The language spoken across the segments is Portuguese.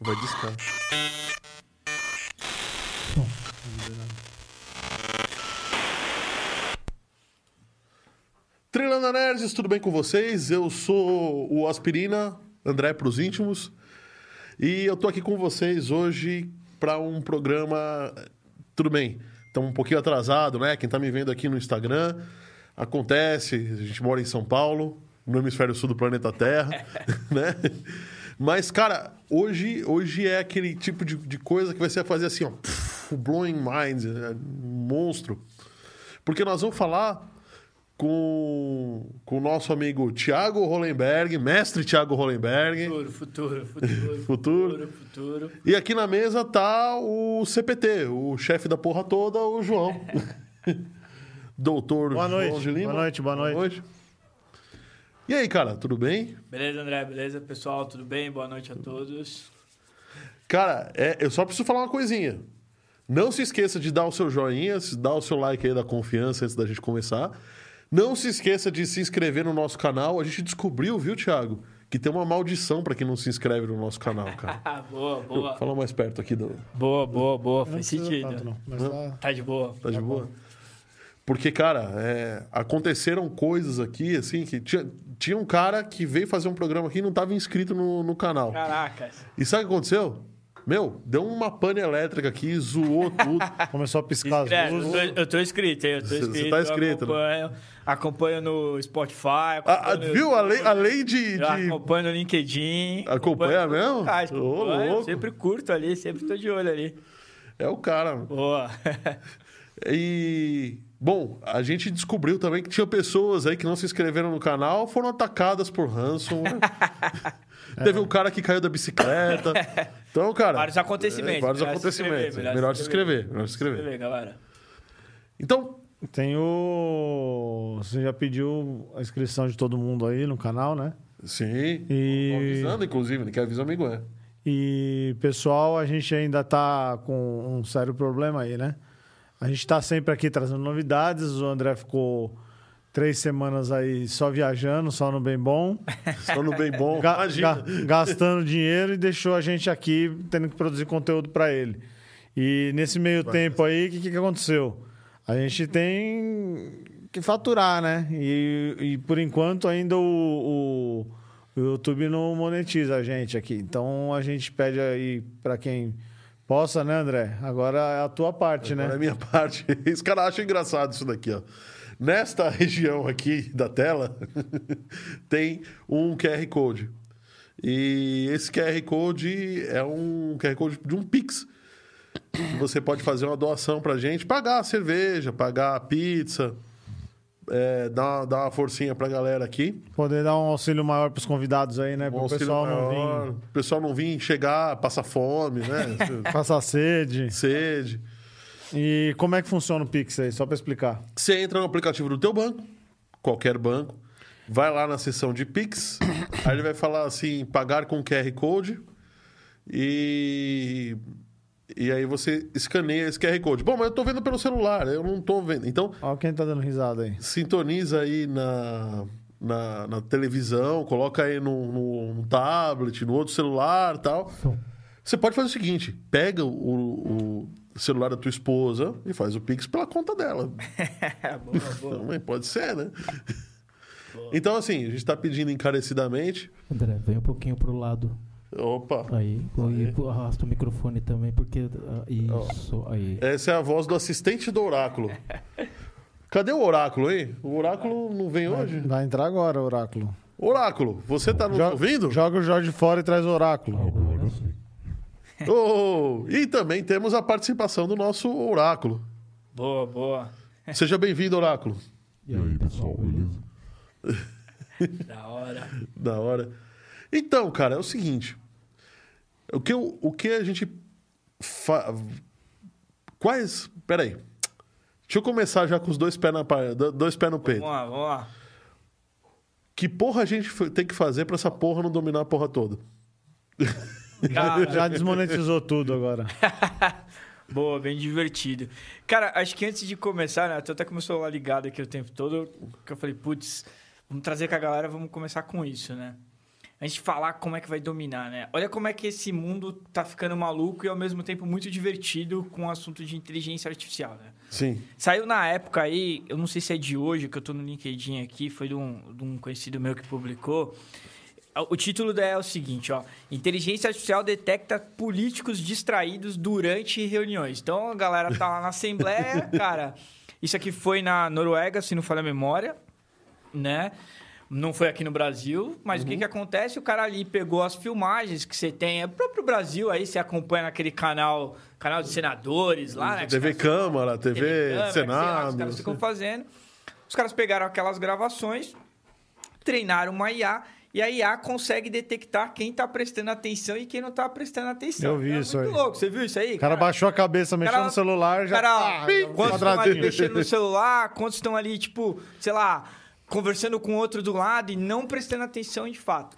Vai discar. Trilanda Nerds, tudo bem com vocês? Eu sou o Aspirina, André pros íntimos. E eu tô aqui com vocês hoje para um programa. Tudo bem, estamos um pouquinho atrasado, né? Quem tá me vendo aqui no Instagram, acontece, a gente mora em São Paulo, no hemisfério sul do planeta Terra, né? Mas, cara, hoje, hoje é aquele tipo de, de coisa que vai ser fazer assim, ó, pff, blowing minds, é, um monstro. Porque nós vamos falar com, com o nosso amigo Tiago Hollenberg, mestre Tiago Hollenberg. Futuro, futuro, futuro. Futuro. futuro, futuro. E aqui na mesa tá o CPT, o chefe da porra toda, o João. Doutor Boa João noite, de Lima. boa noite, boa noite. E aí, cara, tudo bem? Beleza, André? Beleza, pessoal? Tudo bem? Boa noite a todos. Cara, é, eu só preciso falar uma coisinha. Não se esqueça de dar o seu joinha, dar o seu like aí da confiança antes da gente começar. Não se esqueça de se inscrever no nosso canal. A gente descobriu, viu, Thiago, que tem uma maldição pra quem não se inscreve no nosso canal, cara. Ah, boa, boa. Fala mais perto aqui do. Boa, boa, boa. Faz sentido. tanto, não, mas tá- Tá de boa. Tá de boa? Porque, cara, é, aconteceram coisas aqui, assim, que tinha, tinha um cara que veio fazer um programa aqui e não estava inscrito no, no canal. Caracas. E sabe o que aconteceu? Meu, deu uma pane elétrica aqui, zoou tudo. Começou a piscar as eu, luzes. tô, eu tô inscrito, hein? Eu tô Você- você inscrito. tá eu inscrito, né? Acompanho, acompanho no Spotify. Acompanho no viu? Além, YouTube, além de. eu de- Acompanho no LinkedIn. Acompanha mesmo? Ah, louco. sempre curto ali, sempre tô de olho ali. É o cara. Boa. E. Bom, a gente descobriu também que tinha pessoas aí que não se inscreveram no canal, foram atacadas por ransom. né? Teve um cara que caiu da bicicleta. Então, cara. Vários acontecimentos. é, vários melhor se acontecimentos. inscrever, melhor se inscrever. Melhor se inscrever. Inscrever, galera. Então, Tem o. Você já pediu a inscrição de todo mundo aí no canal, né? sim. E- Tô avisando, inclusive, ele quer avisar o amigo, é. E, pessoal, a gente ainda tá com um sério problema aí, né? A gente tá sempre aqui trazendo novidades. O André ficou três semanas aí só viajando, só no bem bom, Só no bem bom. ga- ga- gastando dinheiro e deixou a gente aqui tendo que produzir conteúdo para ele. E nesse meio tempo aí, o que, que aconteceu? A gente tem que faturar, né? E, e por enquanto ainda o, o- o YouTube não monetiza a gente aqui. Então a gente pede aí para quem possa, né, André? Agora é a tua parte, Agora é né? a minha parte. Os caras acham engraçado isso daqui, ó. Nesta região aqui da tela, tem um QR Code. E esse QR Code é um QR Code de um Pix. Você pode fazer uma doação pra gente, pagar a cerveja, pagar a pizza, é, dar, uma- dar uma forcinha pra galera aqui. Poder dar um auxílio maior para os convidados aí, né? Um Para o auxílio pessoal não maior, vir O pessoal não vir chegar, passar fome, né? passar sede. Sede. E como é que funciona o Pix aí? Só para explicar. Você entra no aplicativo do teu banco, qualquer banco, vai lá na seção de Pix, aí ele vai falar assim, pagar com QR Code e... E aí você escaneia esse QR Code. Bom, mas eu tô vendo pelo celular, eu não tô vendo. Então, Olha quem tá dando risada aí. sintoniza aí na, na, na televisão, coloca aí no, no, no tablet, no outro celular tal. Você pode fazer o seguinte: pega o, o celular da tua esposa e faz o Pix pela conta dela. boa, boa. Também pode ser, né? Então, assim, a gente tá pedindo encarecidamente. André, vem um pouquinho pro lado. Opa! Aí. E arrasta o microfone também, porque. ah, Isso, aí. Essa é a voz do assistente do oráculo. Cadê o oráculo, hein? O oráculo não vem hoje? Vai entrar agora, Oráculo. Oráculo, você tá nos Jo- ouvindo? Joga o Jorge fora e traz o Oráculo. Agora sim. Oh, e também temos a participação do nosso oráculo. Boa, boa. Seja bem-vindo, oráculo. E aí, pessoal, beleza? Da hora. Da hora. Então, cara, é o seguinte. O que, eu- o que a gente. Fa... Quais. Peraí. Deixa eu começar já com os dois pés, na... dois pés no peito. Vamos lá, vamos lá. Que porra a gente tem que fazer pra essa porra não dominar a porra toda? Cara, Já desmonetizou tudo agora. Boa, bem divertido. Cara, acho que antes de começar, né? Tu até começou lá ligado aqui o tempo todo, que eu falei, putz, vamos trazer com a galera, vamos começar com isso, né? A gente falar como é que vai dominar, né? Olha como é que esse mundo tá ficando maluco e ao mesmo tempo muito divertido com o assunto de inteligência artificial, né? Sim. Saiu na época aí, eu não sei se é de hoje, que eu tô no LinkedIn aqui, foi de um, de um conhecido meu que publicou. O título é o seguinte, ó. Inteligência artificial detecta políticos distraídos durante reuniões. Então a galera tá lá na Assembleia, cara. Isso aqui foi na Noruega, se não falha a memória, né? Não foi aqui no Brasil, mas o que, que acontece? O cara ali pegou as filmagens que você tem, é o próprio Brasil, aí você acompanha naquele canal, canal de senadores lá, né? TV Câmara, TV, Câmara, sei lá, Senado. os caras ficam fazendo. Os caras pegaram aquelas gravações, treinaram uma IA e a IA consegue detectar quem tá prestando atenção e quem não tá prestando atenção. Eu vi é isso muito aí. louco. Você viu isso aí? O cara baixou a cabeça, mexeu cara- no celular, já Cara, tá, quantos estão ali mexendo no celular, quantos estão ali, tipo, sei lá, conversando com outro do lado e não prestando atenção de fato.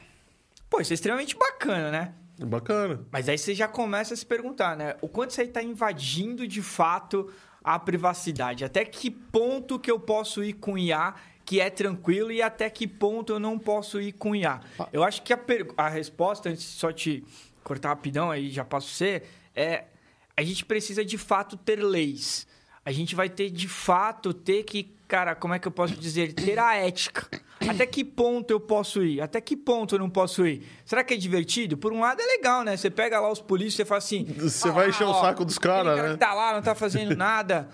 Pô, isso é extremamente bacana, né? Bacana. Mas aí você já começa a se perguntar, né? O quanto isso aí tá invadindo de fato a privacidade? Até que ponto que eu posso ir com IA que é tranquilo e até que ponto eu não posso ir com IA? Eu acho que a, per- a resposta, antes de só te cortar rapidão, aí já passo você, é a gente precisa de fato ter leis. A gente vai ter de fato ter que, cara, como é que eu posso dizer? Ter a ética. Até que ponto eu posso ir? Até que ponto eu não posso ir? Será que é divertido? Por um lado é legal, né? Você pega lá os polícias e fala assim. Você "Ah, vai encher o ó, saco dos caras, cara né? que tá lá, não tá fazendo nada.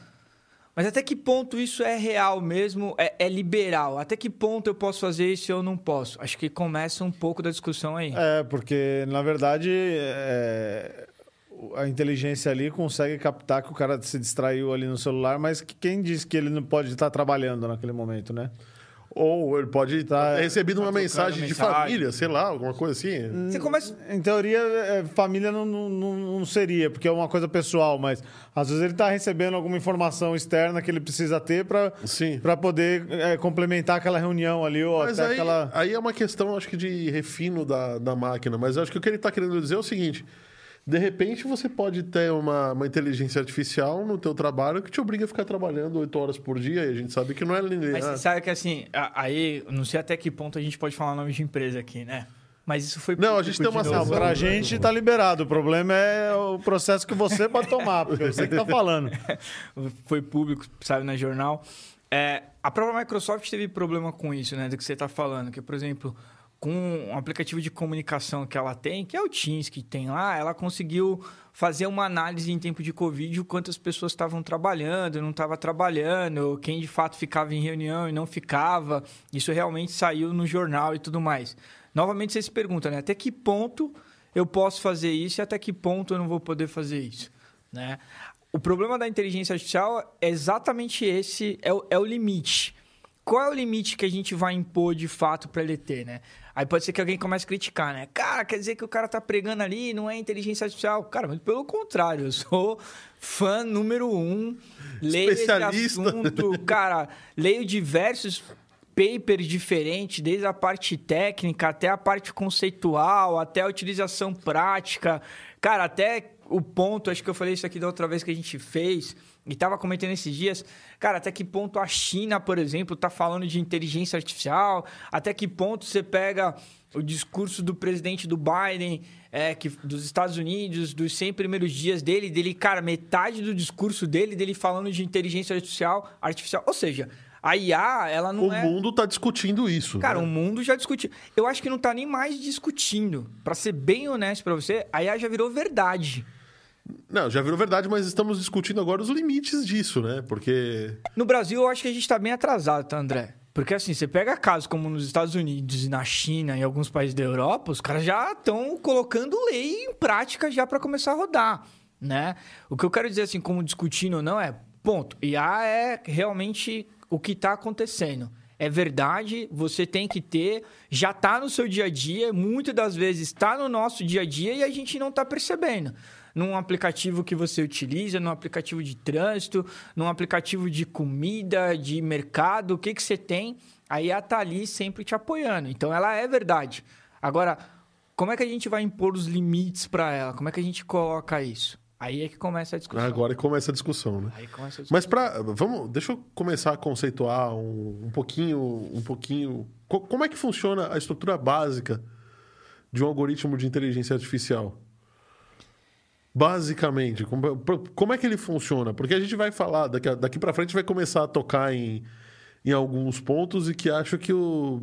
Mas até que ponto isso é real mesmo? É, é liberal? Até que ponto eu posso fazer isso e eu não posso? Acho que começa um pouco da discussão aí. É, porque, na verdade, é, a inteligência ali consegue captar que o cara se distraiu ali no celular, mas que- quem disse que ele não pode estar trabalhando naquele momento, né? Ou ele pode Tá- ter recebido uma trocando mensagem de mensagem. família, sei lá, alguma coisa assim. Você começa. Em teoria, é, família não, não, não- seria, porque é uma coisa pessoal, mas às vezes ele está recebendo alguma informação externa que ele precisa ter para poder é, complementar aquela reunião ali, ou Mas até aí, aquela. aí é uma questão, acho que, de refino da, da máquina. Mas acho que o que ele está querendo dizer é o seguinte: de repente você pode ter uma, uma inteligência artificial no teu trabalho que te obriga a ficar trabalhando oito horas por dia e a gente sabe que não é linear. Mas você sabe que assim, a- aí, não sei até que ponto a gente pode falar nome de empresa aqui, né? Mas isso foi. Não, a gente tem uma novo. sessão. pra gente tá liberado. O problema é o processo que você pode tomar, porque você que tá falando. foi público, saiu na jornal. É, a própria Microsoft teve problema com isso, né? Do que você está falando. Que, por exemplo, com um aplicativo de comunicação que ela tem, que é o Teams que tem lá, ela conseguiu fazer uma análise em tempo de Covid, o quantas pessoas estavam trabalhando, não estava trabalhando, quem de fato ficava em reunião e não ficava. Isso realmente saiu no jornal e tudo mais. Novamente você se pergunta, né? Até que ponto eu posso fazer isso e até que ponto eu não vou poder fazer isso, né? O problema da inteligência artificial é exatamente esse, é o, é o limite. Qual é o limite que a gente vai impor de fato para ele ter, né? Aí pode ser que alguém comece a criticar, né? Cara, quer dizer que o cara tá pregando ali, não é inteligência artificial. Cara, muito pelo contrário, eu sou fã número um, leio esse Especialista. assunto, cara, leio diversos papers diferentes, desde a parte técnica até a parte conceitual, até a utilização prática. Cara, até o ponto, acho que eu falei isso aqui da outra vez que a gente fez, e tava comentando esses dias, cara, até que ponto a China, por exemplo, tá falando de inteligência artificial, até que ponto você pega o discurso do presidente do Biden, é, que, dos Estados Unidos, dos 100 primeiros dias dele, dele, cara, metade do discurso dele, dele falando de inteligência artificial, artificial. Ou seja, a IA, ela não O é... mundo tá discutindo isso. Cara, né? o mundo já discutiu. Eu acho que não tá nem mais discutindo. Pra ser bem honesto pra você, a IA já virou verdade. Não, já virou verdade, mas estamos discutindo agora os limites disso, né? Porque. No Brasil, eu acho que a gente tá bem atrasado, tá, André? Porque assim, você pega casos como nos Estados Unidos e na China e alguns países da Europa, os caras já estão colocando lei em prática já para começar a rodar, né? O que eu quero dizer assim, como discutindo ou não é, ponto. IA é realmente o que está acontecendo. É verdade, você tem que ter, já está no seu dia a dia, muitas das vezes está no nosso dia a dia e a gente não está percebendo. Num aplicativo que você utiliza, num aplicativo de trânsito, num aplicativo de comida, de mercado, o que, que você tem, a IA está ali sempre te apoiando. Então ela é verdade. Agora, como é que a gente vai impor os limites para ela? Como é que a gente coloca isso? Aí é que começa a discussão. Agora começa a discussão, né? Aí começa a discussão. Mas para vamos, deixa eu começar a conceituar um, um pouquinho, um pouquinho. co- como é que funciona a estrutura básica de um algoritmo de inteligência artificial? Basicamente, como, como é que ele funciona? Porque a gente vai falar, daqui, daqui para frente vai começar a tocar em, em alguns pontos e que acho que o,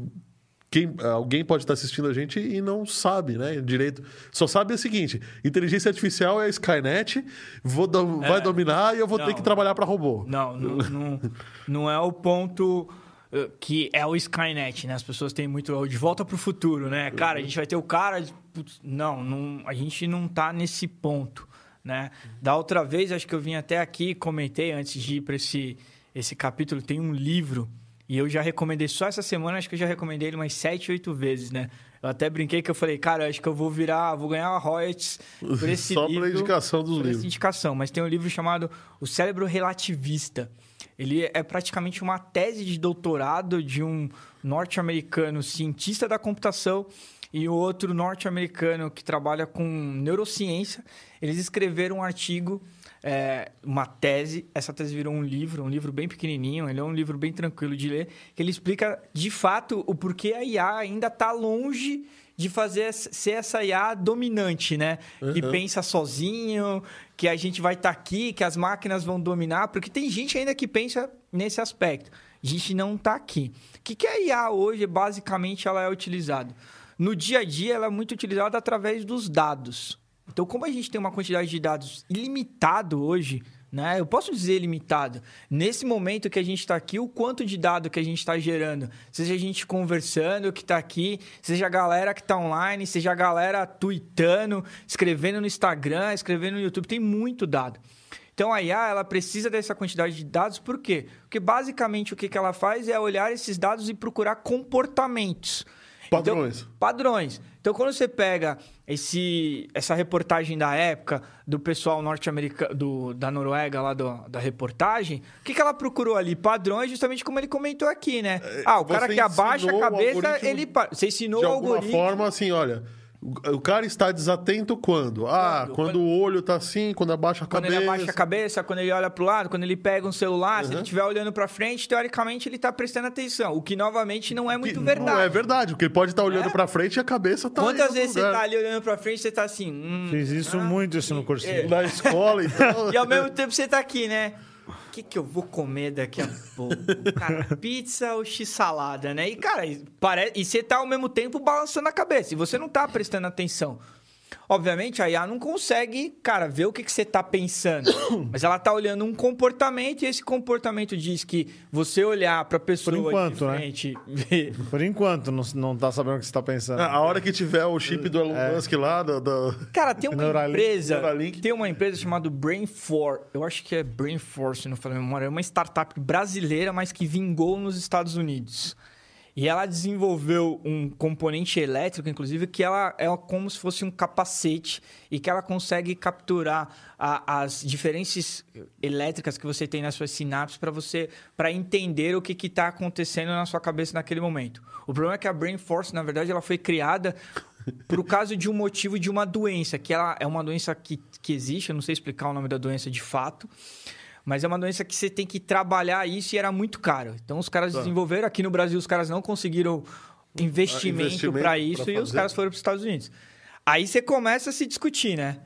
quem, alguém pode estar assistindo a gente e não sabe, né? Direito. Só sabe o seguinte: inteligência artificial é a Skynet, vou do- vai dominar e eu vou ter Não. que trabalhar para robô. Não, não, não, não é o ponto eh, que é o Skynet, né? As pessoas têm muito é o de volta pro futuro, né? Cara, a gente vai ter o cara. Putz, não, não, a gente não tá nesse ponto, né? Da outra vez, acho que eu vim até aqui e comentei antes de ir para esse, esse capítulo, tem um livro. E eu já recomendei só essa semana, acho que eu já recomendei ele umas 7, 8 vezes, né? Eu até brinquei que eu falei, cara, acho que eu vou virar, vou ganhar royalties por esse Só livro. pela indicação dos por essa livros. indicação, mas tem um livro chamado O Cérebro Relativista. Ele é praticamente uma tese de doutorado de um norte-americano cientista da computação e outro norte-americano que trabalha com neurociência. Eles escreveram um artigo, é, uma tese. Essa tese virou um livro, um livro bem pequenininho. Ele é um livro bem tranquilo de ler. Que ele explica de fato o porquê a IA ainda está longe de fazer ser essa IA dominante, né? Que pensa sozinho, que a gente vai estar aqui, que as máquinas vão dominar, porque tem gente ainda que pensa nesse aspecto. A gente não está aqui. O que, que a IA hoje, basicamente, ela é utilizada? No dia a dia, ela é muito utilizada através dos dados. Então, como a gente tem uma quantidade de dados ilimitado hoje, né? Eu posso dizer limitado. Nesse momento que a gente está aqui, o quanto de dado que a gente está gerando, seja a gente conversando que está aqui, seja a galera que está online, seja a galera tweetando, escrevendo no Instagram, escrevendo no YouTube, tem muito dado. Então a IA ela precisa dessa quantidade de dados, por quê? Porque basicamente o que que ela faz é olhar esses dados e procurar comportamentos. Padrões. Então, padrões. Então, quando você pega esse, essa reportagem da época do pessoal norte-americano, da Noruega, lá do- da reportagem, o que, que ela procurou ali? Padrões, justamente como ele comentou aqui, né? Ah, o você cara que abaixa a cabeça, ele. Você ensinou de o alguma algoritmo. forma, assim, olha, o o cara está desatento quando? Ah, Quando? quando, Quando- o olho tá assim, quando abaixa a Quando cabeça. ele abaixa a cabeça, quando ele olha pro lado, quando ele pega um celular, se ele estiver olhando pra frente, teoricamente ele tá prestando atenção. O que, novamente, não é Que muito Não verdade. é verdade, porque ele pode estar olhando É? pra frente e a cabeça tá em Quantas vezes você lugar. tá ali olhando pra frente, você tá assim. hum, Fiz isso ah, muito isso no e- cursinho. é. Na escola, então... E ao mesmo tempo você tá aqui, né? Que, que eu vou comer daqui a pouco? Cara, pizza ou x-salada, né? E, cara, pare... e você tá ao mesmo tempo balançando a cabeça. E você não tá prestando atenção. Obviamente, a IA não consegue, cara, ver o que, que você tá pensando. Mas ela tá olhando um comportamento e esse comportamento diz que você olhar pra pessoa Por enquanto, né? Por enquanto, não, não tá sabendo o que você tá pensando. A hora que tiver o chip do Elon É. Musk lá, do, do- Cara, tem uma Neuralink. empresa. Neuralink. Tem uma empresa chamada Brainforce. Eu acho que é Brainforce, se não falei a memória. É uma startup brasileira, mas que vingou nos Estados Unidos. E ela desenvolveu um componente elétrico, inclusive, que ela é como se fosse um capacete e que ela consegue capturar a- as diferenças elétricas que você tem nas suas sinapses para você para entender o que está acontecendo na sua cabeça naquele momento. O problema é que a Brain Force, na verdade, ela foi criada por causa de um motivo de uma doença, que ela é uma doença que, que existe, eu não sei explicar o nome da doença de fato, mas é uma doença que você tem que trabalhar isso e era muito caro. Então os caras Tá. desenvolveram, aqui no Brasil os caras não conseguiram investimento investimento para isso pra e os caras foram para os Estados Unidos. Aí você começa a se discutir, né?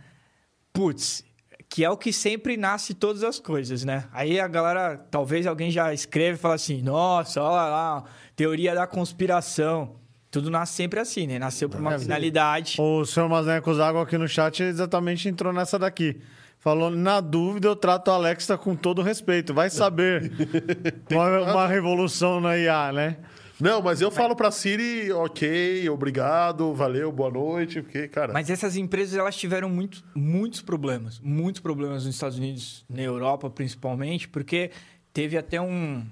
Putz, que é o que sempre nasce todas as coisas, né? Aí a galera, talvez alguém já escreve e fala assim: nossa, olha lá, teoria da conspiração. Tudo nasce sempre assim, né? Nasceu por uma É, finalidade. O senhor Masnecos Água aqui no chat exatamente entrou nessa daqui. Falou, na dúvida, eu trato a Alexa com todo respeito. Vai saber. uma, uma revolução na IA, né? Não, mas eu falo pra Siri, ok, obrigado, valeu, boa noite, porque, cara... Mas essas empresas elas tiveram muito, muitos problemas, muitos problemas nos Estados Unidos, na Europa principalmente, porque teve até um,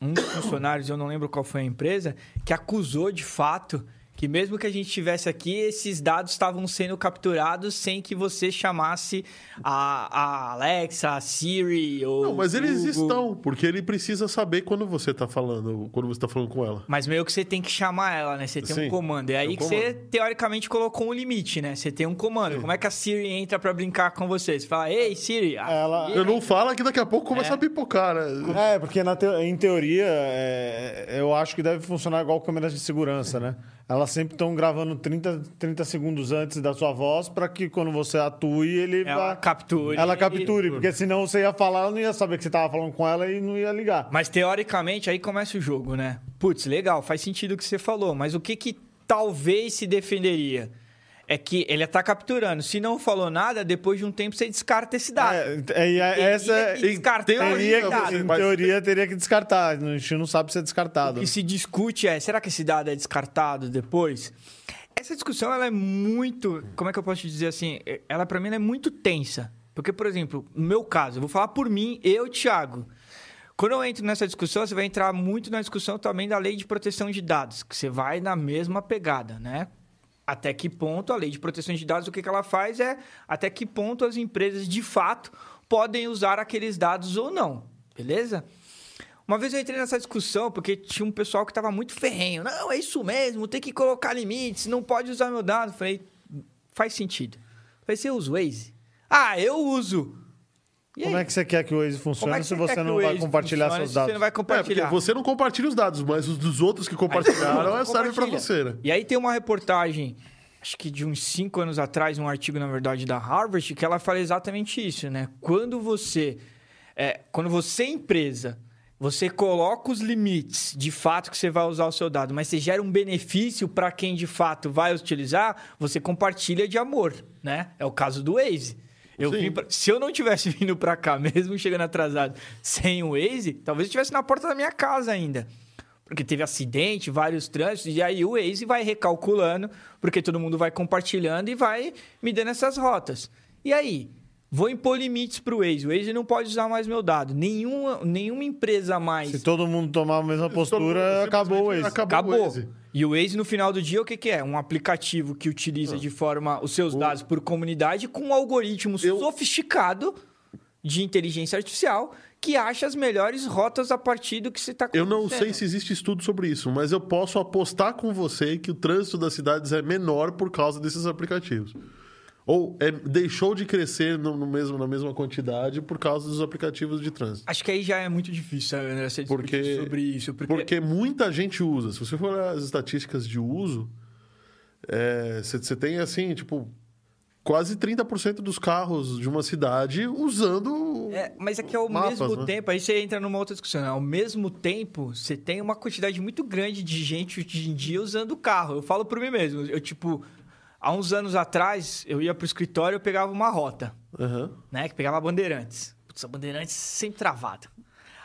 um dos funcionários, eu não lembro qual foi a empresa, que acusou de fato que mesmo que a gente tivesse aqui, esses dados estavam sendo capturados sem que você chamasse a, a Alexa, a Siri ou Não, mas eles Google. estão, porque ele precisa saber quando você tá falando, quando você tá falando com ela. Mas meio que você tem que chamar ela, né? Você tem Sim, um comando. É aí um que você, teoricamente, colocou um limite, né? Você tem um comando. Como é que a Siri entra pra brincar com você? Você fala, ei, Siri. a- Ela- Eu não falo que daqui a pouco começa É. a pipocar, né? É, porque na teo- em teoria, é, eu acho que deve funcionar igual câmeras de segurança, né? Elas sempre estão gravando 30, 30 segundos antes da sua voz para que quando você atue, ele Ela vá- capture. Ela capture, porque senão você ia falar, ela não ia saber que você estava falando com ela e não ia ligar. Mas teoricamente aí começa o jogo, né? Putz, legal, faz sentido o que você falou, mas o que que talvez se defenderia? É que ele tá capturando. Se não falou nada, depois de um tempo você descarta esse dado. É, é, é- essa descartar teoria, dado. em teoria teria que descartar. A gente não sabe se é O descartado. que se discute é, será que esse dado é descartado depois? Essa discussão ela é muito, como é que eu posso te dizer assim, ela para mim é muito tensa. Porque, por exemplo, no meu caso, eu vou falar por mim, eu, Thiago. Quando eu entro nessa discussão, você vai entrar muito na discussão também da lei de proteção de dados, que você vai na mesma pegada, né? Até que ponto a lei de proteção de dados, o que, que ela faz é até que ponto as empresas de fato podem usar aqueles dados ou não, beleza? Uma vez eu entrei nessa discussão porque tinha um pessoal que estava muito ferrenho. Não, é isso mesmo, tem que colocar limites, não pode usar meu dado. Falei, faz sentido. Falei, você usa o Waze? Ah, eu uso. E Como aí? é que você quer que o Waze Como funcione é se você não vai Waze compartilhar funcione seus se dados? Você não vai É, porque compartilhar. você não compartilha os dados, mas os dos outros que compartilharam é, serve pra Compartilha. você, né? E aí tem uma reportagem, acho que de uns cinco anos atrás, um artigo, na verdade, da Harvard, que ela fala exatamente isso, né? Quando você, é, quando você, empresa, você coloca os limites de fato que você vai usar o seu dado, mas você gera um benefício para quem de fato vai utilizar, você compartilha de amor, né? É o caso do Waze. Eu Sim. vim pra- Se eu não tivesse vindo para cá, mesmo chegando atrasado, sem o Waze, talvez eu estivesse na porta da minha casa ainda. Porque teve acidente, vários trânsitos, e aí o Waze vai recalculando, porque todo mundo vai compartilhando e vai me dando essas rotas. E aí? Vou impor limites para o Waze. O Waze não pode usar mais meu dado. Nenhuma, nenhuma empresa mais. Se todo mundo tomar a mesma postura, acabou o Waze. Acabou, Acabou. o Waze. E o Waze, no final do dia, o que, que é? Um aplicativo que utiliza de forma os seus dados por comunidade com um algoritmo Eu- sofisticado de inteligência artificial que acha as melhores rotas a partir do que você está Eu não sei se existe estudo sobre isso, mas eu posso apostar com você que o trânsito das cidades é menor por causa desses aplicativos. Ou é- deixou de crescer no, no mesmo, na mesma quantidade por causa dos aplicativos de trânsito. Acho que aí já é muito difícil né, você Porque- sobre isso. Porque, Porque muita gente usa. Se você for olhar as estatísticas de uso, é, você você tem assim, tipo, quase 30% dos carros de uma cidade usando. É, mas é que ao Mapas, mesmo né? tempo, aí você entra numa outra discussão. né? Ao mesmo tempo, você tem uma quantidade muito grande de gente hoje em dia usando o carro. Eu falo por mim mesmo. Eu, tipo, há uns anos atrás, eu ia pro escritório eu pegava uma rota, Aham. né? Que pegava Bandeirantes. Putz, a Bandeirantes sempre travada.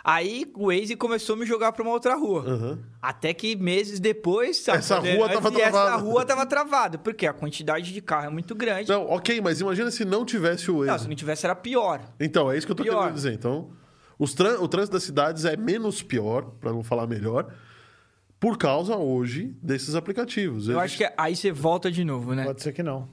Aí o Waze começou a me jogar pra uma outra rua. Aham. Até que meses depois... a Essa rua tava e Essa travada. rua tava travada. Porque a quantidade de carro é muito grande. Não, ok, mas imagina se não tivesse o Waze. Não, se não tivesse era pior. Então, é isso que eu tô Pior. querendo dizer. Então, os o trânsito das cidades é menos pior, para não falar melhor, por causa hoje desses aplicativos. Eu acho que aí você volta de novo, né? Pode ser que não.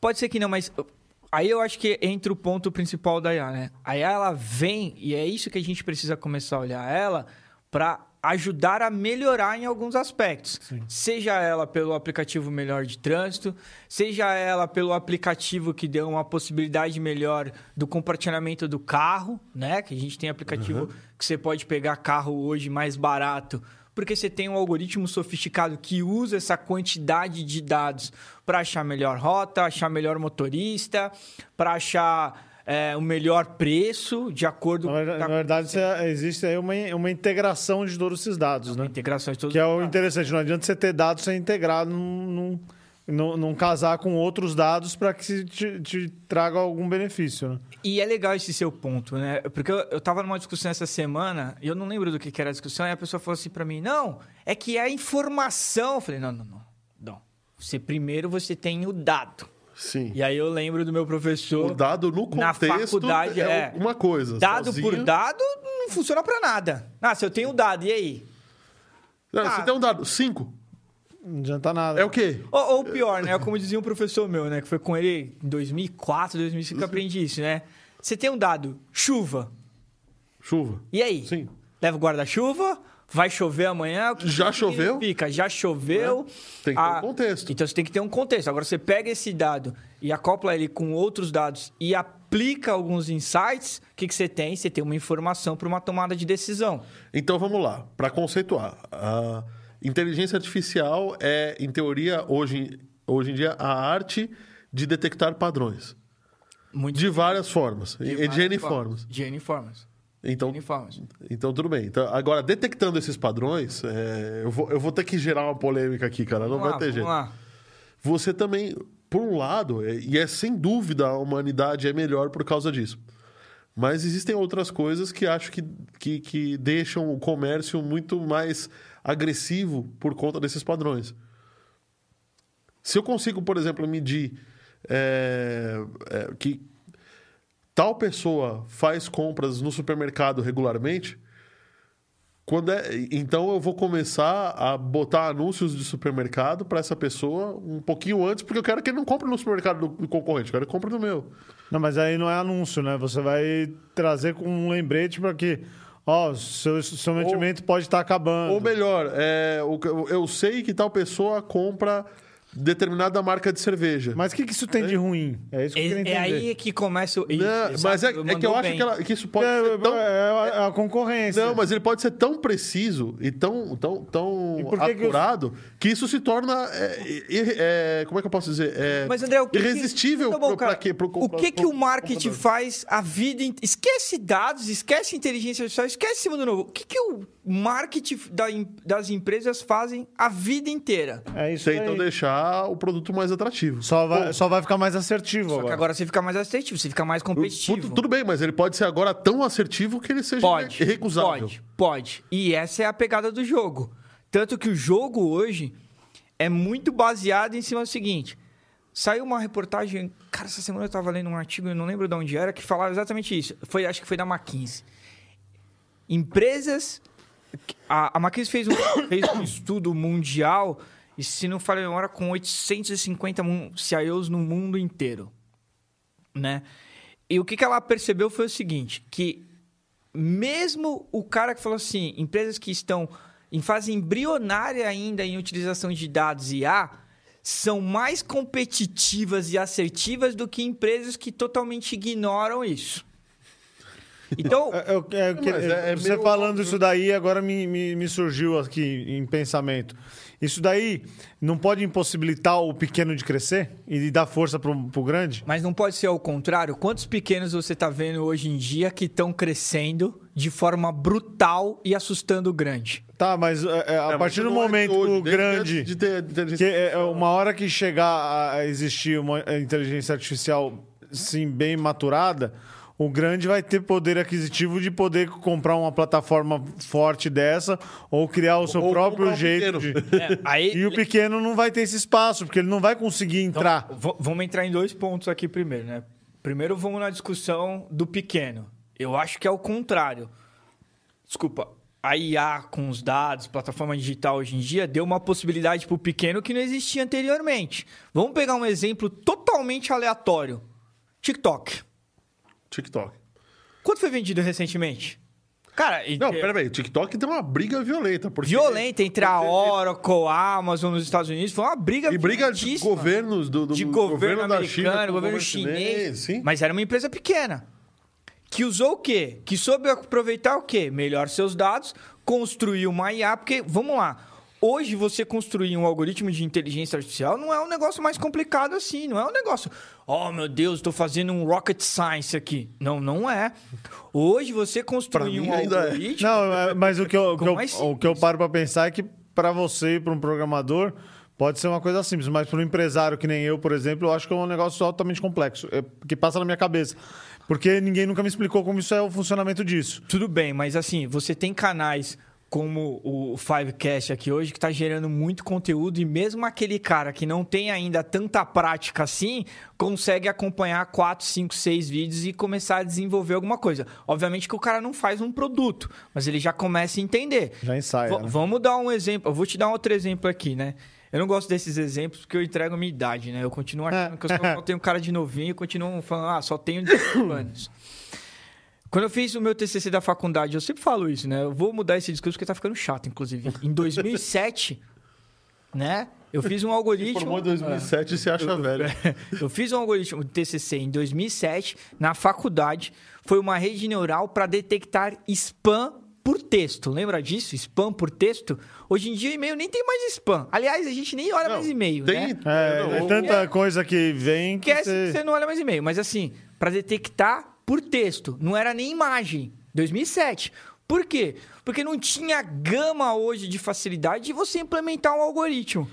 Pode ser que não, mas uh, aí eu acho que entra o ponto principal da IA, né? A IA ela vem e é isso que a gente precisa começar a olhar ela para ajudar a melhorar em alguns aspectos. Seja ela pelo aplicativo melhor de trânsito, seja ela pelo aplicativo que deu uma possibilidade melhor do compartilhamento do carro, né? Que a gente tem aplicativo que você pode pegar carro hoje mais barato porque você tem um algoritmo sofisticado que usa essa quantidade de dados para achar melhor rota, achar melhor motorista, para achar é, o melhor preço de acordo Na verdade, com na verdade, você- existe aí uma, uma integração de todos esses dados, a né? integração de todos Que é o dados. interessante. Não adianta você ter dados sem integrar, num, num, num- num casar com outros dados para que se te, te traga algum benefício, né? E é legal esse seu ponto, né? Porque eu, eu tava numa discussão essa semana, e eu não lembro do que, que era a discussão, e a pessoa falou assim para mim: não, é que é a informação. Eu falei: não, não, não. Não. Você primeiro você tem o dado. Sim. E aí eu lembro do meu professor. O dado no Na contexto faculdade, é, é. uma coisa. Dado sozinho- por dado não funciona pra nada. Ah, se eu tenho dado, e aí? Não, Ah. Você tem um dado, cinco. Não adianta nada. É o quê? Ou, ou pior, né? Como dizia um professor meu, né? Que foi com ele em 2004, 2005 que eu aprendi isso, né? Você tem um dado, chuva. Chuva. E aí? Sim. Leva o guarda-chuva, vai chover amanhã. o que Já que choveu? Significa? Já choveu. Tem que ter Ah, um contexto. Então você tem que ter um contexto. Agora você pega esse dado e acopla ele com outros dados e aplica alguns insights, o que, que você tem? Você tem uma informação para uma tomada de decisão. Então vamos lá, para conceituar. Ah, inteligência artificial é, em teoria, hoje, hoje em dia, a arte de detectar padrões. Muito De várias formas. e de N formas. De N formas. Então, N formas. então, tudo bem. Então, agora, detectando esses padrões, é, eu, vou, eu vou ter que gerar uma polêmica aqui, cara. Não Vamos vai lá, ter vamos jeito. lá. Você também, por um lado, é- e é sem dúvida a humanidade é melhor por causa disso. Mas existem outras coisas que acho que, que, que deixam o comércio muito mais agressivo por conta desses padrões. Se eu consigo, por exemplo, medir é, é, que tal pessoa faz compras no supermercado regularmente, quando é, então eu vou começar a botar anúncios de supermercado para essa pessoa um pouquinho antes, porque eu quero que ele não compre no supermercado do, do concorrente, eu quero que compre no meu. Não, mas aí não é anúncio, né? Você vai trazer com um lembrete para que, ó, seu, seu mantimento pode estar acabando. Ou melhor, é, eu sei que tal pessoa compra determinada marca de cerveja. Mas o que, que isso tem de ruim? É isso que eu queria É, entender. é aí que começa o. Não, Isso, mas é, é que eu acho bem. que, ela- que isso pode É, ser tão... é a, a concorrência. Não, mas ele pode ser tão preciso e tão, tão, tão E por que que os- que, isso se torna. é, ir- é, como é que eu posso dizer? É, Mas, André, o que irresistível que... Tá bom, pra cara. quê? Pro o que, que o marketing faz a vida... in- Esquece dados, esquece inteligência artificial, esquece esse mundo novo. O que, que o marketing da das empresas fazem a vida inteira? É isso Tentam aí. deixar o produto mais atrativo. Só vai, só vai ficar mais assertivo Só que agora. agora você fica mais assertivo, você fica mais competitivo. Tudo, tudo bem, mas ele pode ser agora tão assertivo que ele seja Pode, irrecusável. pode, pode. E essa é a pegada do jogo. Tanto que o jogo hoje é muito baseado em cima do seguinte. Saiu uma reportagem, cara, essa semana eu tava lendo um artigo, eu não lembro de onde era, que falava exatamente isso. Foi, acho que foi da McKinsey. Empresas a, a fez um, fez um estudo mundial, e se não falha a memória, com 850 mun- CIOs no mundo inteiro. Né? E o que, que ela percebeu foi o seguinte, que mesmo o cara que falou assim, empresas que estão em fase embrionária ainda em utilização de dados IA, são mais competitivas e assertivas do que empresas que totalmente ignoram isso. Então, eu- é, eu que- Mas é- é você meio falando óbvio. isso daí, agora me, me, me surgiu aqui em pensamento. Isso daí não pode impossibilitar o pequeno de crescer e dar força pro, pro grande? Mas não pode ser ao contrário? Quantos pequenos você está vendo hoje em dia que estão crescendo de forma brutal e assustando o grande? Tá, mas é, é, a É, mas partir do não é momento de que o grande. De ter Que inteligência é é uma hora que chegar a- a existir uma inteligência artificial sim bem maturada, o grande vai ter poder aquisitivo de poder comprar uma plataforma forte dessa ou criar o seu Ou próprio jeito de... É, aí, E o pequeno não vai ter esse espaço, porque ele não vai conseguir entrar. V- vamos entrar em dois pontos aqui primeiro, né? Primeiro vamos na discussão do pequeno. Eu acho que é o contrário. Desculpa. A IA com os dados, plataforma digital hoje em dia, deu uma possibilidade para o pequeno que não existia anteriormente. Vamos pegar um exemplo totalmente aleatório. TikTok. TikTok. Quanto foi vendido recentemente? Cara, e- Não, peraí, o TikTok tem uma briga violenta. Porque violenta entre a Oracle, a Amazon nos Estados Unidos. Foi uma briga E briga de governos do, do de governo, da americano, China, com o governo chinês. sim. Mas era uma empresa pequena. Que usou o quê? Que soube aproveitar o quê? Melhor seus dados, construir uma IA, porque, vamos lá, hoje você construir um algoritmo de inteligência artificial não é um negócio mais complicado assim, não é um negócio, oh meu Deus, estou fazendo um rocket science aqui. Não, não é. Hoje você construir um é. algoritmo... Não, é, mas o que eu, que eu, o que eu paro para pensar é que para você e para um programador pode ser uma coisa simples, mas para um empresário que nem eu, por exemplo, eu acho que é um negócio altamente complexo, é, que passa na minha cabeça. Porque ninguém nunca me explicou como isso é o funcionamento disso. Tudo bem, mas assim, você tem canais como o Fivecast aqui hoje que está gerando muito conteúdo e mesmo aquele cara que não tem ainda tanta prática assim, consegue acompanhar 4, 5, 6 vídeos e começar a desenvolver alguma coisa. Obviamente que o cara não faz um produto, mas ele já começa a entender. Já ensaia. V- né? Vamos dar um exemplo. Eu vou te dar um outro exemplo aqui, né? Eu não gosto desses exemplos porque eu entrego a minha idade, né? Eu continuo achando que eu só, só tenho cara de novinho e continuo falando, ah, só tenho 18 anos. Quando eu fiz o meu TCC da faculdade, eu sempre falo isso, né? Eu vou mudar esse discurso porque tá ficando chato, inclusive. Em 2007, né? Eu fiz um algoritmo... Formou em 2007 e se acha velho. Eu fiz um algoritmo de TCC em 2007 na faculdade. Foi uma rede neural para detectar spam por texto. Lembra disso? Spam por texto? Hoje em dia o e-mail nem tem mais spam. Aliás, a gente nem olha Não, mais e-mail, tem, né? É, não, é tanta coisa que vem que Esquece você... que você não olha mais e-mail. Mas assim, para detectar por texto, não era nem imagem. 2007. Por quê? Porque não tinha gama hoje de facilidade de você implementar um algoritmo.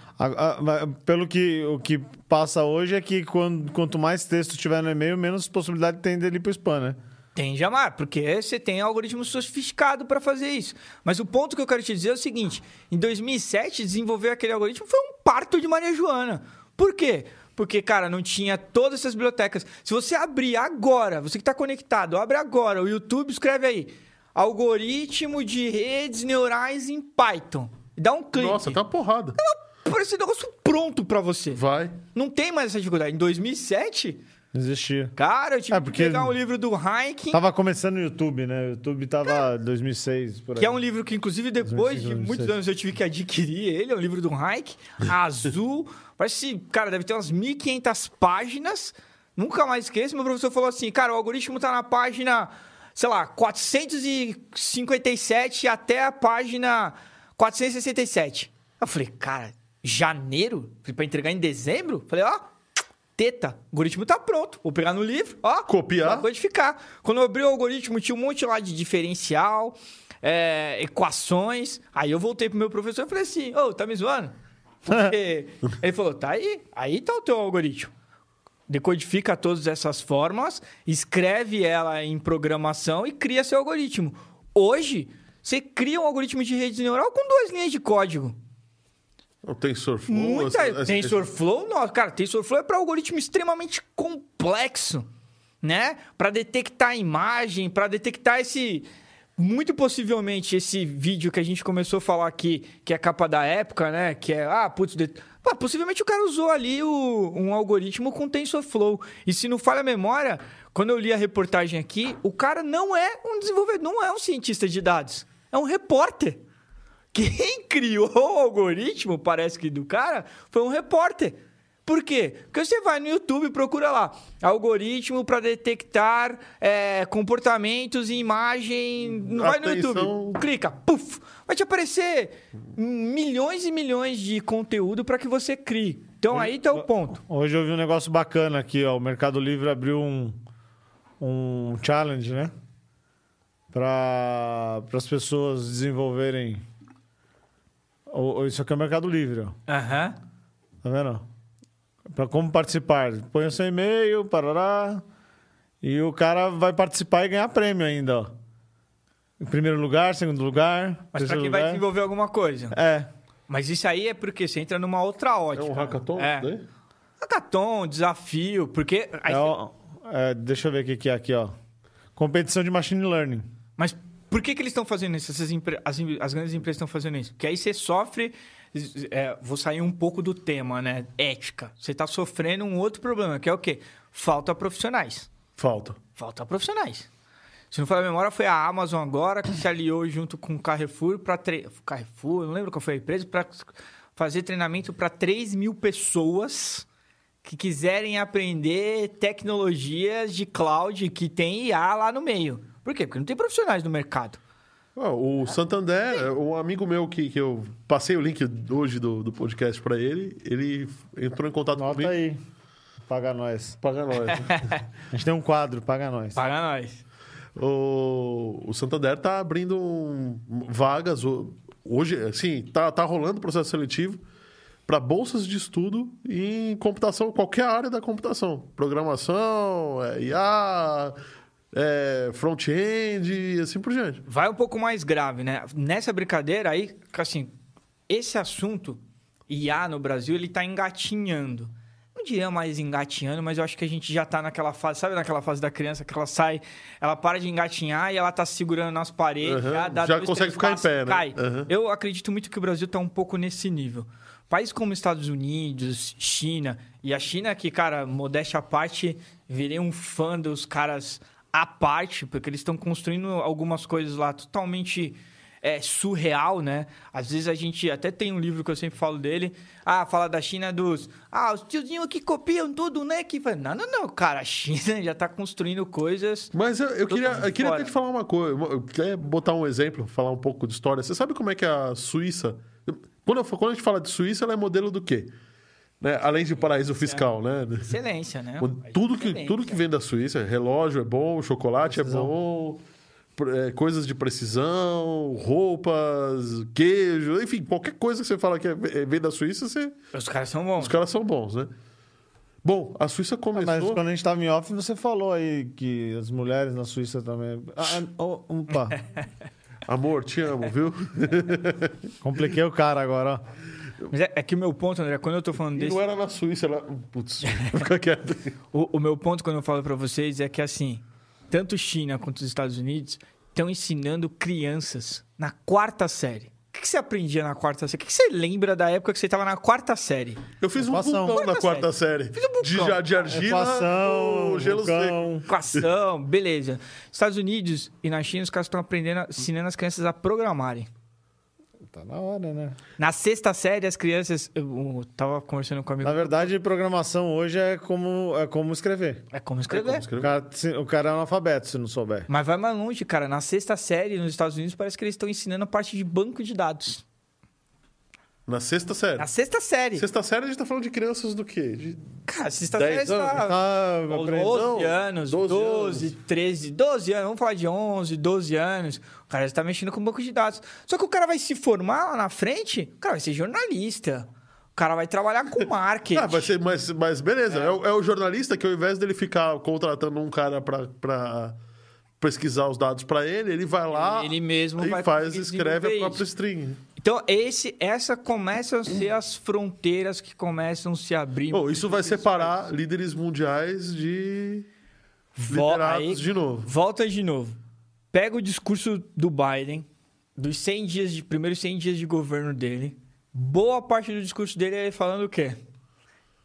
Pelo que o que passa hoje é que quando, quanto mais texto tiver no e-mail, menos possibilidade tem dele ir pro spam, né? Tem jamais, porque você tem algoritmo sofisticado para fazer isso. Mas o ponto que eu quero te dizer é o seguinte: em 2007, desenvolver aquele algoritmo foi um parto de Maria Joana. Por quê? Porque, cara, não tinha todas essas bibliotecas. Se você abrir agora, você que está conectado, abre agora o YouTube, escreve aí: algoritmo de redes neurais em Python. Dá um clique. Nossa, tá uma porrada. Parece um negócio pronto para você. Vai. Não tem mais essa dificuldade. Em 2007, Não existia. cara, eu tive É, que pegar um livro do Heineken. Tava começando no YouTube, né? O YouTube tava 2006, por aí. Que é um livro que, inclusive, depois de 2006. muitos anos eu tive que adquirir ele. É um livro do Hayek, azul. Parece, cara, deve ter umas 1.500 páginas. Nunca mais esqueço. Meu professor falou assim, cara, o algoritmo tá na página, sei lá, 457 até a página 467. Eu falei, cara, janeiro? Pra entregar em dezembro? Falei, ó, teta, o algoritmo tá pronto. Vou pegar no livro, ó. Copiar. Vou codificar. Quando eu abri o algoritmo, tinha um monte lá de diferencial, é, equações. Aí eu voltei pro meu professor e falei assim, ô, tá me zoando? Porque ele falou, tá aí, aí tá o teu algoritmo. Decodifica todas essas fórmulas, escreve ela em programação e cria seu algoritmo. Hoje, você cria um algoritmo de rede neural com duas linhas de código. O TensorFlow. Muita. essa- essa- TensorFlow, nossa, cara, TensorFlow é para algoritmo extremamente complexo, né? Para detectar a imagem, para detectar esse. Muito possivelmente esse vídeo que a gente começou a falar aqui, que é a capa da época, né? Que é, ah, putz, de... Pô, possivelmente o cara usou ali o- um algoritmo com TensorFlow. E se não falha a memória, quando eu li a reportagem aqui, o cara não é um desenvolvedor, não é um cientista de dados, é um repórter. Quem criou o algoritmo, parece que do cara, foi um repórter. Por quê? Porque você vai no YouTube e procura lá algoritmo para detectar é, comportamentos em imagem. Não vai no. YouTube. Clica, puf, vai te aparecer milhões e milhões de conteúdo para que você crie. Então aí tá o ponto. Hoje eu vi um negócio bacana aqui, ó. O Mercado Livre abriu um, um challenge, né? Para as pessoas desenvolverem. Isso aqui é o Mercado Livre, ó. Aham. Tá vendo? Para como participar. Põe o seu e-mail, parará. E o cara vai participar e ganhar prêmio ainda, ó. Em primeiro lugar, segundo lugar. Mas para quem vai lugar. desenvolver alguma coisa. É. Mas isso aí é porque você entra numa outra É ótica. um hackathon? É. isso daí? Hackathon, desafio, porque. aí É, ó, é, deixa eu ver o que, que é aqui, ó. Competição de machine learning. Mas por que, que eles estão fazendo isso? Essas as, as grandes empresas estão fazendo isso? Porque aí você sofre. É, vou sair um pouco do tema, né? Ética. Você está sofrendo um outro problema, que é o quê? Falta profissionais. Falta. Falta profissionais. Se não for a memória, foi a Amazon agora que se aliou junto com o Carrefour para. Tre... Carrefour, não lembro qual foi a empresa, para fazer treinamento para 3 mil pessoas que quiserem aprender tecnologias de cloud que tem IA lá no meio. Por quê? Porque não tem profissionais no mercado. Ah, o Santander, um amigo meu que, que eu passei o link hoje do, do podcast pra ele, ele entrou em contato Nota comigo. aí. Paga nós. Paga nós. A gente tem um quadro, paga nós. Paga nós. o, o Santander tá abrindo um- vagas. Hoje, assim, tá, tá rolando o processo seletivo para bolsas de estudo em computação, qualquer área da computação. Programação, é, IA, é, front-end e assim por diante. Vai um pouco mais grave, né? Nessa brincadeira aí, assim, esse assunto IA no Brasil, ele tá engatinhando. Não diria mais engatinhando, mas eu acho que a gente já tá naquela fase, sabe naquela fase da criança que ela sai, ela para de engatinhar e ela tá segurando nas paredes, Aham, já, dá já consegue ficar em passos, pé, né? Cai. Aham. Eu acredito muito que o Brasil tá um pouco nesse nível. Países como Estados Unidos, China, e a China que, cara, modéstia à parte, virei um fã dos caras à parte, porque eles estão construindo algumas coisas lá totalmente é surreal, né? Às vezes a gente até tem um livro que eu sempre falo dele. Ah, fala da China dos. Ah, os tiozinhos que copiam tudo, né? Que fala, não, não, não, cara, a China já tá construindo coisas. Mas eu, eu queria, eu queria até te falar uma coisa. Eu queria botar um exemplo, falar um pouco de história. Você sabe como é que a Suíça. Quando, eu- quando a gente fala de Suíça, ela é modelo do quê? Né? Além de paraíso fiscal, né? Excelência, né? Tudo que, tudo que vem da Suíça, relógio é bom, chocolate é Precisão. bom, pr- é, coisas de precisão, roupas, queijo, enfim, qualquer coisa que você fala que é- é- vem da Suíça, você- Os caras são bons. os caras são bons, né? Bom, a Suíça começou. Mas quando a gente tava em off, você falou aí que as mulheres na Suíça também. Ah, ah, oh, opa, Amor, te amo, viu? compliquei o cara agora, ó. Mas é, é que o meu ponto, André, quando eu tô falando E desse. não era na Suíça, era. Putz, fica quieto. O, o meu ponto quando eu falo pra vocês é que assim, tanto China quanto os Estados Unidos estão ensinando crianças na quarta série. O que, que você aprendia na quarta série? O que, que você lembra da época que você estava na quarta série? Eu fiz um Equação. vulcão na Quarta quarta série. Fiz um De, vulcão. ja- de argila Equação, gelo seco. Equação, beleza. Estados Unidos e na China os caras estão aprendendo, ensinando as crianças a programarem. Tá na hora, né? Na sexta série, as crianças. Eu, tava conversando com amigo. Na verdade, programação hoje é como, é como escrever. É como escrever. O cara, o cara é analfabeto se não souber. Mas vai mais longe, cara. Na sexta série, nos Estados Unidos, parece que eles estão ensinando a parte de banco de dados. Na sexta série. Na sexta série. Sexta série a gente tá falando de crianças do quê? De Cara, sexta Dez série anos? está... Tá, Aos aprende- 12 anos, 12 12, anos. 13, 12 anos, vamos falar de 11, 12 anos. O cara já tá mexendo com banco de dados. Só que o cara vai se formar lá na frente, o cara vai ser jornalista. O cara vai trabalhar com marketing. Ah, vai ser, mas, mas beleza. É. o, é o jornalista que ao invés dele ficar contratando um cara pra, pra pesquisar os dados pra ele, ele vai lá Ele mesmo e vai faz, escreve a própria isso. string. Então, esse, essa começam a ser as fronteiras que começam a se abrir. Bom, isso vai separar líderes mundiais de liderados aí- de novo. Volta de novo. Pega o discurso do Biden, dos 100 dias de primeiros 100 dias de governo dele. Boa parte do discurso dele é falando o quê?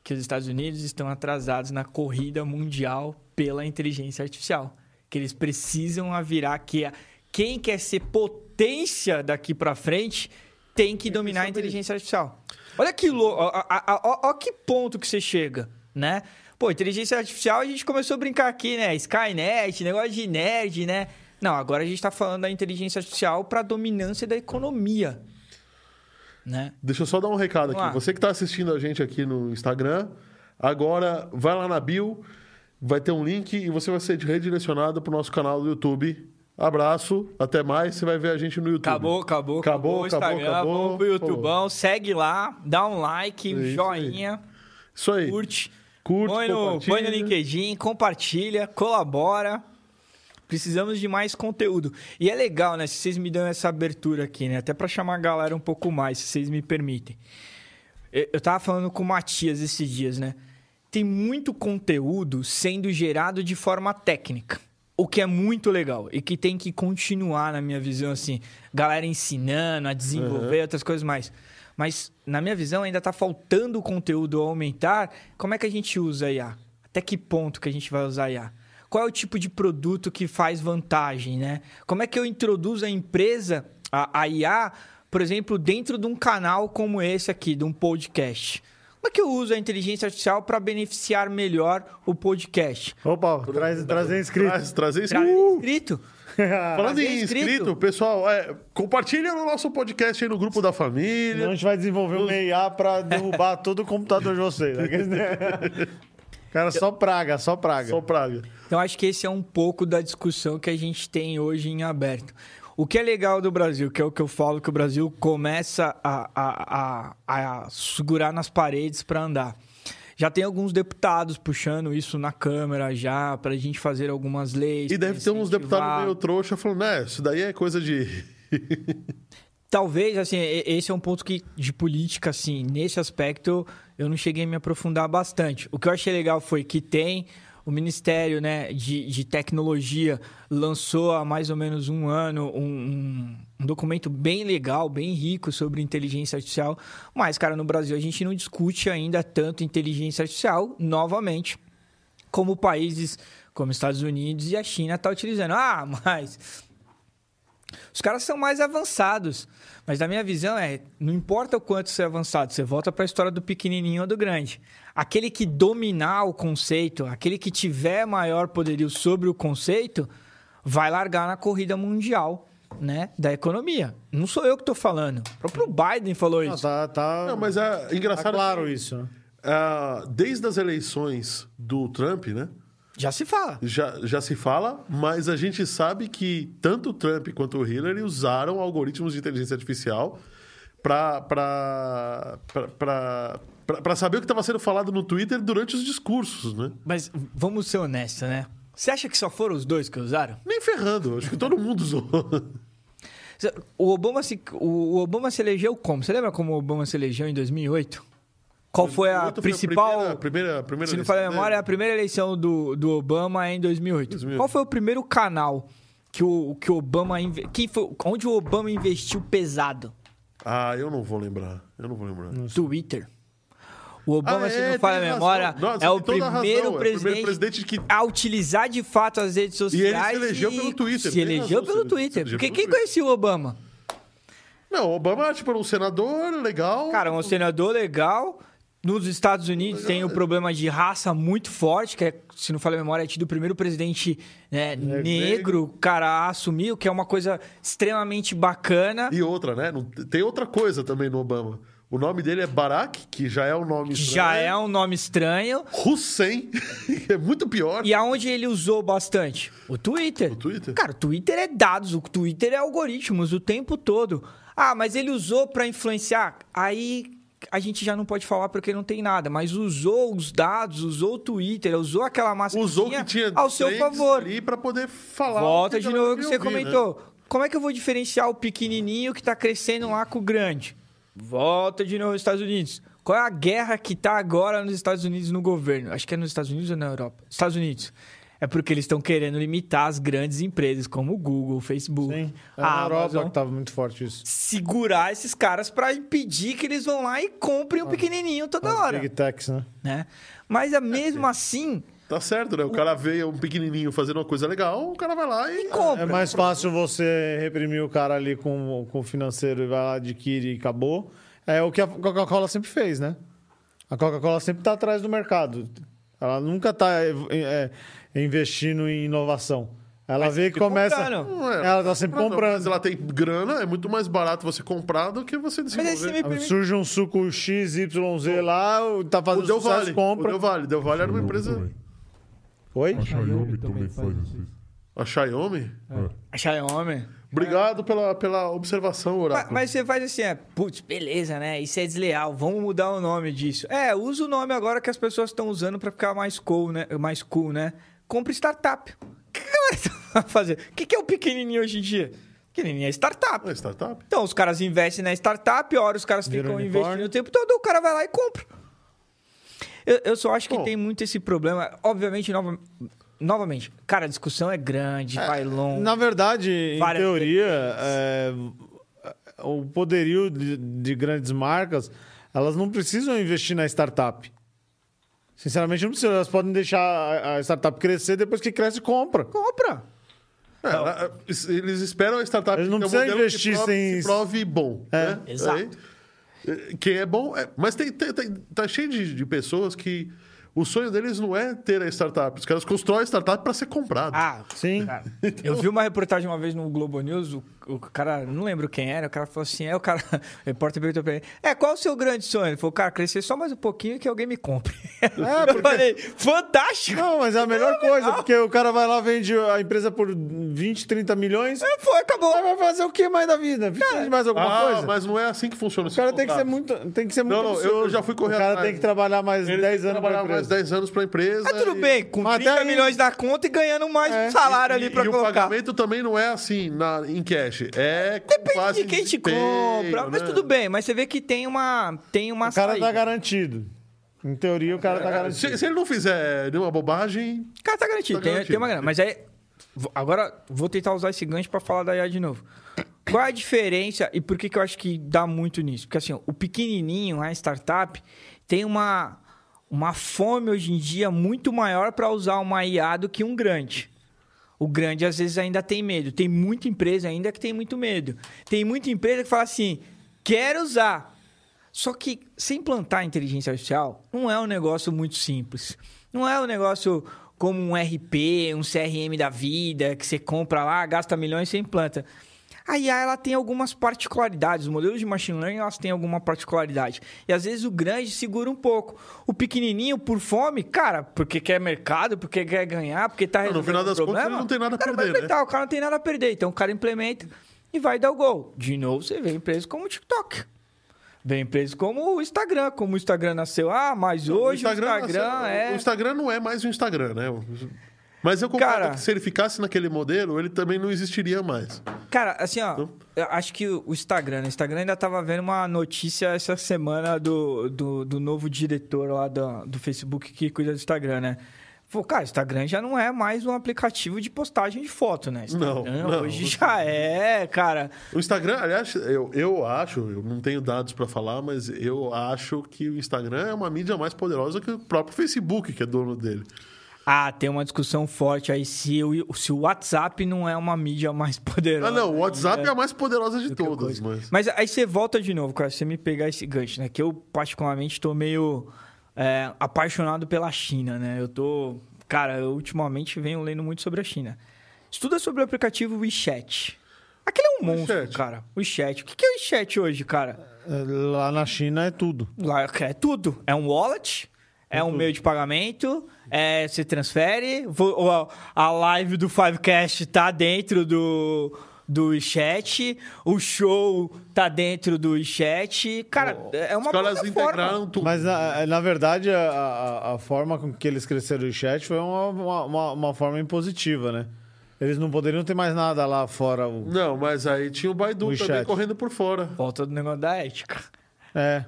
Que os Estados Unidos estão atrasados na corrida mundial pela inteligência artificial, que eles precisam virar que a- quem quer ser potência daqui pra frente tem que dominar a inteligência artificial. Olha que louco, ó, que ponto que você chega, né? Pô, inteligência artificial a gente começou a brincar aqui, né? Skynet, negócio de nerd, né? Não, agora a gente tá falando da inteligência artificial para dominância da economia, né? Deixa eu só dar um recado Vamos aqui. lá. Você que está assistindo a gente aqui no Instagram, agora vai lá na bio, vai ter um link e você vai ser redirecionado para o nosso canal do YouTube. Abraço, até mais. Você vai ver a gente no YouTube. Acabou, acabou, Acabou, o acabou, Instagram, acabou. vamos pro YouTubão, segue lá, dá um like, isso joinha, Isso aí. curte, Curte, põe, no, põe no LinkedIn, compartilha, colabora. Precisamos de mais conteúdo. E é legal, né? Se vocês me dão essa abertura aqui, né? Até para chamar a galera um pouco mais, se vocês me permitem. Eu tava falando com o Matias esses dias, né? Tem muito conteúdo sendo gerado de forma técnica. O que é muito legal e que tem que continuar, na minha visão, assim. Galera ensinando a desenvolver outras coisas mais. Mas, na minha visão, ainda tá faltando o conteúdo aumentar. Como é que a gente usa a IA? Até que ponto que a gente vai usar a IA? Qual é o tipo de produto que faz vantagem, né? Como é que eu introduzo a empresa, a, a IA, por exemplo, dentro de um canal como esse aqui, de um podcast? Como é que eu uso a inteligência artificial para beneficiar melhor o podcast? Opa, traz, trazer inscrito. Traz, trazer Uh! inscrito. Falando em inscrito. inscrito, pessoal, é, compartilha no nosso podcast aí no grupo da Senão a família. gente vai desenvolver um IA pra derrubar todo o computador de vocês. Cara, só praga, só praga. Só praga. Então, acho que esse é um pouco da discussão que a gente tem hoje em aberto. O que é legal do Brasil, que é o que eu falo, que o Brasil começa a, a, a, a segurar nas paredes para andar. Já tem alguns deputados puxando isso na Câmara já, para a gente fazer algumas leis. E deve ter uns deputados meio trouxa falando, né, isso daí é coisa de. Talvez, assim, esse é um ponto que, de política, assim, nesse aspecto, eu não cheguei a me aprofundar bastante. O que eu achei legal foi que tem o Ministério né, de, de Tecnologia lançou há mais ou menos um ano um, um- um documento bem legal, bem rico sobre inteligência artificial. Mas, cara, no Brasil a gente não discute ainda tanto inteligência artificial, novamente, como países como Estados Unidos e a China estão utilizando. Ah, mas Os caras são mais avançados. Mas na minha visão é, não importa o quanto você é avançado, você volta para a história do pequenininho ou do grande. Aquele que dominar o conceito, aquele que tiver maior poderio sobre o conceito, vai largar na corrida mundial, né, da economia. Não sou eu que estou falando. O próprio Biden falou Não, isso. tá, tá, Não, mas é tá engraçado. claro que, isso. né? ah, desde as eleições do Trump, né? Já se fala. Já, já se fala, mas a gente sabe que tanto o Trump quanto o Hillary usaram algoritmos de inteligência artificial para saber o que estava sendo falado no Twitter durante os discursos, né? Mas vamos ser honestos, né? Você acha que só foram os dois que usaram? Nem ferrando, acho que todo mundo usou. O Obama se, o Obama se elegeu como? Você lembra como o Obama se elegeu em 2008? Qual foi a principal... a primeira, primeira, primeira Se não falha a memória, dele. a primeira eleição do, do Obama é em 2008. 2008. Qual foi o primeiro canal que o, que o Obama... inve- Que foi, onde o Obama investiu pesado? Ah, eu não vou lembrar. Eu não vou lembrar. Twitter. O Obama, Ah, se é, não falha a memória. Nossa, é, o a razão. primeiro É o primeiro presidente que- a utilizar de fato as redes ele se sociais. elegeu pelo Twitter, Se elegeu razão, pelo se- Twitter. se elegeu Porque pelo quem Twitter. conhecia o Obama? Não, o Obama tipo, era um senador legal. Cara, um senador legal. Nos Estados Unidos tem o problema de raça muito forte, que é, se não falha a memória, é tido o primeiro presidente né, negro, cara, a assumir, o que é uma coisa extremamente bacana. E outra, né? Tem outra coisa também no Obama. O nome dele é Barack, que já é um nome Já estranho. é um nome estranho. Hussein, que é muito pior. E aonde ele usou bastante? O Twitter. O Twitter? Cara, o Twitter é dados, o Twitter é algoritmos o tempo todo. Ah, mas ele usou pra influenciar. Aí a gente já não pode falar porque não tem nada, mas usou os dados, usou o Twitter, usou aquela massa Usou que tinha ao seu favor. ali pra poder falar. Volta que de novo o que você ouvir, comentou. Como é que eu vou diferenciar o pequenininho que tá crescendo lá com o grande? Volta de novo aos Estados Unidos. Qual é a guerra que tá agora nos Estados Unidos no governo? Acho que é nos Estados Unidos ou na Europa? Estados Unidos. É porque eles estão querendo limitar as grandes empresas como o Google, o Facebook, Sim. É a Europa que tava muito forte isso. Segurar esses caras pra impedir que eles vão lá e comprem o pequenininho toda As hora. Big Techs, né? Né? Mas é mesmo assim, Tá certo, né? O cara vê um pequenininho fazendo uma coisa legal, o cara vai lá e... compra. É mais fácil você reprimir o cara ali com, com o financeiro e vai lá, adquire e acabou. É o que a Coca-Cola sempre fez, né? A Coca-Cola sempre está atrás do mercado. Ela nunca está investindo em inovação. Ela vê que começa. é, Ela está sempre Mas comprando. ela tem grana, é muito mais barato você comprar do que você Mas aí você desenvolver. me permite- Surge um suco XYZ lá, tá O fazendo Del sucesso, Valle, compra. o Del Valle. Del Valle era uma empresa... também. Oi? A Xiaomi também faz isso. A Xiaomi? A Xiaomi. Obrigado pela, pela observação, Mas, Oráculo. mas você faz assim, é, putz, beleza, né? Isso é desleal, vamos mudar o nome disso. É, usa o nome agora que as pessoas estão usando pra ficar mais cool, né? Mais cool, né? Compre startup. O que que a galera tá fazendo? O que, que é o pequenininho hoje em dia? Pequenininho é startup. É startup? Então, os caras investem na startup, hora os caras Vira ficam investindo o tempo todo, o cara vai lá e compra. Eu, eu só acho que Bom. tem muito esse problema. Obviamente, nova- novamente, cara, a discussão é grande, vai longe. Na verdade, em teoria, é, o poderio de, de grandes marcas, elas não precisam investir na startup. Sinceramente, não precisam. Elas podem deixar a startup crescer, depois que cresce, compra. Compra. É, ela- eles esperam a startup Eles não ter um investir que prove, sem- se prove bom. É, né? exato. Aí, é, quem é bom... É, mas tem, tem- tem- tá cheio de, de pessoas que o sonho deles não é ter a startup. Os caras constroem a startup para ser comprado. Ah, Sim. Cara, eu vi uma reportagem uma vez no Globo News, o, o cara, não lembro quem era, o cara falou assim, é o cara, o repórter perguntou pra ele, é, qual o seu grande sonho? Ele falou, cara, crescer só mais um pouquinho e que alguém me compre. É, eu porque- falei, fantástico! Não, mas é a melhor coisa, porque o cara vai lá, vende a empresa por 20, 30 milhões. É, Foi, acabou. Vai fazer o que mais da vida? Precisa de mais alguma Ah, coisa? mas não é assim que funciona O cara tem que ser muito, tem que ser muito Não, não, eu- eu já fui correr O cara atrás. tem que trabalhar mais Ele 10 tem que anos pra trabalhar mais empresa. 10 anos para a empresa. Mas tudo e- bem, com Mas 30 até aí- milhões da conta e ganhando mais É. um salário E- ali pra e o colocar. pagamento também não é assim na, em cash. É com Depende de quem em te compra, mas né? tudo bem, mas você vê que tem uma, tem uma O cara saída. tá garantido. Em teoria, o cara tá garantido. Se, se ele não fizer nenhuma bobagem, O cara tá garantido, Tá tem, garantido. tem uma grana. Mas aí, v- agora vou tentar usar esse gancho pra falar da IA de novo. Qual é a diferença e por que, que eu acho que dá muito nisso? Porque assim, o pequenininho, a startup, tem uma, uma fome hoje em dia muito maior para usar uma IA do que um grande. O grande às vezes ainda tem medo. Tem muita empresa ainda que tem muito medo. Tem muita empresa que fala assim: quero usar. Só que se implantar inteligência artificial não é um negócio muito simples. Não é um negócio como um RP, um CRM da vida, que você compra lá, gasta milhões e você implanta. A IA ela tem algumas particularidades, os modelos de machine learning elas têm alguma particularidade. E às vezes o grande segura um pouco. O pequenininho, por fome, cara, porque quer mercado, porque quer ganhar, porque tá Não, no final das problema, contas, não tem nada a o perder, né? O cara não tem nada a perder. Então o cara implementa e vai dar o gol. De novo, você vê empresas como o TikTok. Vem empresas como o Instagram, como o Instagram nasceu. Ah, mas hoje o Instagram, nasceu- é. O Instagram não é mais o Instagram, né? Mas eu concordo Cara- que se ele ficasse naquele modelo, ele também não existiria mais. Cara, assim, ó, Então? eu acho que o Instagram, né? O Instagram ainda tava vendo uma notícia essa semana do, do, do novo diretor lá do, do Facebook que cuida do Instagram, né? Falou, cara, o Instagram já não é mais um aplicativo de postagem de foto, né? Não, Instagram não. Hoje já é, cara. O Instagram, aliás, eu, eu acho, eu não tenho dados pra falar, mas eu acho que o Instagram é uma mídia mais poderosa que o próprio Facebook, que é dono dele. Ah, tem uma discussão forte aí se o, se o WhatsApp não é uma mídia mais poderosa. Ah, não, o WhatsApp é a mais poderosa de do que o todas, mas. Mas aí você volta de novo, cara, se você me pegar esse gancho, né? Que eu, particularmente, tô meio é, apaixonado pela China, né? Eu tô. Cara, eu ultimamente venho lendo muito sobre a China. Estuda sobre o aplicativo WeChat. Aquele é um monstro, WeChat. cara. WeChat. O que é o WeChat hoje, cara? É, Lá na China é tudo. Lá é tudo. É um wallet, é um meio de pagamento, é, você transfere. o- A live do Fivecast tá dentro do, do WeChat. O show tá dentro do WeChat. Cara, é uma Os integraram tudo. Mas, na, na verdade, a, a- a forma com que eles cresceram o chat foi uma, uma, uma- forma impositiva, né? Eles não poderiam ter mais nada lá fora. O... Não, mas aí tinha o Baidu WeChat. também correndo por fora. Volta do negócio da ética. É.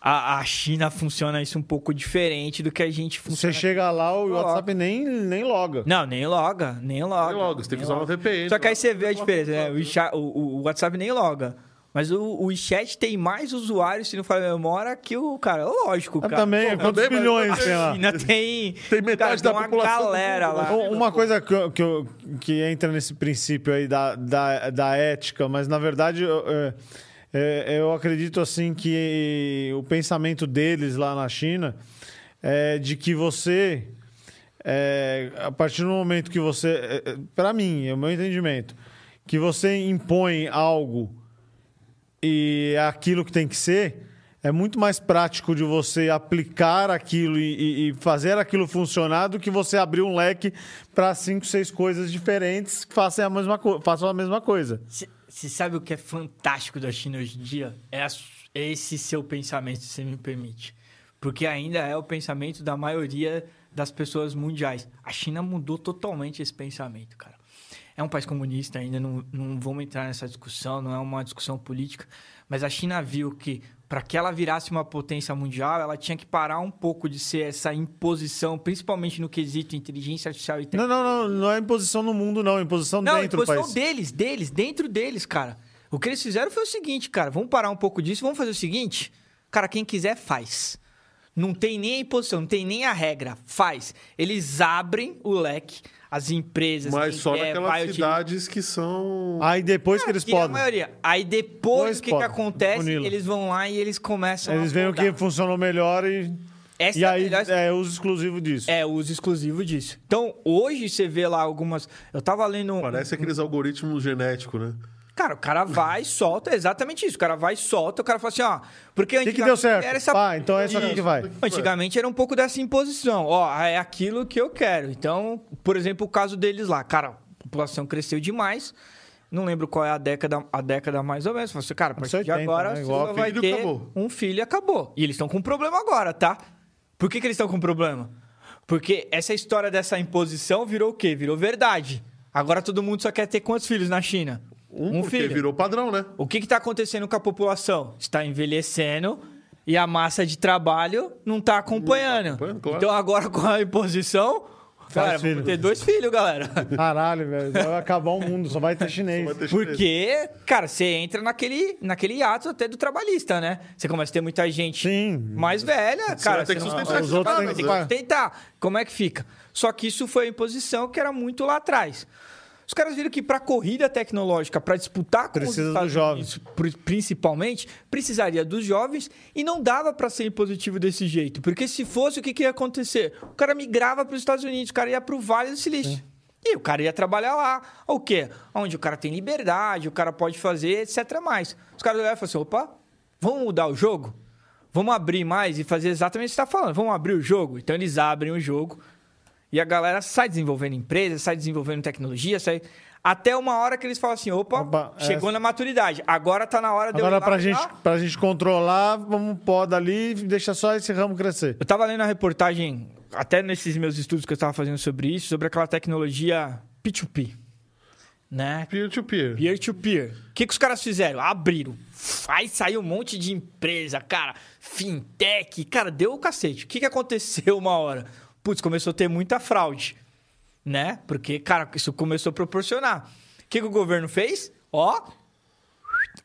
A, a China funciona isso um pouco diferente do que a gente Você funciona. chega lá, o Loga. WhatsApp nem, nem loga. Não, nem loga, nem loga. Nem logo, você tem que usar uma loga. VPN. Só que aí você vê a diferença, né? O, o- o- WhatsApp nem loga. Mas o, o WeChat tem mais usuários, se não falar a memória, que o cara. Lógico, Ah, cara. também, Pô, quantos também, milhões tem lá? China tem. Tem metade cara, da tem uma população galera lá. né? Uma coisa que, eu- que, eu- que entra nesse princípio aí da, da, da ética, mas na verdade eu, é, é, eu acredito assim que o pensamento deles lá na China é de que você, é, a partir do momento que você, para mim, é o meu entendimento, que você impõe algo e é aquilo que tem que ser, é muito mais prático de você aplicar aquilo e, e- fazer aquilo funcionar do que você abrir um leque para cinco, seis coisas diferentes que façam a mesma, façam a mesma coisa. Você sabe o que é fantástico da China hoje em dia? É, é esse seu pensamento, se me permite. Porque ainda é o pensamento da maioria das pessoas mundiais. A China mudou totalmente esse pensamento, cara. É um país comunista ainda, não, não vamos entrar nessa discussão, não é uma discussão política. Mas a China viu que para que ela virasse uma potência mundial, ela tinha que parar um pouco de ser essa imposição, principalmente no quesito inteligência artificial e Não, não, não, não é imposição no mundo, não, é imposição não, dentro do imposição país. deles, deles, dentro deles, cara. O que eles fizeram foi o seguinte, cara. Vamos parar um pouco disso, vamos fazer o seguinte. Cara, quem quiser faz. Não tem nem a imposição, não tem nem a regra. Faz. Eles abrem o leque, as empresas. Mas só quer, naquelas cidades que são. Aí depois que eles Que é a podem. maioria. Aí depois, o que, que acontece? Eles vão lá e eles começam Eles a veem o que funcionou melhor e, Essa e é a aí melhor é uso exclusivo disso. É, o uso exclusivo disso. Então, hoje você vê lá algumas. Eu tava lendo. um- Parece aqueles algoritmos genéticos, né? Cara, o cara vai, solta, é exatamente isso. O cara vai, solta, o cara fala assim, ó. Porque O que, que deu certo? Era essa... Ah, então é essa aqui que vai. Antigamente era um pouco dessa imposição. Ó, é aquilo que eu quero. Então, por exemplo, o caso deles lá. Cara, a população cresceu demais. Não lembro qual é a década, a década mais ou menos. Falei assim, cara, a partir de 80, agora, né? você Igual vai ter acabou. um filho e acabou. E eles estão com um problema agora, tá? Por que, que eles estão com problema? Porque essa história dessa imposição virou o quê? Virou verdade. Agora todo mundo só quer ter quantos filhos na China? Um, porque virou padrão, né? O que está acontecendo com a população? Está envelhecendo e a massa de trabalho não está acompanhando. acompanhando, claro. Então agora com a imposição, filho. vamos ter dois filhos, galera. Caralho, velho. Vai acabar o mundo, só vai ter chinês. Vai ter chinês. Porque, cara, você entra naquele, naquele ato até do trabalhista, né? Você começa a ter muita gente Sim. mais velha, cara. vai ter que você não- sustentar Os outros cara, tem que- né? que sustentar. Como é que fica? Só que isso foi a imposição que era muito lá atrás. Os caras viram que para corrida tecnológica, para disputar com Precisa os dos jovens. Unidos, principalmente, precisaria dos jovens e não dava para ser impositivo desse jeito. Porque se fosse, o que, que ia acontecer? O cara migrava para os Estados Unidos, o cara ia para o Vale do Silício. E o cara ia trabalhar lá. O quê? Onde o cara tem liberdade, o cara pode fazer, etc. Mais. Os caras olharam e falaram assim: opa, vamos mudar o jogo? Vamos abrir mais e fazer exatamente o que você está falando. Vamos abrir o jogo? Então eles abrem o jogo e a galera sai desenvolvendo empresa, sai desenvolvendo tecnologia, sai. Até uma hora que eles falam assim: opa, Opa, é. chegou na maturidade. Agora tá na hora de eu ir Agora, lá pra gente, pra gente controlar, vamos poda ali e deixa só esse ramo crescer. Eu tava lendo a reportagem, até nesses meus estudos que eu tava fazendo sobre isso, sobre aquela tecnologia P2P. Né? Peer-to-peer. Peer-to-peer. O que, que os caras fizeram? Abriram. Aí saiu um monte de empresa, cara. Fintech. Cara, deu o cacete. O que, que aconteceu uma hora? Putz, começou a ter muita fraude. Né? Porque, cara, isso começou a proporcionar. O que, que o governo fez? Ó,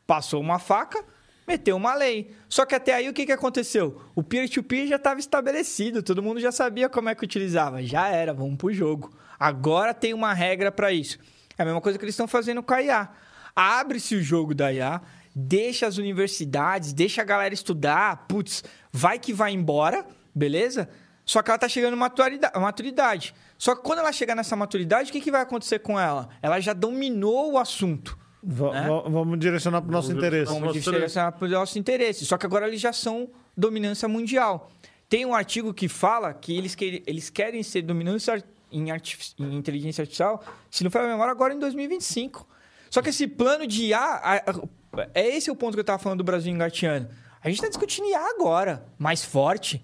passou uma faca, meteu uma lei. Só que até aí o que, que aconteceu? O peer-to-peer já estava estabelecido, todo mundo já sabia como é que utilizava. Já era, vamos pro jogo. Agora tem uma regra para isso. É a mesma coisa que eles estão fazendo com a IA. Abre-se o jogo da IA, deixa as universidades, deixa a galera estudar, putz, vai que vai embora, beleza? Só que ela tá chegando maturida- maturidade. Só que quando ela chegar nessa maturidade, o que, que vai acontecer com ela? Ela já dominou o assunto. Va- Né? va- Vamos direcionar pro nosso Vamos interesse. Vamos Nosso direcionar para o nosso interesse. Só que agora eles já são dominância mundial. Tem um artigo que fala que eles, que, eles querem ser dominância em, em inteligência artificial, se não for a memória, agora em 2025. Só que esse plano de IA, a- a- é esse o ponto que eu estava falando do Brasil engateando. A gente está discutindo IA agora, mais forte.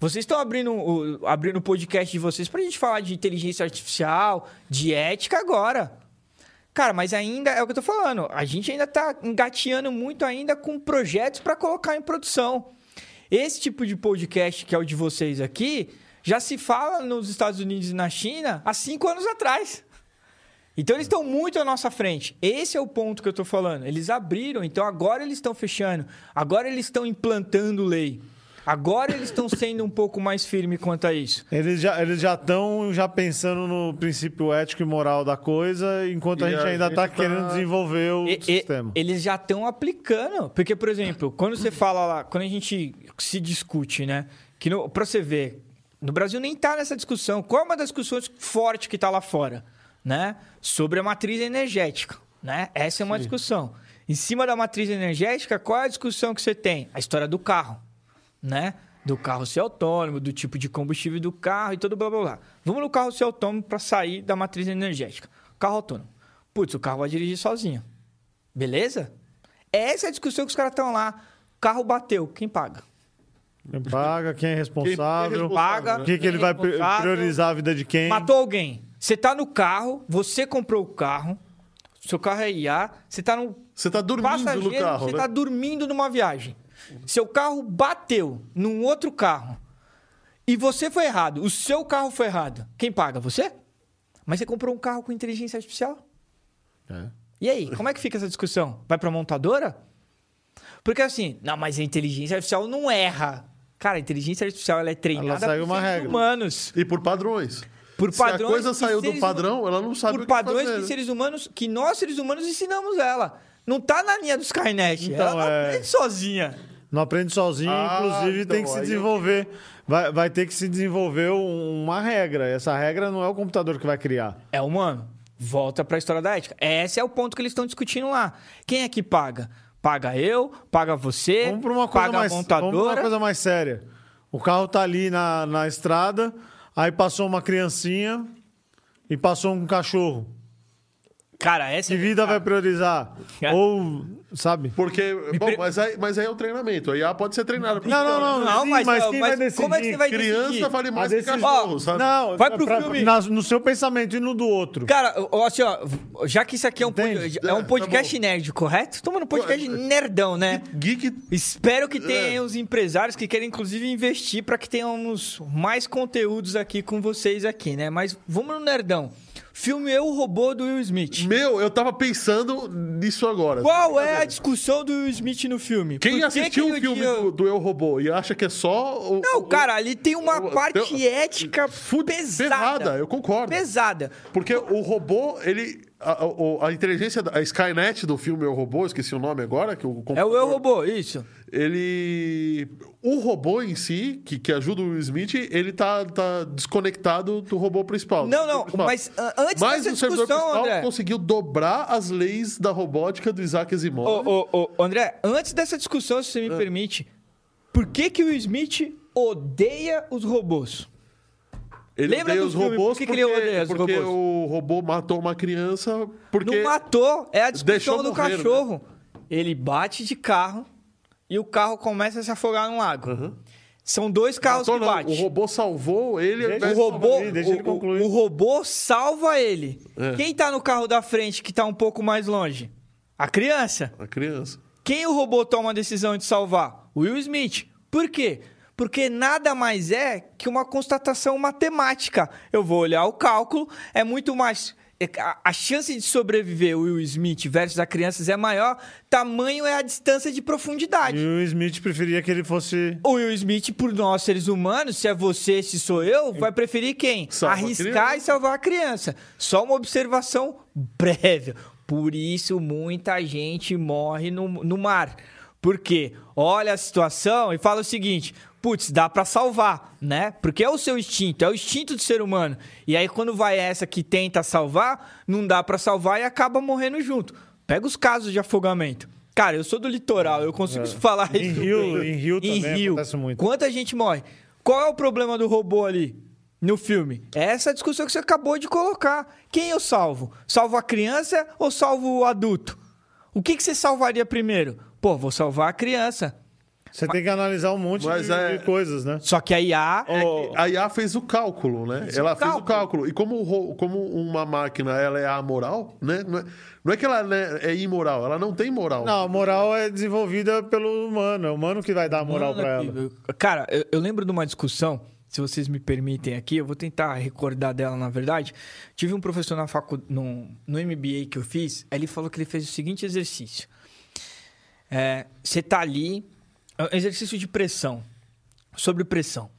Vocês estão abrindo o abrindo o podcast de vocês para a gente falar de inteligência artificial, de ética agora. Cara, mas ainda é o que eu tô falando. A gente ainda tá engateando muito ainda com projetos para colocar em produção. Esse tipo de podcast que é o de vocês aqui, já se fala nos Estados Unidos e na China há cinco anos atrás. Então eles estão muito à nossa frente. Esse é o ponto que eu tô falando. Eles abriram, então agora eles estão fechando. Agora eles estão implantando lei. Agora eles estão sendo um pouco mais firmes quanto a isso. Eles já eles já estão já pensando no princípio ético e moral da coisa, enquanto a E gente a ainda está tá- querendo desenvolver o E- e- sistema. eles já estão aplicando. Porque, por exemplo, quando você fala lá, quando a gente se discute, né? Que no, pra você ver, no Brasil nem tá nessa discussão. Qual é uma das discussões fortes que tá lá fora? Né? Sobre a matriz energética. Né? Essa é uma discussão. Em cima da matriz energética, qual é a discussão que você tem? A história do carro. Né? Do carro ser autônomo, do tipo de combustível do carro e tudo blá blá blá. Vamos no carro ser autônomo para sair da matriz energética. Carro autônomo. Putz, o carro vai dirigir sozinho. Beleza? Essa é a discussão que os caras estão lá. Carro bateu, quem paga? Quem paga, quem é responsável, responsável, Paga. né? o que, que ele vai pri- responsável. priorizar a vida de quem. Matou alguém. Você tá no carro, você comprou o carro, seu carro é IA, você tá no Você tá dormindo no carro, você né? tá dormindo numa viagem. Seu carro bateu num outro carro e você foi errado, o seu carro foi errado. Quem paga? Você? Mas você comprou um carro com inteligência artificial? É. E aí, como é que fica essa discussão? Vai pra montadora? Porque assim, não, mas a inteligência artificial não erra. Cara, a inteligência artificial ela é treinada segue por uma regra. humanos. E por padrões. Por Se a padrões coisa saiu do padrão, ela não sabe por o que padrões fazer. que seres humanos, que nós seres humanos ensinamos ela. Não tá na linha do Skynet. Então, ela não é- aprende sozinha. Não aprende sozinho, Ah, inclusive então, tem que se aí eu- desenvolver. Vai, vai ter que se desenvolver um- uma regra. Essa regra não é o computador que vai criar. É humano. Volta pra história da ética. Esse é o ponto que eles estão discutindo lá. Quem é que paga? Paga eu, paga você, Vamos para uma coisa paga mais, a vamos pra montadora. uma coisa mais séria. O carro tá ali na, na estrada, aí passou uma criancinha e passou um cachorro. Cara, essa Que vida vai priorizar? É. Ou, sabe? Porque, bom, pre- mas, aí, mas aí é o treinamento. A IA pode ser treinada. Não, não, não. Não, sim, mas, quem mas vai decidir? como é que você vai Criança decidir? vale mais que cachorro, sabe? Não, Vai pro pra- filme. na- no seu pensamento e no do outro. Cara, assim, ó, já que isso aqui é um, é um É, tá podcast nerd, correto? Estamos no podcast nerdão, né? Geek Espero que tenham É. os empresários que querem, inclusive, investir para que tenhamos mais conteúdos aqui com vocês aqui, né? Mas vamos no nerdão. Filme Eu, o Robô, do Will Smith. Meu, eu tava pensando nisso agora. Qual é a discussão do Will Smith no filme? Quem que assistiu que o filme do, do Eu Robô e acha que é só. O, Não, cara, ali tem uma o- parte tem- ética Fude- pesada. ferrada, eu concordo. Pesada. Porque o robô, ele. A, a- a inteligência, da- a Skynet do filme Eu Robô, esqueci o nome agora. Que o É o Eu, Robô, isso. Ele. O robô em si, que, que ajuda o Will Smith, ele tá, tá desconectado do robô principal. Não, não, principal. mas ah, antes Mas dessa o servidor principal André... conseguiu dobrar as leis da robótica do Isaac Asimov. Ô, ô, ô, André, antes dessa discussão, se você me permite, por que que o Will Smith odeia os robôs? Ele Lembra odeia os robôs Por que que porque, ele odeia os porque robôs? o robô matou uma criança porque... Não matou, é a discussão do morrer, né? cachorro. Ele bate de carro e o carro começa a se afogar no lago. São dois carros que batem. O robô salvou ele... Deixa invés O robô, aí, deixa ele o- concluir. o, o robô salva ele. É. Quem tá no carro da frente que tá um pouco mais longe? A criança. A criança. Quem o robô toma a decisão de salvar? O Will Smith. Por quê? Porque nada mais é que uma constatação matemática. Eu vou olhar o cálculo, é muito mais. É, a- chance de sobreviver o Will Smith versus a crianças é maior, tamanho é a distância de E profundidade. o Will Smith preferia que ele fosse. O Will Smith, por nós seres humanos, se é você, se sou eu, vai preferir quem? Salva Arriscar e salvar a criança. Só uma observação prévia. Por isso, muita gente morre no, no mar. Por quê? Olha a situação e fala o seguinte: putz, dá pra salvar, né? Porque é o seu instinto, é o instinto do ser humano. E aí, quando vai essa que tenta salvar, não dá pra salvar e acaba morrendo junto. Pega os casos de afogamento. Cara, eu sou do litoral, eu consigo falar É. Em isso. Rio- em Rio Em também Rio. acontece muito. Quanta gente morre? Qual é o problema do robô ali no filme? É essa discussão que você acabou de colocar. Quem eu salvo? Salvo a criança ou salvo o adulto? O que, que você salvaria primeiro? Pô, vou salvar a criança. Você tem que analisar um monte Mas de, é- de coisas, né? Só que a IA. É que a IA fez o cálculo, né? ela fez cálculo. o cálculo. E como, o ro- como uma máquina ela é amoral, né? Não é, não é que ela né, é imoral, ela não tem moral. Não, a moral é desenvolvida pelo humano. É o humano que vai dar a moral pra ela. Cara, eu, eu lembro de uma discussão, se vocês me permitem aqui, eu vou tentar recordar dela, na verdade. Tive um professor na facu... no, no MBA que eu fiz, aí ele falou que ele fez o seguinte exercício. É, Você tá ali, é exercício de pressão, sobre pressão.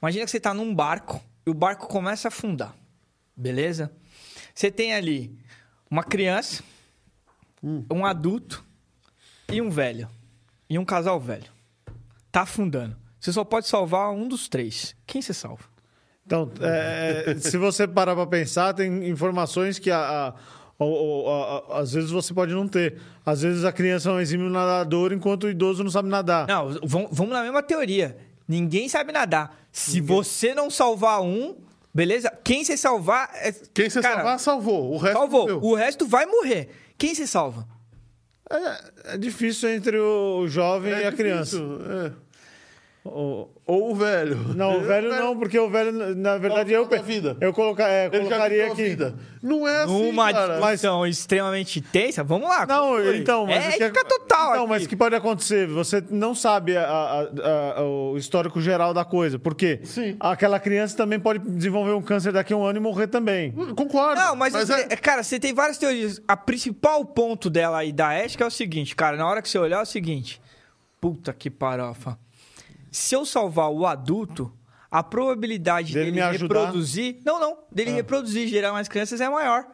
Imagina que você tá num barco e o barco começa a afundar, beleza? Você tem ali uma criança, um adulto e um velho. E um casal velho. Tá afundando. Você só pode salvar um dos três. Quem você salva? Então, é, se você parar pra pensar, tem informações que a, a- o- o- a- a- às vezes você pode não ter. Às vezes a criança é um exímio nadador enquanto o idoso não sabe nadar. Não, vamos, na mesma teoria. Ninguém sabe nadar. Se você não salvar um, beleza? Quem você salvar. É... Quem você Cara, salvar, salvou. O resto Salvou. morreu. O resto vai morrer. Quem você salva? É, é difícil entre o jovem É e a difícil, criança. é. O- Ou o velho. Não, o velho não, porque o velho, na verdade, É o eu, vida. eu coloca- é, Ele colocaria aqui. vida. Não é assim, Numa cara. discussão extremamente tensa, vamos lá. Não, então, mas é que ética total Então, aqui. mas o que pode acontecer? Você não sabe a- a- a- o histórico geral da coisa. Por quê? Sim. Aquela criança também pode desenvolver um câncer daqui a um ano e morrer também. Concordo. Não, mas, mas você- é... cara, você tem várias teorias. A principal ponto dela aí da ética é o seguinte, cara. Na hora que você olhar é o seguinte. Puta que parofa. Se eu salvar o adulto, a probabilidade Dele dele reproduzir. Não, não. Dele reproduzir e gerar mais crianças é maior.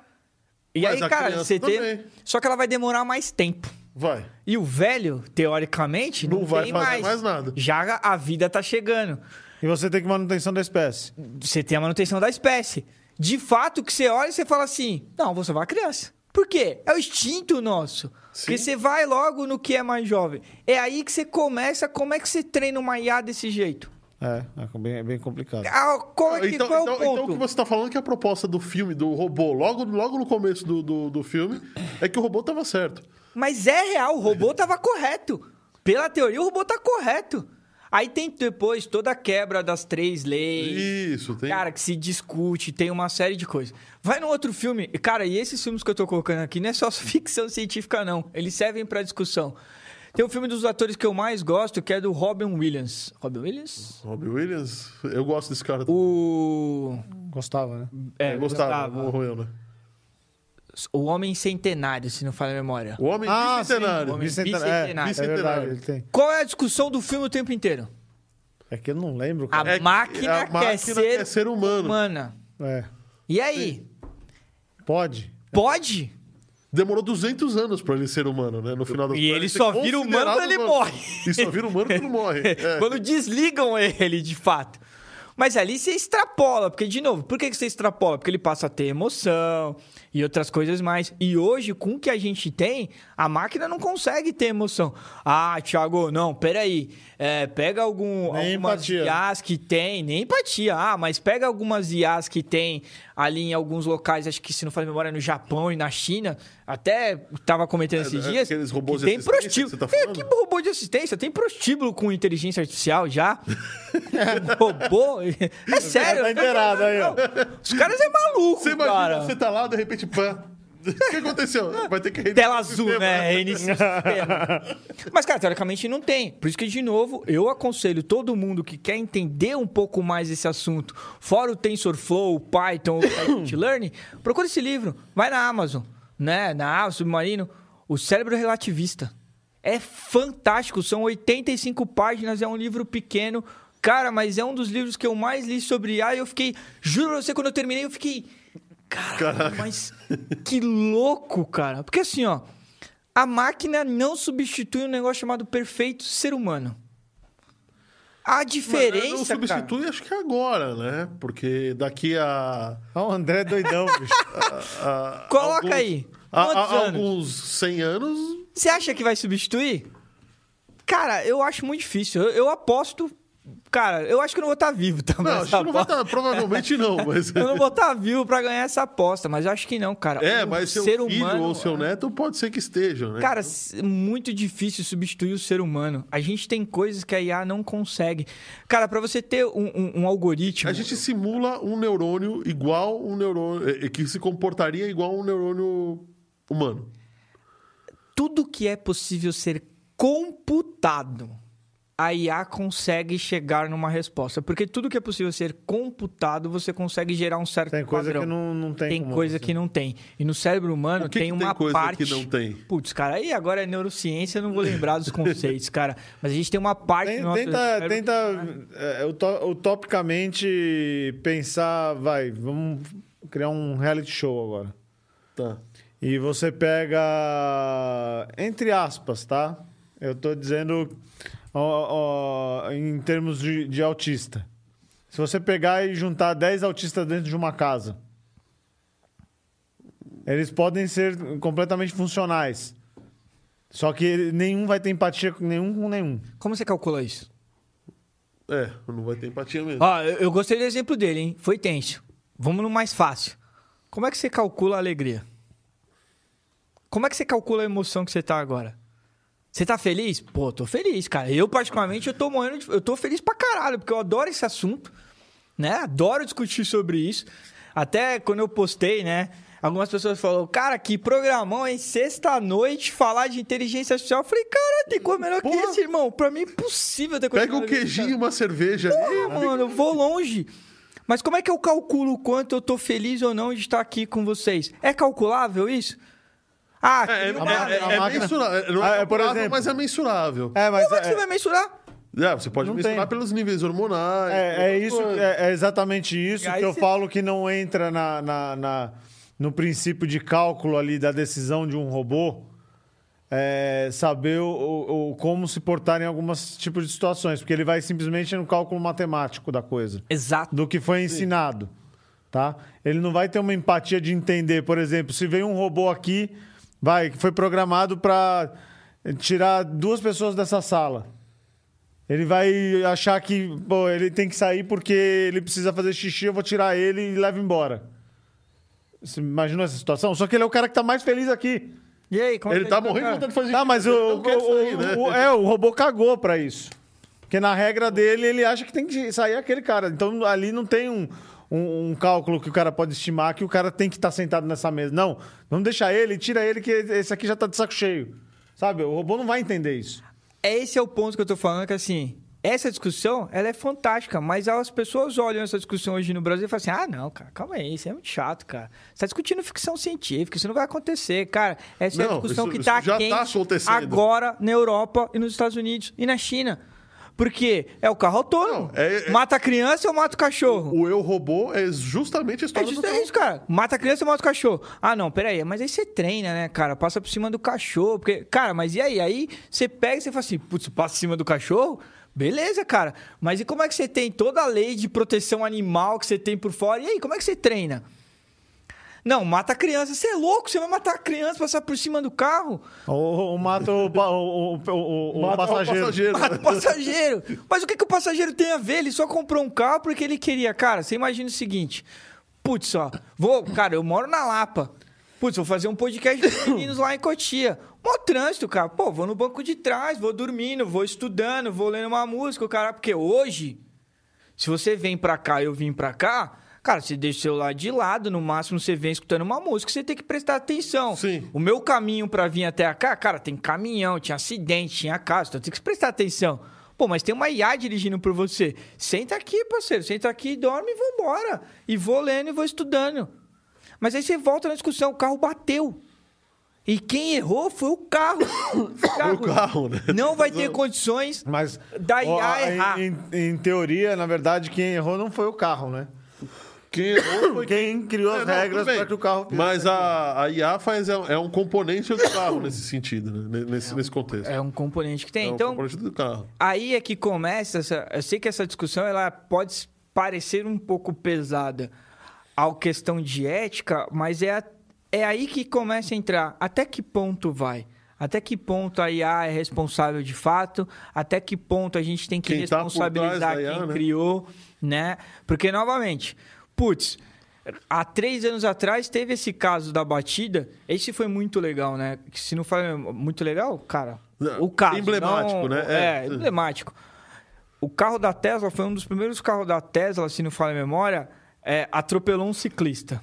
E Mas aí, cara, você tem. Só que ela vai demorar mais tempo. Vai. E o velho, teoricamente, não, Não vai tem fazer mais. mais nada. Já a vida tá chegando E você tem que manutenção da espécie. você tem a manutenção da espécie. De fato, que você olha e você fala assim: não, vou salvar a criança. Por quê? É o instinto nosso. Porque você vai logo no que é mais jovem. É aí que você começa, como é que você treina uma IA desse jeito? É, é bem, é bem complicado. Ah, qual é, que, Então, qual é então, o ponto? então o que você tá falando é que a proposta do filme, do robô, logo, logo no começo do, do, do filme, é que o robô tava certo. Mas é real, o robô tava correto. Pela teoria, o robô tá correto. Aí tem depois toda a quebra das três leis. Isso, tem. Cara, que se discute, tem uma série de coisas. Vai no outro filme. e, Cara, e esses filmes que eu tô colocando aqui não é só ficção científica, não. Eles servem pra discussão. Tem um filme dos atores que eu mais gosto, que é do Robin Williams. Robin Williams? Robbie Williams, eu gosto desse cara. O. Gostava, né? É, eu gostava, gostava. morreu, né? O Homem Centenário, se não falha a memória. O Homem Ah, Bicentenário. sim, o Homem Bicentenário. Bicentenário. É, é verdade, ele tem. Qual é a discussão do filme o tempo inteiro? É que eu não lembro, A. É que máquina, a máquina quer, ser quer ser humano. humana. É. E aí? Pode? Pode? Demorou 200 anos pra ele ser humano, né? No final do E ele só vira humano quando ele morre. E só vira humano quando morre. É. Quando desligam ele, de fato. Mas ali você extrapola, porque, de novo, por que que você extrapola? Porque ele passa a ter emoção e outras coisas mais. E hoje, com o que a gente tem, a máquina não consegue ter emoção. Ah, Thiago, não, peraí. É, pega algum, Nem algumas empatia. IAs que tem, nem empatia. Ah, mas pega algumas IAs que tem ali em alguns locais, acho que se não faz memória, no Japão e na China. Até tava comentando esses é, dias. aqueles robôs tem prostíbulo. tá é, falando? que robô de assistência? Tem prostíbulo com inteligência artificial já? robô? É sério. Tá aí, ó. Os caras é maluco, Você imagina, cara. você tá lá, de repente, pã. O que aconteceu? Vai ter que reiniciar Tela azul, sistema, né? Reinicia o sistema. Mas, cara, teoricamente não tem. Por isso que, de novo, eu aconselho todo mundo que quer entender um pouco mais esse assunto, fora o TensorFlow, o Python, o Scikit-Learn, procura esse livro. Vai na Amazon, né? Na Amazon, Submarino. O Cérebro Relativista. É fantástico. São 85 páginas, é um livro pequeno. Cara, mas é um dos livros que eu mais li sobre IA e eu fiquei... Juro pra você, quando eu terminei, eu fiquei... Caraca, mas que louco, cara. Porque assim, ó, a máquina não substitui um negócio chamado perfeito ser humano. A Mas diferença, Não cara, substitui, acho que agora, né? Porque daqui a. Ah, o André é doidão, bicho. a- Coloca alguns- aí. a- a- anos? alguns 100 anos. Você acha que vai substituir? Cara, eu acho muito difícil. Eu, eu aposto. Cara, eu acho que eu não vou estar vivo também. Não, acho que não vai estar. Provavelmente não, mas. Eu não vou estar vivo pra ganhar essa aposta, mas eu acho que não, cara. É, O mas seu ser filho humano, ou seu neto pode ser que estejam, né? Cara, é muito difícil substituir o ser humano. A gente tem coisas que a IA não consegue. Cara, pra você ter um, um- um algoritmo. A gente simula um neurônio igual um neurônio. eh, que se comportaria igual um neurônio humano. Tudo que é possível ser computado, a IA consegue chegar numa resposta. Porque tudo que é possível ser computado, você consegue gerar um certo Tem coisa padrão. que não, não tem Tem como coisa que não tem. E no cérebro humano O que tem que tem uma coisa parte. que não tem? Putz, cara, aí agora é neurociência, eu não vou lembrar dos conceitos, cara. Mas a gente tem uma parte Tem- Tenta, cérebro- tenta é, uto- utopicamente pensar, vai, vamos criar um reality show agora. Tá. E você pega, entre aspas, tá? Eu tô dizendo ó, ó, em termos de, de autista. Se você pegar e juntar 10 autistas dentro de uma casa, eles podem ser completamente funcionais. Só que nenhum vai ter empatia com nenhum com nenhum. Como você calcula isso? É, não vai ter empatia mesmo. Ó, eu, eu gostei do exemplo dele, hein? Foi tenso. Vamos no mais fácil. Como é que você calcula a alegria? Como é que você calcula a emoção que você tá agora? Você tá feliz? Pô, tô feliz, cara. Eu, particularmente, eu tô morrendo de... Eu tô feliz pra caralho, porque eu adoro esse assunto, né? Adoro discutir sobre isso. Até quando eu postei, né? Algumas pessoas falaram, cara, que programão, hein? Sexta-noite, falar de inteligência artificial. Eu falei, cara, tem coisa melhor que Porra. isso, irmão. Pra mim é impossível ter coisa Pega um que queijinho e uma cerveja Porra, ali. mano, eu vou longe. Mas como é que eu calculo o quanto eu tô feliz ou não de estar aqui com vocês? É calculável isso? Ah, É, é, que- A máquina- é- é a máquina- mensurável. Não Ah, é, é, por exemplo- mas é mensurável. É, mas como é que é- você vai mensurar? É, você pode Não mensurar tem. pelos níveis hormonais. É, é isso, é, é exatamente isso que eu você- falo que não entra na, na- na- no princípio de cálculo ali da decisão de um robô. é, saber o, o- o- como se portar em alguns tipos de situações, porque ele vai simplesmente no cálculo matemático da coisa, Exato. do que foi ensinado, tá? Ele não vai ter uma empatia de entender, por exemplo, se vem um robô aqui, vai, que foi programado para tirar duas pessoas dessa sala. Ele vai achar que pô, ele tem que sair porque ele precisa fazer xixi, eu vou tirar ele e levo embora. Você imaginou essa situação? Só que ele é o cara que tá mais feliz aqui. E aí, como Ele é que tá vai morrendo de vontade de fazer Tá, mas o, Ele o, sair, o- né? o- é, o robô cagou pra isso. Porque na regra dele, ele acha que tem que sair aquele cara. Então ali não tem um, um, um cálculo que o cara pode estimar que o cara tem que estar sentado nessa mesa. Não, vamos deixar ele, tira ele, que esse aqui já tá de saco cheio. Sabe? O robô não vai entender isso. Esse é o ponto que eu tô falando, que assim, essa discussão, ela é fantástica, mas as pessoas olham essa discussão hoje no Brasil e falam assim, ah, não, cara, calma aí, isso é muito chato, cara. Você tá discutindo ficção científica, isso não vai acontecer, cara. Essa é a Não, discussão isso- que tá tá quente acontecendo. agora na Europa e nos Estados Unidos e na China. Porque é o carro autônomo. Não, é- é- Mata a criança ou mata o cachorro? O eu robô é justamente a É história justo do é isso, cara. Mata a criança e mata o cachorro. Ah, não, peraí. Mas aí você treina, né, cara? Passa por cima do cachorro. Porque, cara, mas e aí? Aí você pega e você fala assim, putz, passa por cima do cachorro? Beleza, cara. Mas e como é que você tem toda a lei de proteção animal que você tem por fora? E aí, como é que você treina? Não, mata a criança. Você é louco? Você vai matar a criança, passar por cima do carro? Ou, ou mata o, o, o, o- passageiro. o passageiro. Mata o passageiro. Mas o que, que o passageiro tem a ver? Ele só comprou um carro porque ele queria. Cara, você imagina o seguinte. Putz, ó, vou, cara, eu moro na Lapa. Putz, vou fazer um podcast com os meninos lá em Cotia. Mó trânsito, cara. Pô, vou no banco de trás, vou dormindo, vou estudando, vou lendo uma música, cara. Porque hoje, se você vem pra cá e eu vim pra cá, cara, você deixa o celular de lado, no máximo você vem escutando uma música, você tem que prestar atenção. Sim. O meu caminho pra vir até cá, cara, tem caminhão, tinha acidente, tinha casa, então tem que prestar atenção. Pô, mas tem uma IA dirigindo por você. Senta aqui, parceiro, senta aqui, dorme e vambora. E vou lendo e vou estudando. Mas aí você volta na discussão, o carro bateu. E quem errou foi o carro. Foi o carro, né? Não vai ter condições Mas da ó, IA errar. em, em- em teoria, na verdade, quem errou não foi o carro, né? Quem errou foi Quem criou as É, não, regras para que o carro Mas a, a IA faz, é, é um componente do carro nesse sentido, né? Nesse, nesse contexto. É um componente que tem. É um então, componente do carro. aí é que começa essa. Eu sei que essa discussão ela pode parecer um pouco pesada ao questão de ética, mas é, a- é aí que começa a entrar. Até que ponto vai? Até que ponto a IA é responsável de fato? Até que ponto a gente tem que Quem tá responsabilizar da IA, quem né? criou, né? Porque, novamente, putz, há três anos atrás teve esse caso da batida. Esse foi muito legal, né? Se não foi muito legal, cara, o caso. emblemático, não- né? É, É. emblemático. O carro da Tesla foi um dos primeiros carros da Tesla, se não falha a memória, é, atropelou um ciclista.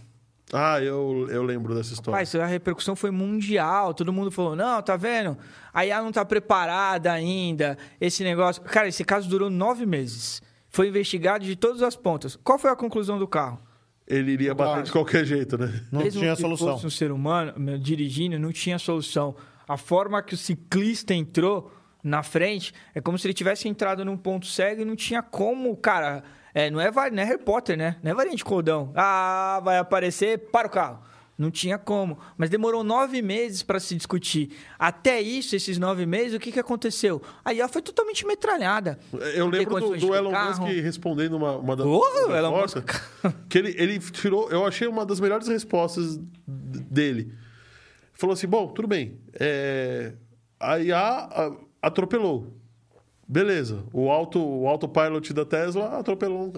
Ah, eu, eu lembro dessa história. Mas a repercussão foi mundial, todo mundo falou: não, tá vendo? A IA não tá preparada ainda, esse negócio. Cara, esse caso durou nove meses. Foi investigado de todas as pontas. Qual foi a conclusão do carro? Ele iria bater de qualquer jeito, né? Não Mesmo tinha que solução. fosse um ser humano meu, dirigindo, não tinha solução. A forma que o ciclista entrou na frente é como se ele tivesse entrado num ponto cego e não tinha como, cara. É, não, é, não é Harry Potter, né? Não é variante cordão. Ah, vai aparecer, para o carro. Não tinha como. Mas demorou nove meses para se discutir. Até isso, esses nove meses, o que, que aconteceu? A IA foi totalmente metralhada. Eu lembro do, do Elon carro. Musk respondendo uma, uma das Porra, o das Elon respostas, que ele, ele tirou, eu achei uma das melhores respostas dele. Falou assim, bom, tudo bem, é, a IA atropelou, beleza, o, auto, o autopilot da Tesla atropelou.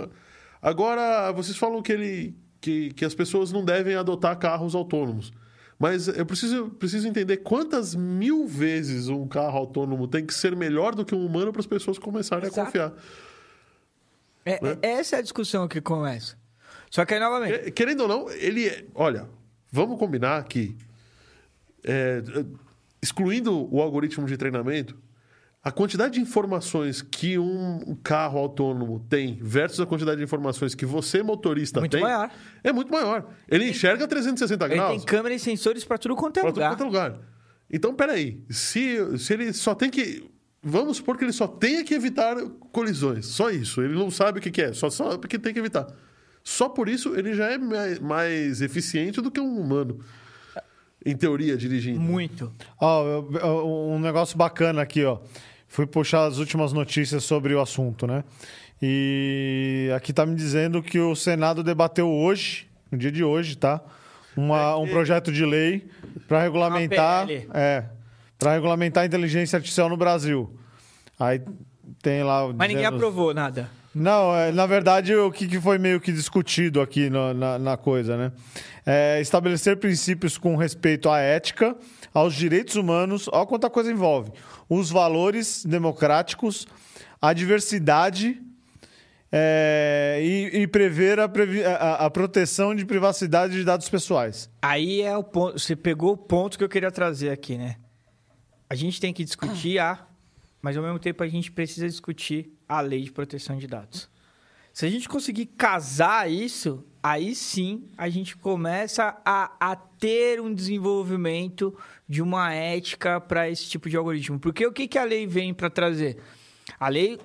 Agora, vocês falam que, ele, que, que as pessoas não devem adotar carros autônomos. Mas eu preciso, preciso entender quantas mil vezes um carro autônomo tem que ser melhor do que um humano para as pessoas começarem Exato. a confiar. É, Né? é- essa é a discussão que começa. Só que aí, novamente, Que- Querendo ou não, ele. é- Olha, vamos combinar que. é, excluindo o algoritmo de treinamento, a quantidade de informações que um carro autônomo tem versus a quantidade de informações que você, motorista, Muito tem. maior. É muito maior. Ele enxerga 360 ele graus. tem câmera e sensores para tudo quanto é Pra tudo lugar. quanto é lugar. Então, peraí. Se, se ele só tem que. Vamos supor que ele só tenha que evitar colisões. Só isso. Ele não sabe o que, que é. Só sabe que tem que evitar. Só por isso ele já é mais eficiente do que um humano. Em teoria, dirigindo. Muito. Ó, eu- um negócio bacana aqui, ó. Fui puxar as últimas notícias sobre o assunto, né? E aqui tá me dizendo que o Senado debateu hoje, no dia de hoje, tá? Uma, um projeto de lei para regulamentar, é, para regulamentar a inteligência artificial no Brasil. Aí tem lá. Mas ninguém dizendo- aprovou nada. Não, é, na verdade, o que, que foi meio que discutido aqui no- na, na coisa, né? É estabelecer princípios com respeito à ética, aos direitos humanos, olha quanta coisa envolve. Os valores democráticos, a diversidade é, e, e prever a, a- a proteção de privacidade de dados pessoais. Aí é o ponto. Você pegou o ponto que eu queria trazer aqui, né? A gente tem que discutir a, mas ao mesmo tempo a gente precisa discutir a lei de proteção de dados. Se a gente conseguir casar isso, aí sim a gente começa a, a ter um desenvolvimento de uma ética para esse tipo de algoritmo. Porque o que, que a lei vem para trazer? A lei,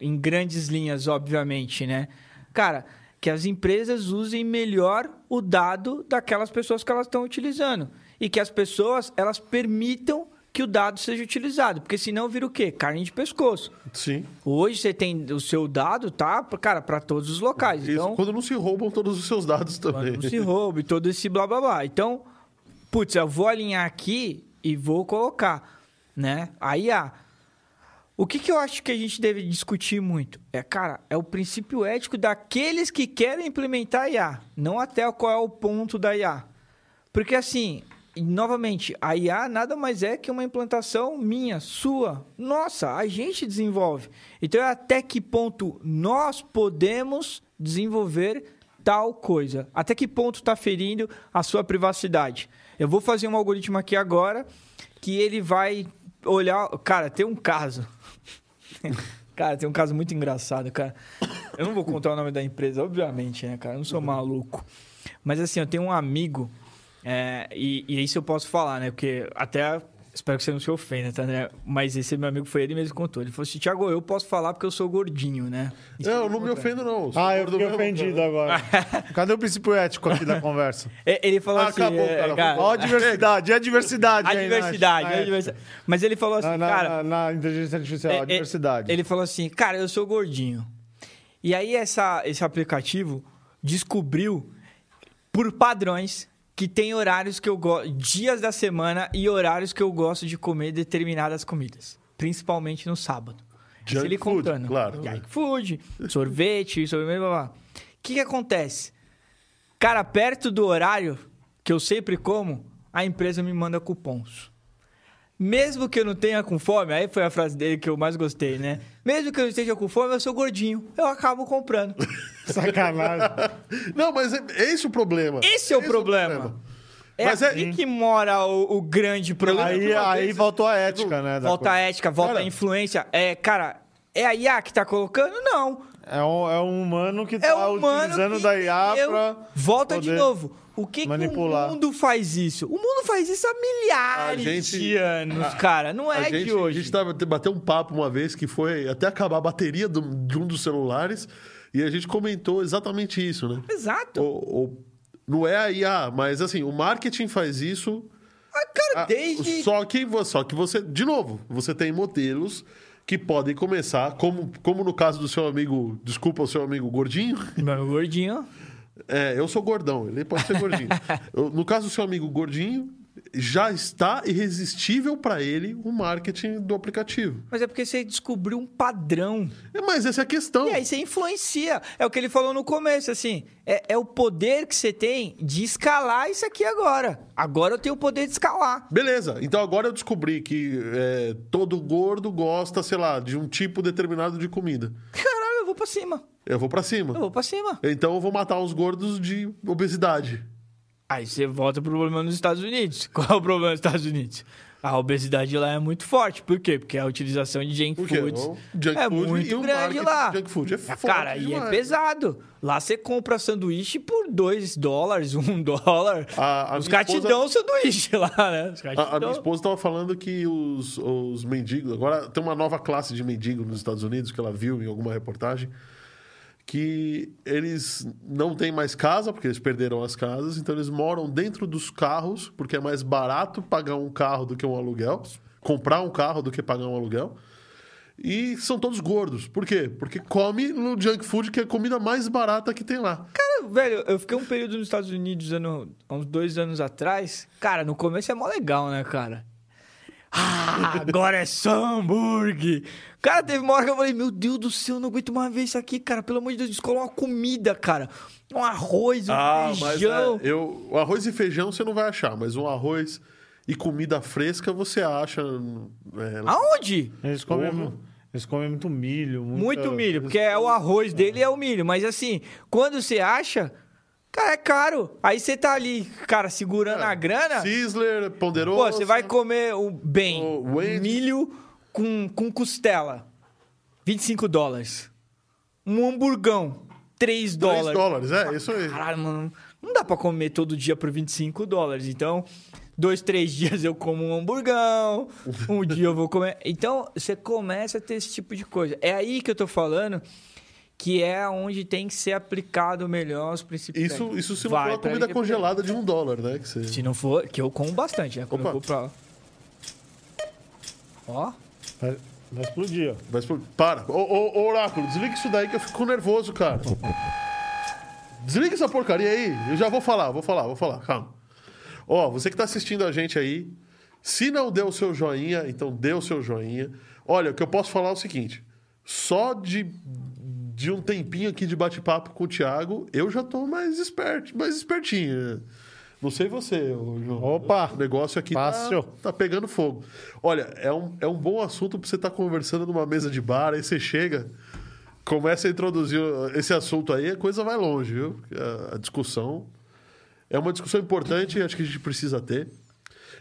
em grandes linhas, obviamente, né? Cara, que as empresas usem melhor o dado daquelas pessoas que elas estão utilizando. E que as pessoas, elas permitam que o dado seja utilizado. Porque senão vira o quê? Carne de pescoço. Sim. Hoje você tem o seu dado, tá? Cara, para todos os locais. Isso, Então, quando não se roubam todos os seus dados também. quando não se roube, todo esse blá blá blá. Então, putz, eu vou alinhar aqui e vou colocar, né? Aí, ah, o que, que eu acho que a gente deve discutir muito? É, cara, é o princípio ético daqueles que querem implementar a IA, não até qual é o ponto da IA. Porque assim, e, novamente, a IA nada mais é que uma implantação minha, sua, nossa, a gente desenvolve. Então é até que ponto nós podemos desenvolver tal coisa? Até que ponto está ferindo a sua privacidade? Eu vou fazer um algoritmo aqui agora que ele vai olhar. Cara, tem um caso. cara, tem um caso muito engraçado, cara. Eu não vou contar o nome da empresa, obviamente, né, cara? Eu não sou maluco. Mas assim, eu tenho um amigo, é, e, e isso eu posso falar, né? Porque até. Espero que você não se ofenda, tá, né? Mas esse meu amigo foi ele mesmo que contou. Ele falou assim: Tiago, eu posso falar porque eu sou gordinho, né? Isso Não, ele não me ofendo, não. Sou Ah, eu fiquei ofendido cara. agora. Cadê o princípio ético aqui da conversa? É, Ele falou Ah, assim: acabou, é, cara. cara, Ó, a diversidade, e a diversidade. a aí, né? diversidade, Na- a diversidade. Mas ele falou assim, Na, na- cara. na- na inteligência artificial, É, a é, diversidade. Ele falou assim, cara, eu sou gordinho. E aí essa, esse aplicativo descobriu por padrões que tem horários que eu gosto, dias da semana e horários que eu gosto de comer determinadas comidas, principalmente no sábado. Junk ele food, contando. claro. Junk food, sorvete, sorvete, blá, blá, blá. O que que acontece? Cara, perto do horário que eu sempre como, a empresa me manda cupons. Mesmo que eu não tenha com fome, aí foi a frase dele que eu mais gostei, né? Mesmo que eu esteja com fome, eu sou gordinho. Eu acabo comprando. Sacanagem. Não, mas é, é esse o problema. Esse é o problema. É Mas é- aqui que mora o, o grande problema. aí, aí vez- voltou a ética, né? Volta a ética, volta Cara- a influência. É, cara, é a IA que tá colocando? Não. É um, é um humano que É tá o humano utilizando que da IA pra. Volta de novo. O que, que o mundo faz isso? O mundo faz isso há milhares A gente- de anos, cara. Não A é gente, de hoje. A gente tava, bateu um papo uma vez que foi até acabar a bateria do- de um dos celulares e a gente comentou exatamente isso, né? Exato. O, o- não é a IA, mas assim, o marketing faz isso. Ah, cara, ah, desde... Só que, só que você, de novo, você tem modelos que podem começar, como, como no caso do seu amigo, desculpa, o seu amigo gordinho. Meu gordinho... É, eu sou gordão, ele pode ser gordinho. Eu- no caso do seu amigo gordinho, já está irresistível para ele o marketing do aplicativo. Mas é porque você descobriu um padrão. É, mas essa é a questão. E aí você influencia. É o que ele falou no começo, assim. É, é o poder que você tem de escalar isso aqui agora. Agora eu tenho o poder de escalar. Beleza, então agora eu descobri que é, todo gordo gosta, sei lá, de um tipo determinado de comida. Caralho, eu vou pra cima. Eu vou para Eu cima. vou pra cima. Então eu vou matar os gordos de obesidade. Aí você volta pro problema nos Estados Unidos. Qual é o problema nos Estados Unidos? A obesidade lá é muito forte. Por quê? Porque a utilização de junk foods junk é food muito e grande lá. junk food é forte Cara, aí é pesado. Lá você compra sanduíche por 2 dólares, 1 um dólar. A- a Os caras te esposa- dão sanduíche lá, né? Te A, a minha esposa estava falando que os, os mendigos. Agora tem uma nova classe de mendigo nos Estados Unidos que ela viu em alguma reportagem. Que eles não têm mais casa, porque eles perderam as casas, então eles moram dentro dos carros, porque é mais barato pagar um carro do que um aluguel, comprar um carro do que pagar um aluguel. E são todos gordos. Por quê? Porque come no junk food, que é a comida mais barata que tem lá. Cara, velho, eu fiquei um período nos Estados Unidos ano, há uns dois anos atrás. Cara, no começo é mó legal, né, cara? Ah, agora é só hambúrguer. Cara, teve uma hora que eu falei, meu Deus do céu, eu não aguento mais ver isso aqui, cara. Pelo amor de Deus, descola uma comida, cara. Um arroz, um Ah, mas feijão. é, eu, o arroz e feijão você não vai achar, mas um arroz e comida fresca você acha. é, Aonde? Eles comem, eles comem muito milho. Muito milho, porque é o arroz dele é o milho. Mas assim, quando você acha, cara, é caro. Aí você tá ali, cara, segurando a grana. Sizzler, ponderoso. Pô, você vai comer o bem, O milho com, com costela, 25 dólares. Um hamburgão, 3 3 dólares. dólares, é, isso aí. Caralho, mano, não dá pra comer todo dia por 25 dólares. Então, dois, três dias eu como um hamburgão, um dia eu vou comer. Então, você começa a ter esse tipo de coisa. É aí que eu tô falando que é onde tem que ser aplicado melhor os princípios. Isso, técnicos. isso se não Vai for a pra comida congelada de um dólar, né? Que você... se não for, que eu como bastante, né? Quando Opa. eu vou pra. Ó. Vai, vai explodir, ó. Vai explodir. Para. Ô, ô, ô, Oráculo, desliga isso daí que eu fico nervoso, cara. Desliga essa porcaria aí. Eu já vou falar, vou falar, vou falar. Calma. Ó, você que tá assistindo a gente aí, se não deu o seu joinha, então dê o seu joinha. Olha, o que eu posso falar é o seguinte: só de, de um tempinho aqui de bate-papo com o Thiago, eu já tô mais esperto, mais espertinho. Não sei você, João. Opa! O negócio aqui tá, Fácil. tá pegando fogo. Olha, é um, é um bom assunto pra você estar conversando numa mesa de bar, aí você chega, começa a introduzir esse assunto aí, a coisa vai longe, viu? A, a discussão é uma discussão importante, acho que a gente precisa ter.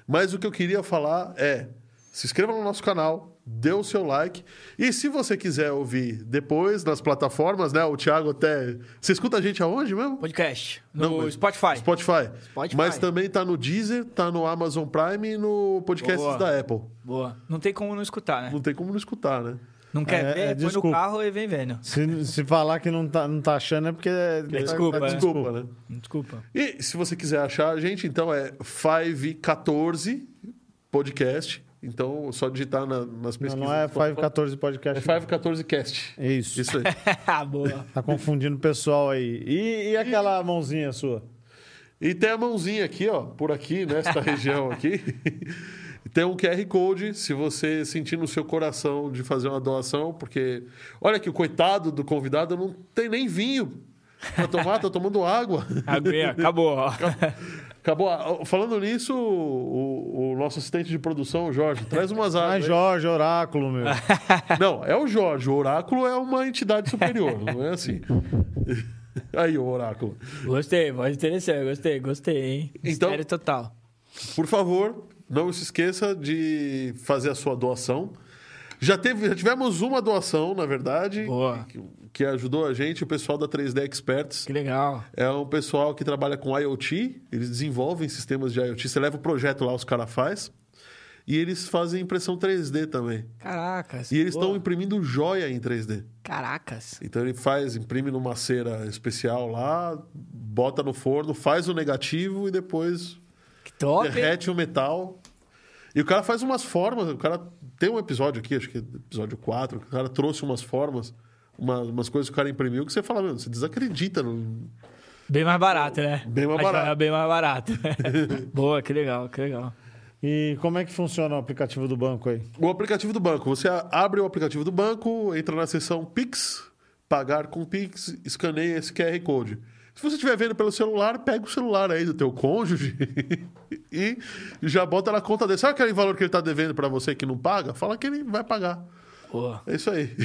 Mas o que eu queria falar é: se inscreva no nosso canal, dê o seu like. E se você quiser ouvir depois nas plataformas, né? O Thiago até. Você escuta a gente aonde mesmo? Podcast. No Não, Spotify. Spotify. Spotify. Mas também tá no Deezer, tá no Amazon Prime e no podcast Boa. da Apple. Boa. Não tem como não escutar, né? Não tem como não escutar, né? Não quer É, ver? é, põe desculpa. no carro e vem vendo. Se, se falar que não tá, não tá achando é porque. É, desculpa, tá- né? Desculpa, né? Desculpa. E se você quiser achar a gente, então é 514 podcast. Então, só digitar na- nas Não, pesquisas. não é 514 É podcast. 514 cast. É isso. Isso aí. Ah, Boa. Tá confundindo o pessoal aí. E, e aquela mãozinha sua? E tem a mãozinha aqui, ó, por aqui, nesta região aqui. Tem um QR Code, se você sentir no seu coração de fazer uma doação, porque olha que o coitado do convidado não tem nem vinho pra tomar, tá tomando água. Aguinha, acabou. ó. Acabou. a- Falando nisso, o, o nosso assistente de produção, o Jorge, traz umas águas. Ah. Jorge, oráculo, meu. Não, é o Jorge. O oráculo é uma entidade superior, não é assim. Aí, o oráculo. Gostei, voz interessante. Gostei, gostei, hein? Então- Mistério total. Por favor, não se esqueça de fazer a sua doação. Já, teve, já tivemos uma doação, na verdade, Boa. que, que ajudou a gente, o pessoal da 3D Experts. Que legal. É um pessoal que trabalha com IoT, eles desenvolvem sistemas de IoT. Você leva o projeto lá, os caras faz. E eles fazem impressão 3D também. Caracas. E eles estão imprimindo joia em 3D. Caracas. Então ele faz, imprime numa cera especial lá, bota no forno, faz o negativo e depois Que top. hein? derrete o metal. E o cara faz umas formas. O cara tem um episódio aqui, acho que é episódio 4, que o cara trouxe umas formas, uma- umas coisas que o cara imprimiu que você fala, meu, você desacredita. No... Bem mais barato, né? Bem mais A barato. É bem mais barato. Boa, que legal, que legal. E como é que funciona o aplicativo do banco aí? O aplicativo do banco. Você abre o aplicativo do banco, entra na seção Pix, pagar com Pix, escaneia esse QR Code. Se você estiver vendo pelo celular, pega o celular aí do teu cônjuge e já bota na conta dele. Sabe aquele valor que ele está devendo para você que não paga? Fala que ele vai pagar. Boa. É isso aí.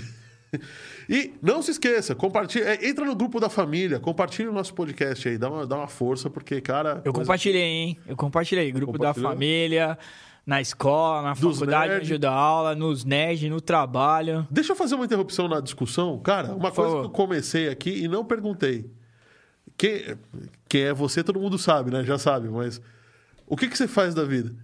E não se esqueça, compartilha, é, entra no grupo da família, compartilha o nosso podcast aí, dá uma, dá uma força, porque, cara. Eu compartilhei, hein? Eu compartilhei. Grupo da família, na escola, na Dos faculdade nerd. onde eu dou aula, nos NED, no trabalho. Deixa eu fazer uma interrupção na discussão. Cara, uma Por coisa favor. que eu comecei aqui e não perguntei. Quem, quem é você, todo mundo sabe, né? Já sabe, mas. O que, que você faz da vida?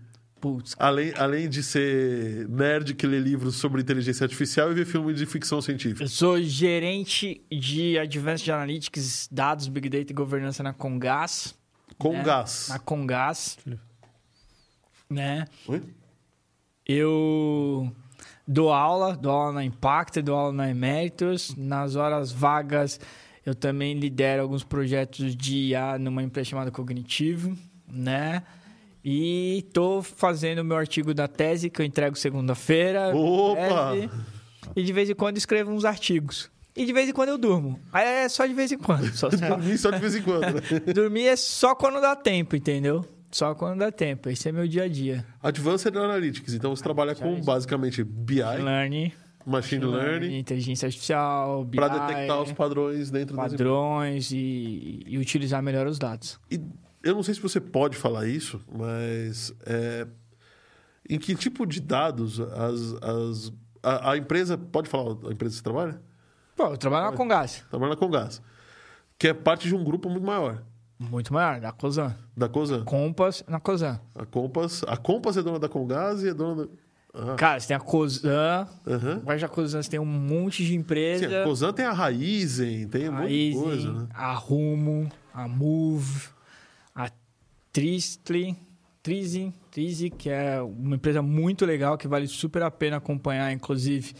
Putz, Além, além de ser nerd que lê livros sobre inteligência artificial e ver filmes de ficção científica. eu sou gerente de Advanced Analytics, dados, Big Data e governança na Congas. Né? gás. Na Congas. Né? Oi? Eu dou aula, dou aula na Impact, dou aula na Emeritus. Nas horas vagas, eu também lidero alguns projetos de IA numa empresa chamada Cognitivo, né? E tô fazendo o meu artigo da tese, que eu entrego segunda-feira. Opa! tese, e de vez em quando escrevo uns artigos. E de vez em quando eu durmo. Aí é só de vez em quando. Só, só- Dormir só de vez em quando, né? dormir é só quando dá tempo, entendeu? Só quando dá tempo. Esse é meu dia a dia. Advanced Analytics. Então você trabalha com basicamente BI, Learning, Machine Learning, inteligência artificial, BI, para detectar os padrões dentro das padrões e, e utilizar melhor os dados. E eu não sei se você pode falar isso, mas é, em que tipo de dados as, as, a, a empresa. Pode falar a empresa que você trabalha? Pô, eu trabalho na Congás. Trabalha na Congás. Que é parte de um grupo muito maior. Muito maior, da Cosan. Da Cosan. Compas na Cosan. A Compass, a Compass é dona da Congás e é dona da. Ah, Cara, você tem a Cosan. aham. Mas a Cosan você tem um monte de Sim, empresa. a Cosan tem a Raizen, tem um a monte de coisa, né? a Rumo, a Move, Tristly, Trizi, Trizi, que é uma empresa muito legal que vale super a pena acompanhar, inclusive.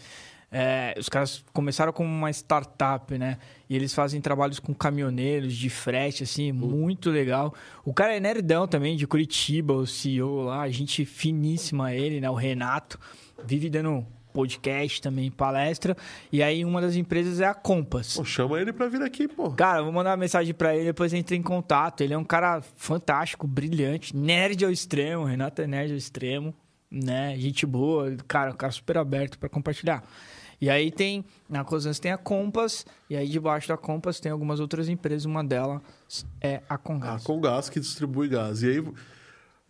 É, os caras começaram como uma startup, né? E eles fazem trabalhos com caminhoneiros de frete, assim, muito legal. O cara é nerdão também, de Curitiba, o CEO lá, gente finíssima ele, né? O Renato, vive dando podcast também, palestra. E aí uma das empresas é a Compass. Pô, chama ele pra vir aqui, pô. Cara, vou mandar uma mensagem pra ele, depois entra em contato. Ele é um cara fantástico, brilhante, nerd ao extremo. Renato é nerd ao extremo, né? Gente boa, cara, um cara super aberto pra compartilhar. E aí tem, na Cosans tem a Compass, e aí debaixo da Compass tem algumas outras empresas, uma delas é a A Congás. Congás que distribui gás. E aí,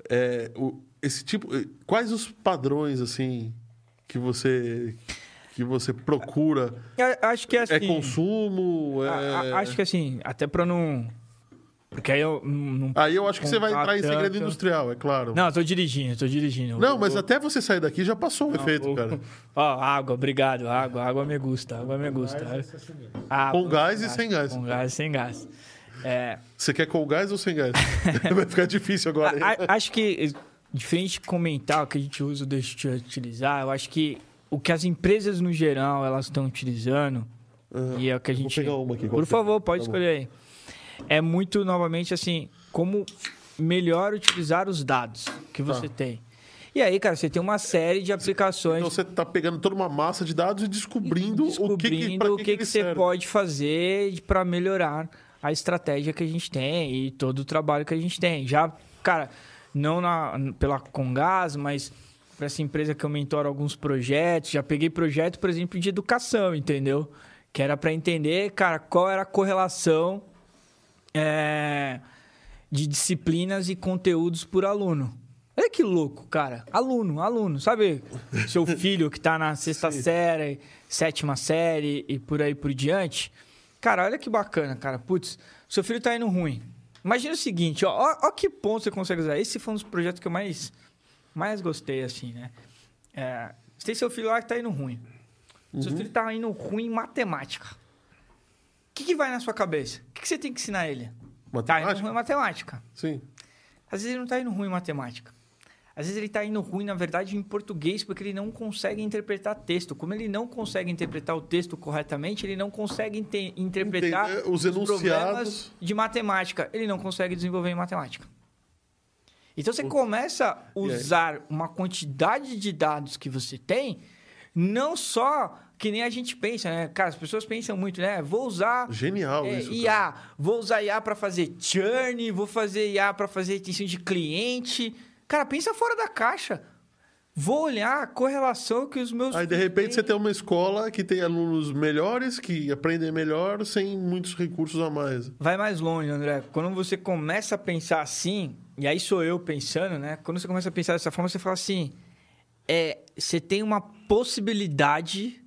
é, o- esse tipo. Quais os padrões, assim, que você. que você procura? Eu acho que é assim... É consumo? É... acho que assim, até pra não... Porque aí eu não... Aí eu acho que você vai entrar em segredo tanto. industrial, é claro. Não, eu tô dirigindo, eu tô dirigindo. Não, Eu- mas eu- até você sair daqui já passou o efeito, o- cara. Ó, água, obrigado. Água, água me gusta, água me gusta. Água, Com gás e sem gás. Com gás e sem gás. É, Você quer com gás ou sem gás? vai ficar difícil agora. a- a- acho que, diferente de comentar o que a gente usa ou deixa de utilizar, eu acho que o que as empresas no geral elas estão utilizando, e é o que a Vou gente. pegar uma aqui. Por favor, pode Tá escolher aí. É muito, novamente, assim, como melhor utilizar os dados que você tem. E aí, cara, você tem uma série de aplicações Então você tá pegando toda uma massa de dados e descobrindo, o que, que, descobrindo o que, que, que que ele você serve. pode fazer para melhorar a estratégia que a gente tem e todo o trabalho que a gente tem. Já, cara, não na, pela Congás, mas para essa empresa que eu mentoro alguns projetos, já peguei projeto, por exemplo, de educação, entendeu? Que era para entender, cara, qual era a correlação é, de disciplinas e conteúdos por aluno. Olha que louco, cara. Aluno, aluno. Sabe seu filho que tá na sexta série, sétima série e por aí por diante? Cara, olha que bacana, cara. Putz, seu filho tá indo ruim. Imagina o seguinte, ó, ó, ó que ponto você consegue usar. Esse foi um dos projetos que eu mais, mais gostei, assim, né? É, você tem seu filho lá que tá indo ruim. Seu filho tá indo ruim em matemática. O que, que vai na sua cabeça? O que, que você tem que ensinar ele? Tá indo Matemática? ruim em matemática. Sim. Às vezes ele não tá indo ruim em matemática. Às vezes ele tá indo ruim, na verdade, em português, porque ele não consegue interpretar texto. Como ele não consegue interpretar o texto corretamente, ele não consegue inte- interpretar Entender os problemas enunciados. de matemática. Ele não consegue desenvolver em matemática. Então você começa a usar uma quantidade de dados que você tem, não só que nem a gente pensa, né? Cara, as pessoas pensam muito, né? Vou usar Genial é, isso. cara. IA, vou usar IA para fazer churn, vou fazer IA para fazer atenção de cliente. Cara, pensa fora da caixa. Vou olhar a correlação que os meus Aí, de repente, têm. você tem uma escola que tem alunos melhores, que aprendem melhor, sem muitos recursos a mais. Vai mais longe, André. Quando você começa a pensar assim, e aí sou eu pensando, né? Quando você começa a pensar dessa forma, você fala assim: é, você tem uma possibilidade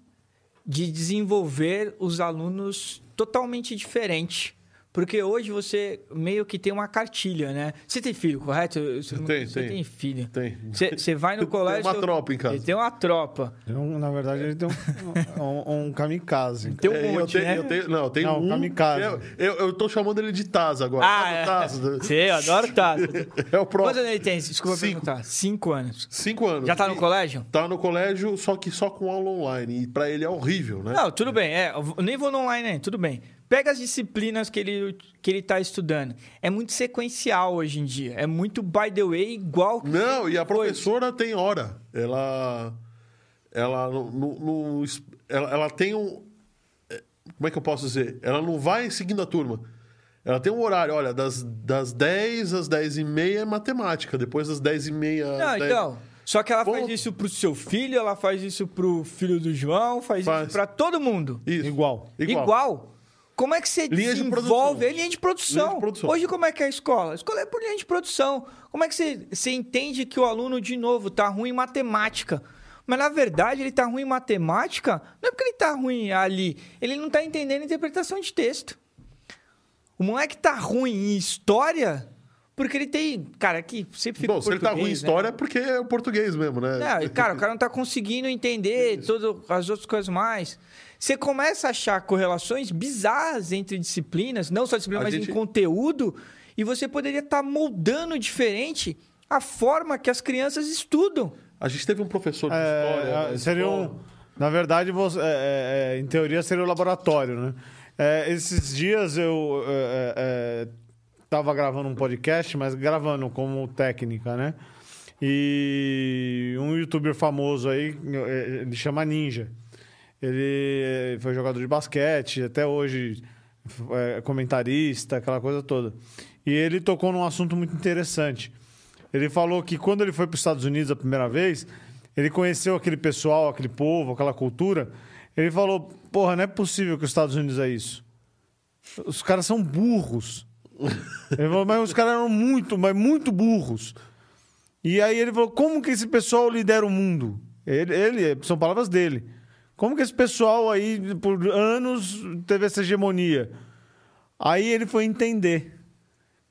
de desenvolver os alunos totalmente diferente. Porque hoje você meio que tem uma cartilha, né? Você tem filho, correto? Você, não- Tenho, você tenho. tem filho. Tem. Você, você vai no Tem colégio. uma tropa em casa. Ele tem uma tropa. Tem um- na verdade, ele tem um, um, um kamikaze. Tem um É, eu monte, tenho, né? eu tenho- não, eu tenho Não, um. kamikaze. Eu, eu, eu tô chamando ele de Taz agora. Ah, é. Taz? Sei, eu adoro Tazo. É o próximo. Quantos anos ele tem? Desculpa Cinco. perguntar. Cinco anos. Cinco anos. Já tá no E colégio? Tá no colégio, só que só com aula online. E pra ele é horrível, né? Não, tudo bem. É, eu nem vou no online, né? Tudo bem. Pega as disciplinas que ele, que ele tá estudando. É muito sequencial hoje em dia. É muito by the way, igual. Não, e a professora tem hora. Ela. Ela, no, no- no- ela, ela tem um. é, Como é que eu posso dizer? Ela não vai seguindo a turma. Ela tem um horário, olha, das, das 10 às 10 e meia é matemática, depois das 10 e meia. Não, 10 então. Só que ela faz Ponto. isso pro seu filho, ela faz isso pro filho do João, faz, Faz. isso pra todo mundo. Isso. Igual. Igual. Como é que você Linha de desenvolve? produção. É linha de produção. De produção. Hoje, como é que é a escola? A escola é por linha de produção. Como é que você, você entende que o aluno, de novo, tá ruim em matemática? Mas, na verdade, ele tá ruim em matemática não é porque ele tá ruim ali. Ele não tá entendendo a interpretação de texto. O moleque tá ruim em história porque ele tem... Cara, aqui sempre fica Bom, se ele tá ruim em né? história é porque é o português mesmo, né? Não, cara, o cara não tá conseguindo entender todas as outras coisas mais. Você começa a achar correlações bizarras entre disciplinas, não só disciplina, A mas gente- em conteúdo, e você poderia estar moldando diferente a forma que as crianças estudam. A gente teve um professor de É, história. na seria escola. um, na verdade, você- é, é, é, em teoria seria o laboratório, né? É, esses dias eu estava gravando um podcast, mas gravando como técnica, né? E um youtuber famoso aí, é, ele chama Ninja. Ele foi jogador de basquete, até hoje é comentarista, aquela coisa toda. E ele tocou num assunto muito interessante. Ele falou que quando ele foi para os Estados Unidos a primeira vez, ele conheceu aquele pessoal, aquele povo, aquela cultura. Ele falou: Porra, não é possível que os Estados Unidos é isso. Os caras são burros. Ele falou, mas os caras eram muito, mas muito burros. E aí ele falou: Como que esse pessoal lidera o mundo? Ele, ele- são palavras dele. Como que esse pessoal aí, por anos, teve essa hegemonia? Aí ele foi entender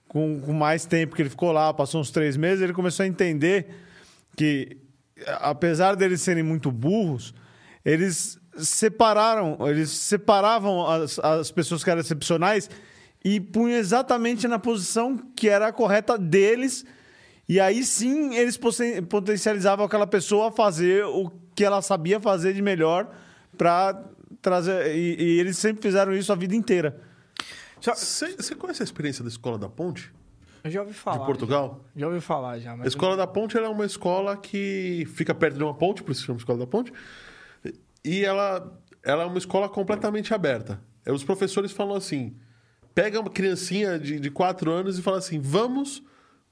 com, com mais tempo que ele ficou lá, passou uns três meses, ele começou a entender que, apesar deles serem muito burros, eles separaram, eles separavam as, as pessoas que eram excepcionais e punham exatamente na posição que era a correta deles. E aí sim eles poten- potencializavam aquela pessoa a fazer o que ela sabia fazer de melhor para trazer. E, e eles sempre fizeram isso a vida inteira. Você conhece a experiência da Escola da Ponte, eu já ouvi falar. de Portugal? Já, já ouvi falar já. Mas A Escola da Ponte ela é uma escola que fica perto de uma ponte, por isso se chama Escola da Ponte. E ela, ela é uma escola completamente aberta. É, Os professores falam assim: pega uma criancinha de, de 4 anos e fala assim: vamos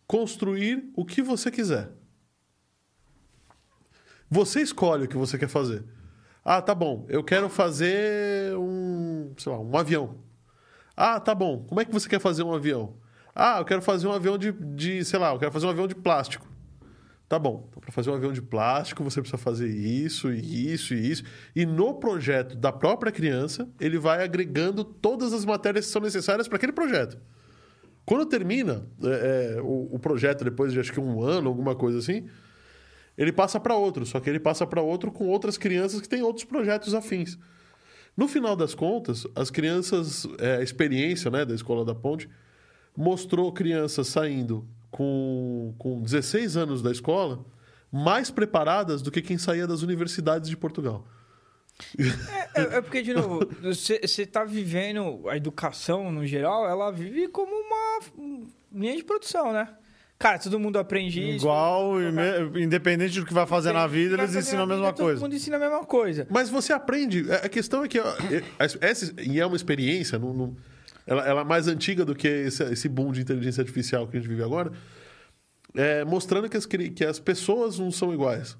construir o que você quiser. Você escolhe o que você quer fazer. Ah, tá bom, eu quero fazer um, sei lá, um avião. Ah, tá bom, como é que você quer fazer um avião? Ah, eu quero fazer um avião de, de sei lá, eu quero fazer um avião de plástico. Tá bom, então para fazer um avião de plástico você precisa fazer isso, e isso e isso. E no projeto da própria criança, ele vai agregando todas as matérias que são necessárias para aquele projeto. Quando termina é, é, o, o projeto, depois de acho que um ano, alguma coisa assim, ele passa para outro, só que ele passa para outro com outras crianças que têm outros projetos afins. No final das contas, as crianças, é, a experiência né, da Escola da Ponte mostrou crianças saindo com, com 16 anos da escola mais preparadas do que quem saía das universidades de Portugal. É, é porque, de novo, você está vivendo a educação, no geral, ela vive como uma linha de produção, né? Cara, todo mundo aprende isso. Igual, me- independente do que vai fazer na vida, eles ensinam a mesma vida, Todo coisa. mundo ensina a mesma coisa. Mas você aprende. A a questão é que. ó, essa, e é uma experiência, não, não- ela, ela é mais antiga do que esse, esse boom de inteligência artificial que a gente vive agora, é, mostrando que as, que as pessoas não são iguais.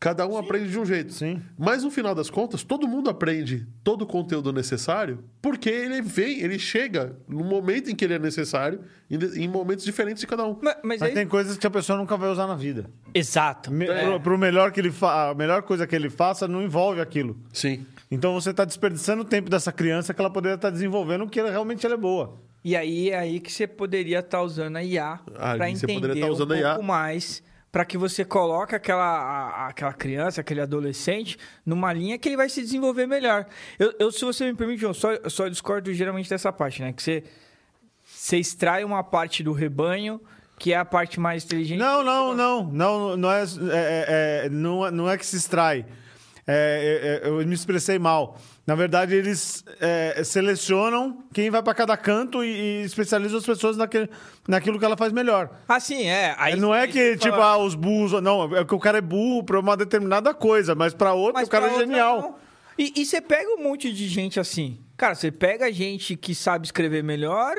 Cada um aprende de um jeito. Sim. Mas no final das contas, todo mundo aprende todo o conteúdo necessário porque ele vem, ele chega no momento em que ele é necessário, em, em momentos diferentes de cada um. Mas, mas Mas aí... tem coisas que a pessoa nunca vai usar na vida. Exato. Me, É. pro, pro melhor que ele fa... A melhor coisa que ele faça não envolve aquilo. Sim. Então você está desperdiçando o tempo dessa criança que ela poderia estar desenvolvendo o que ela- realmente ela é boa. E aí é aí que você poderia estar usando a IA Ah, para aí você entender usando um a IA. pouco mais para que você coloque aquela, aquela criança, aquele adolescente numa linha que ele vai se desenvolver melhor. Eu, eu, se você me permite, eu só, eu só discordo geralmente dessa parte, né? Que você, você extrai uma parte do rebanho que é a parte mais inteligente. Não, não, não. Não, não é, é- é- é- não, é- não é que se extrai. É, é, eu me expressei mal. Na verdade, eles é, selecionam quem vai para cada canto e, e especializam as pessoas naquele, naquilo que ela faz melhor. Assim, é. Aí, não é que, tipo, ah, os burros. Não, é que o cara é burro pra uma determinada coisa, mas pra outra Mas o cara é genial. não. E, e você pega um monte de gente assim. Cara, você pega gente que sabe escrever melhor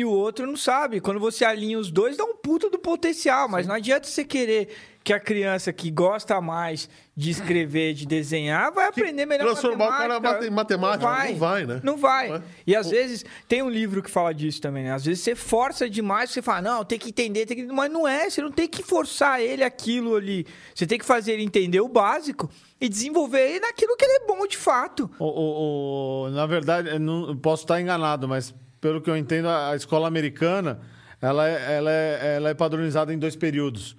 e o outro não sabe. Quando você alinha os dois, dá um puta do potencial. Mas não adianta você querer que a criança que gosta mais de escrever, de desenhar, vai aprender melhor transformar o cara matemática. mate- em matemática. Não vai, né? Não vai. Não vai. E às vezes, tem um livro que fala disso também, né? Às vezes você força demais, você fala, não, tem que entender, tem que... mas não é, você não tem que forçar ele aquilo ali. Você tem que fazer ele entender o básico e desenvolver ele naquilo que ele é bom de fato. O, o- o- na verdade, não, eu posso estar enganado, mas pelo que eu entendo, a, escola americana ela é, ela, é, ela é padronizada em dois períodos,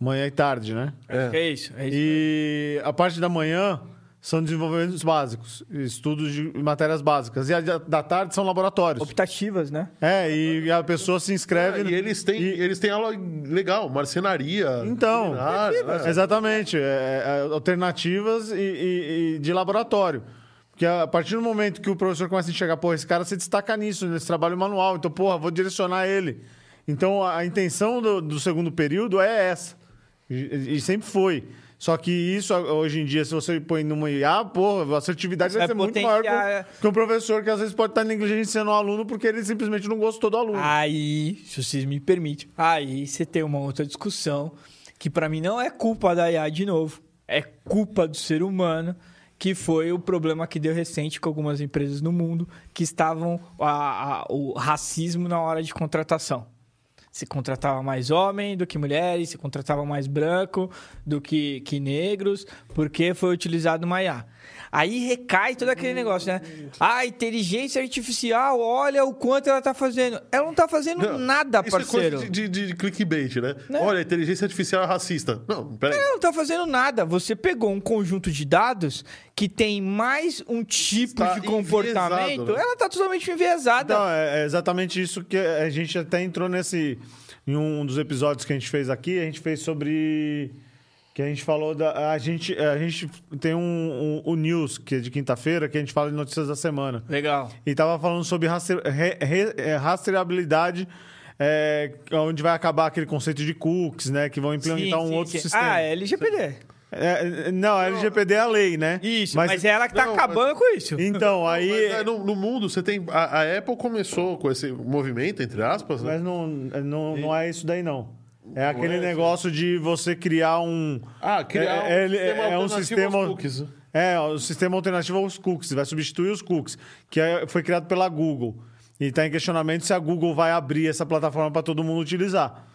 manhã e tarde, né? É, isso, é isso. E a parte da manhã são desenvolvimentos básicos, estudos de matérias básicas. E a da tarde são laboratórios. Optativas, né? É, e a pessoa se inscreve. e eles têm, e- eles têm aula legal, marcenaria. Então, né? Exatamente. é, é, alternativas e, e- e de laboratório. Porque a partir do momento que o professor começa a enxergar, pô, esse cara se destaca nisso, nesse trabalho manual, então, porra, vou direcionar ele. Então, a a intenção do, do segundo período é essa. E, e sempre foi. Só que isso, hoje em dia, se você põe numa IA, porra, a assertividade vai Vai ser muito maior potenciar- que um professor que às vezes pode estar negligenciando o aluno porque ele simplesmente não gostou do aluno. Aí, se vocês me permitem, aí você tem uma outra discussão que pra mim não é culpa da IA de novo, é culpa do ser humano, que foi o problema que deu recente com algumas empresas no mundo que estavam a- a- o racismo na hora de contratação. Se contratava mais homem do que mulheres, se contratava mais branco do que, que negros, porque foi utilizado uma IA. Aí recai todo aquele negócio, né? Ah, inteligência artificial, olha o quanto ela tá fazendo. Ela não tá fazendo Não, nada, isso parceiro. é coisa de, de, de clickbait, né? Né? Olha, a inteligência artificial é racista. Não, peraí. Ela não tá fazendo nada. Você pegou um conjunto de dados que tem mais um tipo Está de comportamento. enviesado, né? Ela tá totalmente enviesada. Então, é é exatamente isso que a gente até entrou nesse. Em um dos episódios que a gente fez aqui, a gente fez sobre. Que a gente falou da. A gente, a gente tem um, um- o News, que é de quinta-feira, que a gente fala de notícias da semana. Legal. E tava falando sobre rastre- re- re- é, rastreabilidade, é, onde vai acabar aquele conceito de cookies, né? Que vão implementar Sim, um sim, outro sim. sistema. Ah, é LGPD. É, não, a LGPD é a lei, né? Isso, mas, é ela que tá Não, acabando com isso. Então, aí. Mas, é, no, no mundo, você tem. A, a Apple começou com esse movimento, entre aspas, né? Mas não, não, não é isso daí, não. É aquele é, negócio de você criar um. Ah, criar é, um ele- sistema é um alternativo sistema. aos cookies. É, o sistema alternativo aos cookies, vai substituir os cookies, que é- foi criado pela Google. E está em questionamento se a Google vai abrir essa plataforma para todo mundo utilizar.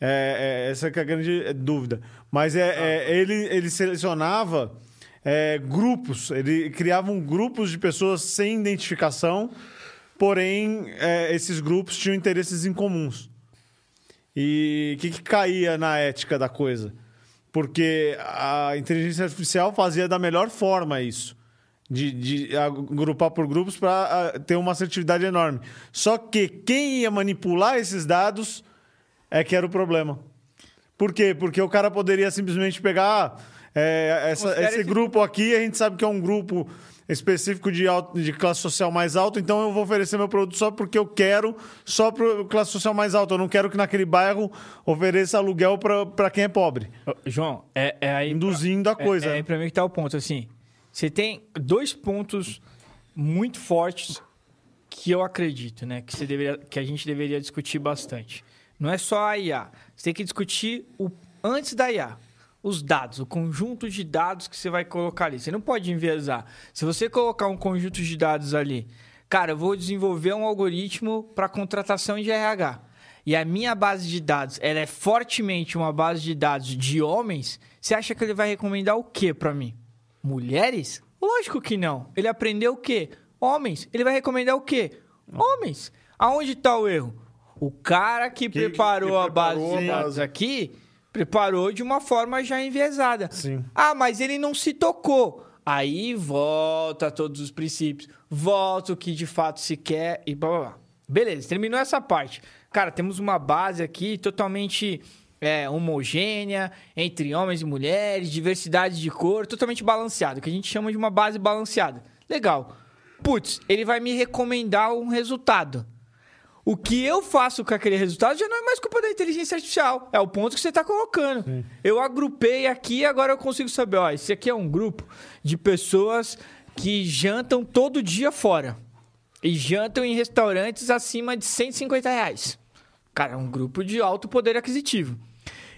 É, é, essa é a grande dúvida. Mas é, é, ele, ele selecionava é, grupos, ele criavam grupos de pessoas sem identificação, porém é, esses grupos tinham interesses em comuns. E o que, que caía na ética da coisa? Porque a inteligência artificial fazia da melhor forma isso. De, de agrupar por grupos para ter uma assertividade enorme. Só que quem ia manipular esses dados é que era o problema. Por quê? Porque o cara poderia simplesmente pegar ah, é, essa- esse- grupo aqui, a gente sabe que é um grupo específico de, alto- de classe social mais alta, então eu vou oferecer meu produto só porque eu quero, só para classe social mais alta. Eu não quero que naquele bairro ofereça aluguel para quem é pobre. João, é, é aí. Induzindo a coisa. É, é aí pra mim que tá o ponto. Assim, você tem dois pontos muito fortes que eu acredito, né? Que, você deveria, que a gente deveria discutir bastante. Não é só a IA. Você tem que discutir o antes da IA. Os dados, o conjunto de dados que você vai colocar ali. Você não pode enviesar. Se você colocar um conjunto de dados ali, cara, eu vou desenvolver um algoritmo para contratação de RH. E a minha base de dados, ela é fortemente uma base de dados de homens. Você acha que ele vai recomendar o que para mim? Mulheres? Lógico que não. Ele aprendeu o quê? Homens. Ele vai recomendar o quê? Homens. Aonde está o erro? O cara que, Que- preparou que a base preparou de dados aqui, preparou de uma forma já enviesada. Sim. Ah, mas ele não se tocou. Aí volta todos os princípios, volta o que de fato se quer e blá blá blá. Beleza, terminou essa parte. Cara, temos uma base aqui totalmente é, homogênea entre homens e mulheres, diversidade de cor, totalmente balanceado, que a gente chama de uma base balanceada. Legal. Putz, ele vai me recomendar um resultado. O que eu faço com aquele resultado já não é mais culpa da inteligência artificial. É o ponto que você está colocando. Sim. Eu agrupei aqui e agora eu consigo saber, ó, esse aqui é um grupo de pessoas que jantam todo dia fora. E jantam em restaurantes acima de 150 reais. Cara, é um grupo de alto poder aquisitivo.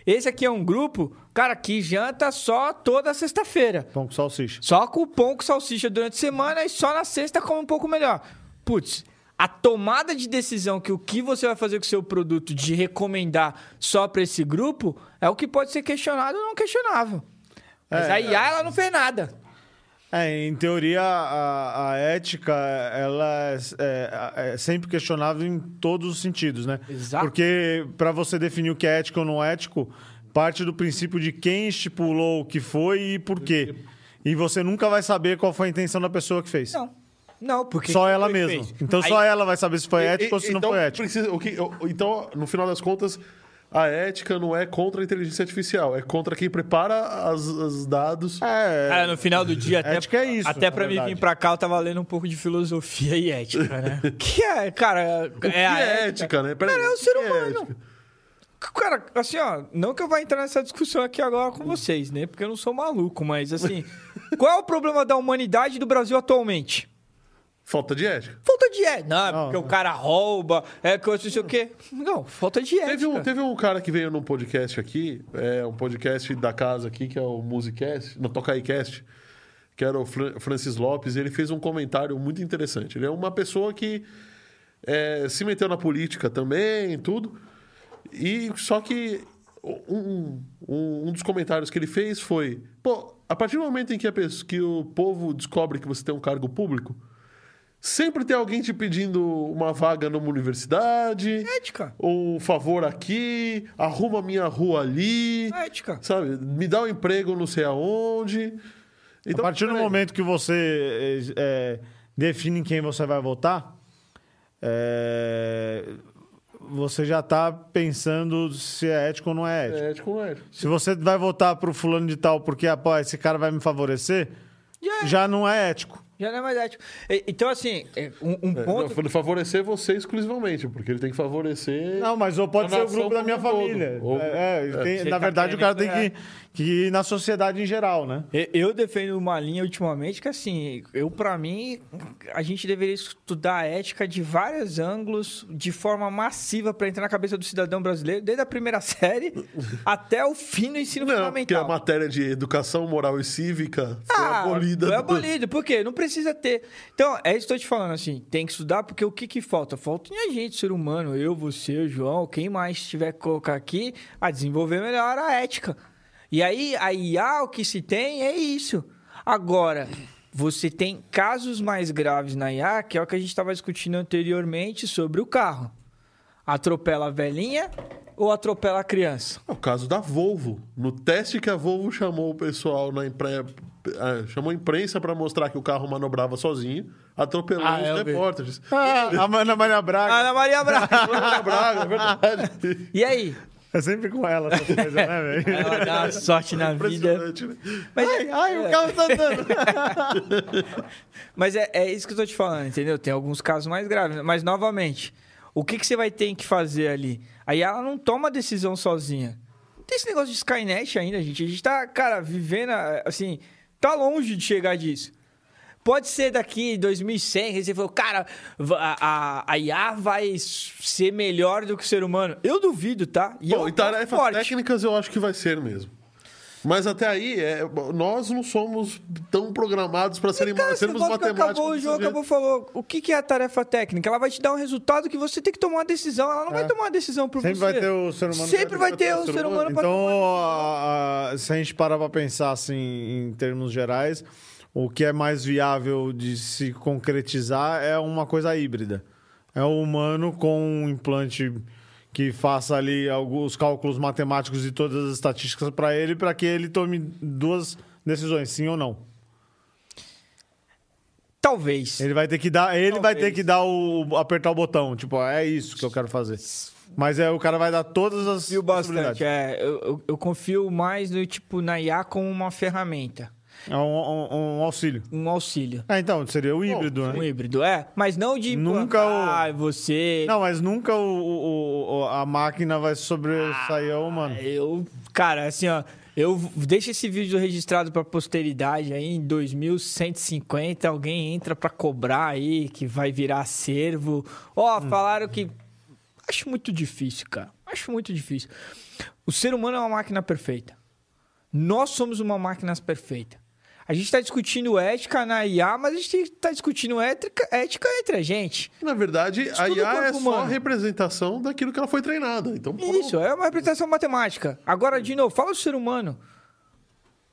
Esse aqui é um grupo, cara, que janta só toda sexta-feira. Pão com salsicha. Só com pão com salsicha durante a semana e só na sexta come um pouco melhor. Putz, a tomada de decisão que o que você vai fazer com o seu produto de recomendar só para esse grupo é o que pode ser questionado ou não questionável. Mas é, a IA, ela não fez nada. É, em teoria, a, a ética ela é, é, é, sempre questionável em todos os sentidos, né? Exato. Porque para você definir o que é ético ou não ético, parte do princípio de quem estipulou o que foi e por quê. E você nunca vai saber qual foi a intenção da pessoa que fez. Não. Não, porque. Só ela mesma. Então Aí... só ela vai saber se foi ético e, ou se então, não foi ético. Precisa, o que, então, no final das contas, a ética não é contra a inteligência artificial, é contra quem prepara os dados. É, Cara, no final do dia, até, ética é isso, até pra mim vir pra cá, eu tava lendo um pouco de filosofia e ética, né? que é, cara, é, que é a ética, ética né? Peraí, cara, é o ser humano. É Cara, assim, ó, não que eu vá entrar nessa discussão aqui agora com vocês, né? Porque eu não sou maluco, mas assim, qual é o problema da humanidade do Brasil atualmente? Falta de ética. Falta de ética. Não, é porque não. o cara rouba, é que eu não sei o quê. Não, falta de ética. Teve um, teve um cara que veio num podcast aqui, é um podcast da casa aqui, que é o Musicast, no Tocaicast, que era o Francis Lopes, e ele fez um comentário muito interessante. Ele é uma pessoa que é, se meteu na política também, tudo. E só que um, um, um, dos comentários que ele fez foi: pô, a partir do momento em que, a que o povo descobre que você tem um cargo público Sempre tem alguém te pedindo uma vaga numa universidade. Ética. Ou um favor aqui, arruma minha rua ali. Ética. Sabe? Me dá um emprego não sei aonde. Então, a partir do momento que você é, define quem você vai votar, é, você já está pensando se é ético ou não é ético. É ético ou não é ético. Se você vai votar para o fulano de tal porque, pô, esse cara vai me favorecer, yeah. já não é ético. Já não é mais ético. Então, assim, é, um, um é, ponto. Não, favorecer você exclusivamente, porque ele tem que favorecer. Não, mas ou pode ser o grupo da minha família. Ou... É, é tem, na tá verdade, o cara tem que, que ir na sociedade em geral, né? Eu defendo uma linha ultimamente que, assim, eu, para mim, a gente deveria estudar a ética de vários ângulos, de forma massiva, para entrar na cabeça do cidadão brasileiro, desde a primeira série até o fim do ensino não, fundamental. Porque a matéria de educação moral e cívica foi ah, abolida. Foi abolida. Por quê? Não precisa precisa ter. Então, é isso que eu te falando, assim, tem que estudar, porque o que que falta? Falta em a gente, ser humano, eu, você, João, quem mais tiver que colocar aqui, a desenvolver melhor a ética. E aí, a IA, o que se tem é isso. Agora, você tem casos mais graves na IA, que é o que a gente estava discutindo anteriormente sobre o carro. Atropela a velhinha ou atropela a criança? É o caso da Volvo. No teste que a Volvo chamou o pessoal na imprensa, é, chamou a imprensa para mostrar que o carro manobrava sozinho, atropelou ah, os repórteres. Ah, a Ana Maria Braga. Ana Maria Braga. Ana Maria Braga, é verdade. E aí? É sempre com ela essa coisa, né, velho? Ela dá uma sorte na vida. Né? Mas, ai, ai, o carro tá andando. Mas é, é isso que eu tô te falando, entendeu? Tem alguns casos mais graves. Mas, novamente, o que, que você vai ter que fazer ali? Aí ela não toma decisão sozinha. Tem esse negócio de Skynet ainda, gente. A gente tá, cara, vivendo, assim, tá longe de chegar disso. Pode ser daqui 2100, você falou, cara, a, a, a IA vai ser melhor do que o ser humano. Eu duvido, tá? E Bom, e tarefas técnicas eu acho que vai ser mesmo. Mas até aí, é, nós não somos tão programados para serem, então, sermos matemáticos. Acabou, o João acabou falou. O que, que é a tarefa técnica? Ela vai te dar um resultado que você tem que tomar uma decisão. Ela não é. vai tomar uma decisão por Sempre você. Sempre vai ter o ser humano. Sempre vai ter o ser humano. Então, a, a, se a gente parar para pensar assim, em termos gerais, o que é mais viável de se concretizar é uma coisa híbrida. É o humano com um implante que faça ali alguns cálculos matemáticos e todas as estatísticas para ele, para que ele tome duas decisões, sim ou não. Talvez. Ele vai ter que dar, ele vai Talvez. ter que dar o apertar o botão, tipo, é isso que eu quero fazer. Mas é o cara vai dar todas as Confio bastante. É, eu, eu- eu confio mais no tipo na IA como uma ferramenta, É um, um- um auxílio. um auxílio. Ah, então, seria o híbrido, Um né? híbrido, é. Mas não de Nunca ah, você. Não, mas nunca o, o- o- a máquina vai sobressair ao humano. Eu, cara, assim, ó, eu deixo esse vídeo registrado pra posteridade aí em 2150, alguém entra pra cobrar aí que vai virar acervo. Ó, falaram que acho muito difícil, cara. Acho muito difícil. O ser humano é uma máquina perfeita. Nós somos uma máquina perfeita. A gente está discutindo ética na IA, mas a gente está discutindo ética, ética entre a gente. Na verdade, a IA é corpo só a humano. representação daquilo que ela foi treinada. Então. Isso, é uma representação matemática. Agora, de novo, fala do ser humano.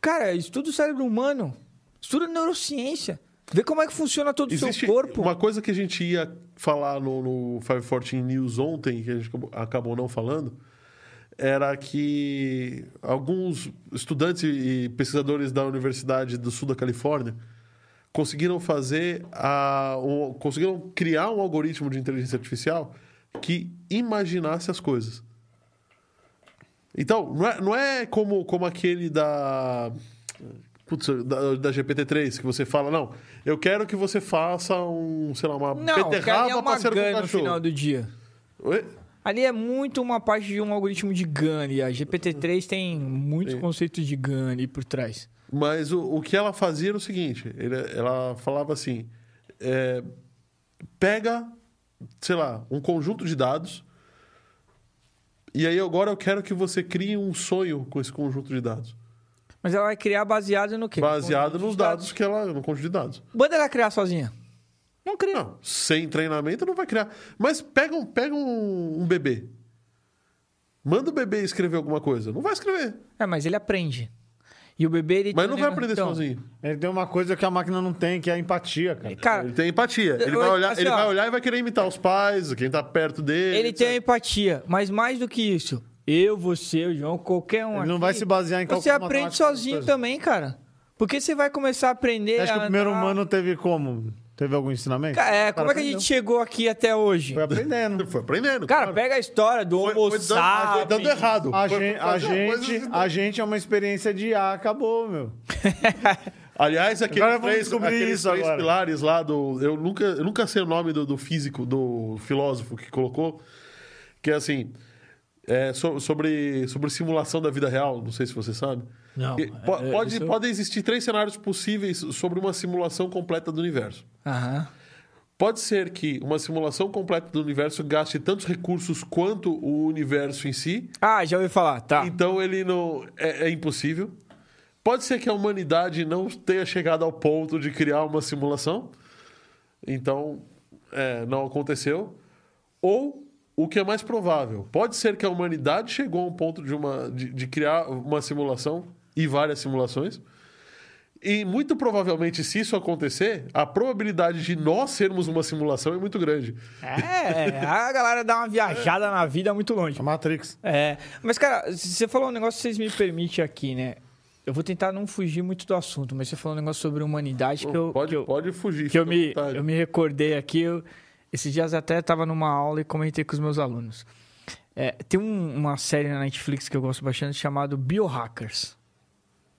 Cara, estuda o cérebro humano. Estuda neurociência. Vê como é que funciona todo o seu corpo. uma coisa que a gente ia falar no, no 514 News ontem, que a gente acabou, acabou não falando, era que alguns estudantes e pesquisadores da Universidade do Sul da Califórnia conseguiram fazer a, um- conseguiram criar um algoritmo de inteligência artificial que imaginasse as coisas. Então, não é, não é como, como aquele da, putz, da, da GPT-3, que você fala, não, eu quero que você faça um, sei lá, uma Não, é beterraba uma passeando com GAN o no cachorro. final do dia. Oi? Ali é muito uma parte de um algoritmo de GAN. E a GPT-3 tem muitos Sim. conceitos de GAN por trás. Mas o, o que ela fazia era o seguinte: ela falava assim, é, pega, sei lá, um conjunto de dados, e aí agora eu quero que você crie um sonho com esse conjunto de dados. Mas ela vai criar baseado no quê? Baseado Conjunto nos de dados que ela. no conjunto de dados. Manda ela criar sozinha. Não cria. Não, sem treinamento não vai criar. Mas pega um, pega um, um bebê. Manda o bebê escrever alguma coisa. Não vai escrever. É, mas ele aprende. E o bebê, ele... Mas tem não um vai aprender então, sozinho. Ele tem uma coisa que a máquina não tem, que é a empatia, cara. Cara, Ele tem empatia. Ele Eu- vai olhar, assim, ele ó. vai olhar e vai querer imitar os pais, quem tá perto dele. Ele tem a etc. empatia, mas mais do que isso, eu, você, o João, qualquer um Ele não aqui, vai se basear em Você aprende sozinho também, cara. Porque você vai começar a aprender Acho que o primeiro andar- humano teve como? Teve algum ensinamento? É, como é que a gente chegou aqui até hoje? Foi aprendendo. Foi aprendendo. Cara, claro. pega a história do foi, Homo foi dando, mas foi dando sapiens. errado. A, Foi gente, a, gente, a gente é uma experiência de A, acabou, meu. Aliás, aqueles três, aqueles isso três agora. pilares lá do. Eu nunca, eu nunca sei o nome do, do físico, do filósofo que colocou, que é assim. É so- sobre, sobre simulação da vida real, não sei se você sabe. Não, po- é, pode, isso- Podem existir três cenários possíveis sobre uma simulação completa do universo. Aham. Pode ser que uma simulação completa do universo gaste tantos recursos quanto o universo em si, Ah, já ouvi falar, tá. então ele não é, é impossível. Pode ser que a humanidade não tenha chegado ao ponto de criar uma simulação, então é, não aconteceu. Ou o que é mais provável, pode ser que a humanidade chegou a um ponto de, uma, de, de criar uma simulação e várias simulações. E muito provavelmente, se isso acontecer, a probabilidade de nós sermos uma simulação é muito grande. É, a galera dá uma viajada na vida muito longe. A Matrix. É, mas cara, você falou um negócio que vocês me permitem aqui, né? Eu vou tentar não fugir muito do assunto, mas você falou um negócio sobre humanidade que eu, pode, que eu, pode fugir. que eu me, vontade. eu me recordei aqui. eu- esses dias até estava numa aula e comentei com os meus alunos. É, tem um- uma série na Netflix que eu gosto bastante chamado Biohackers.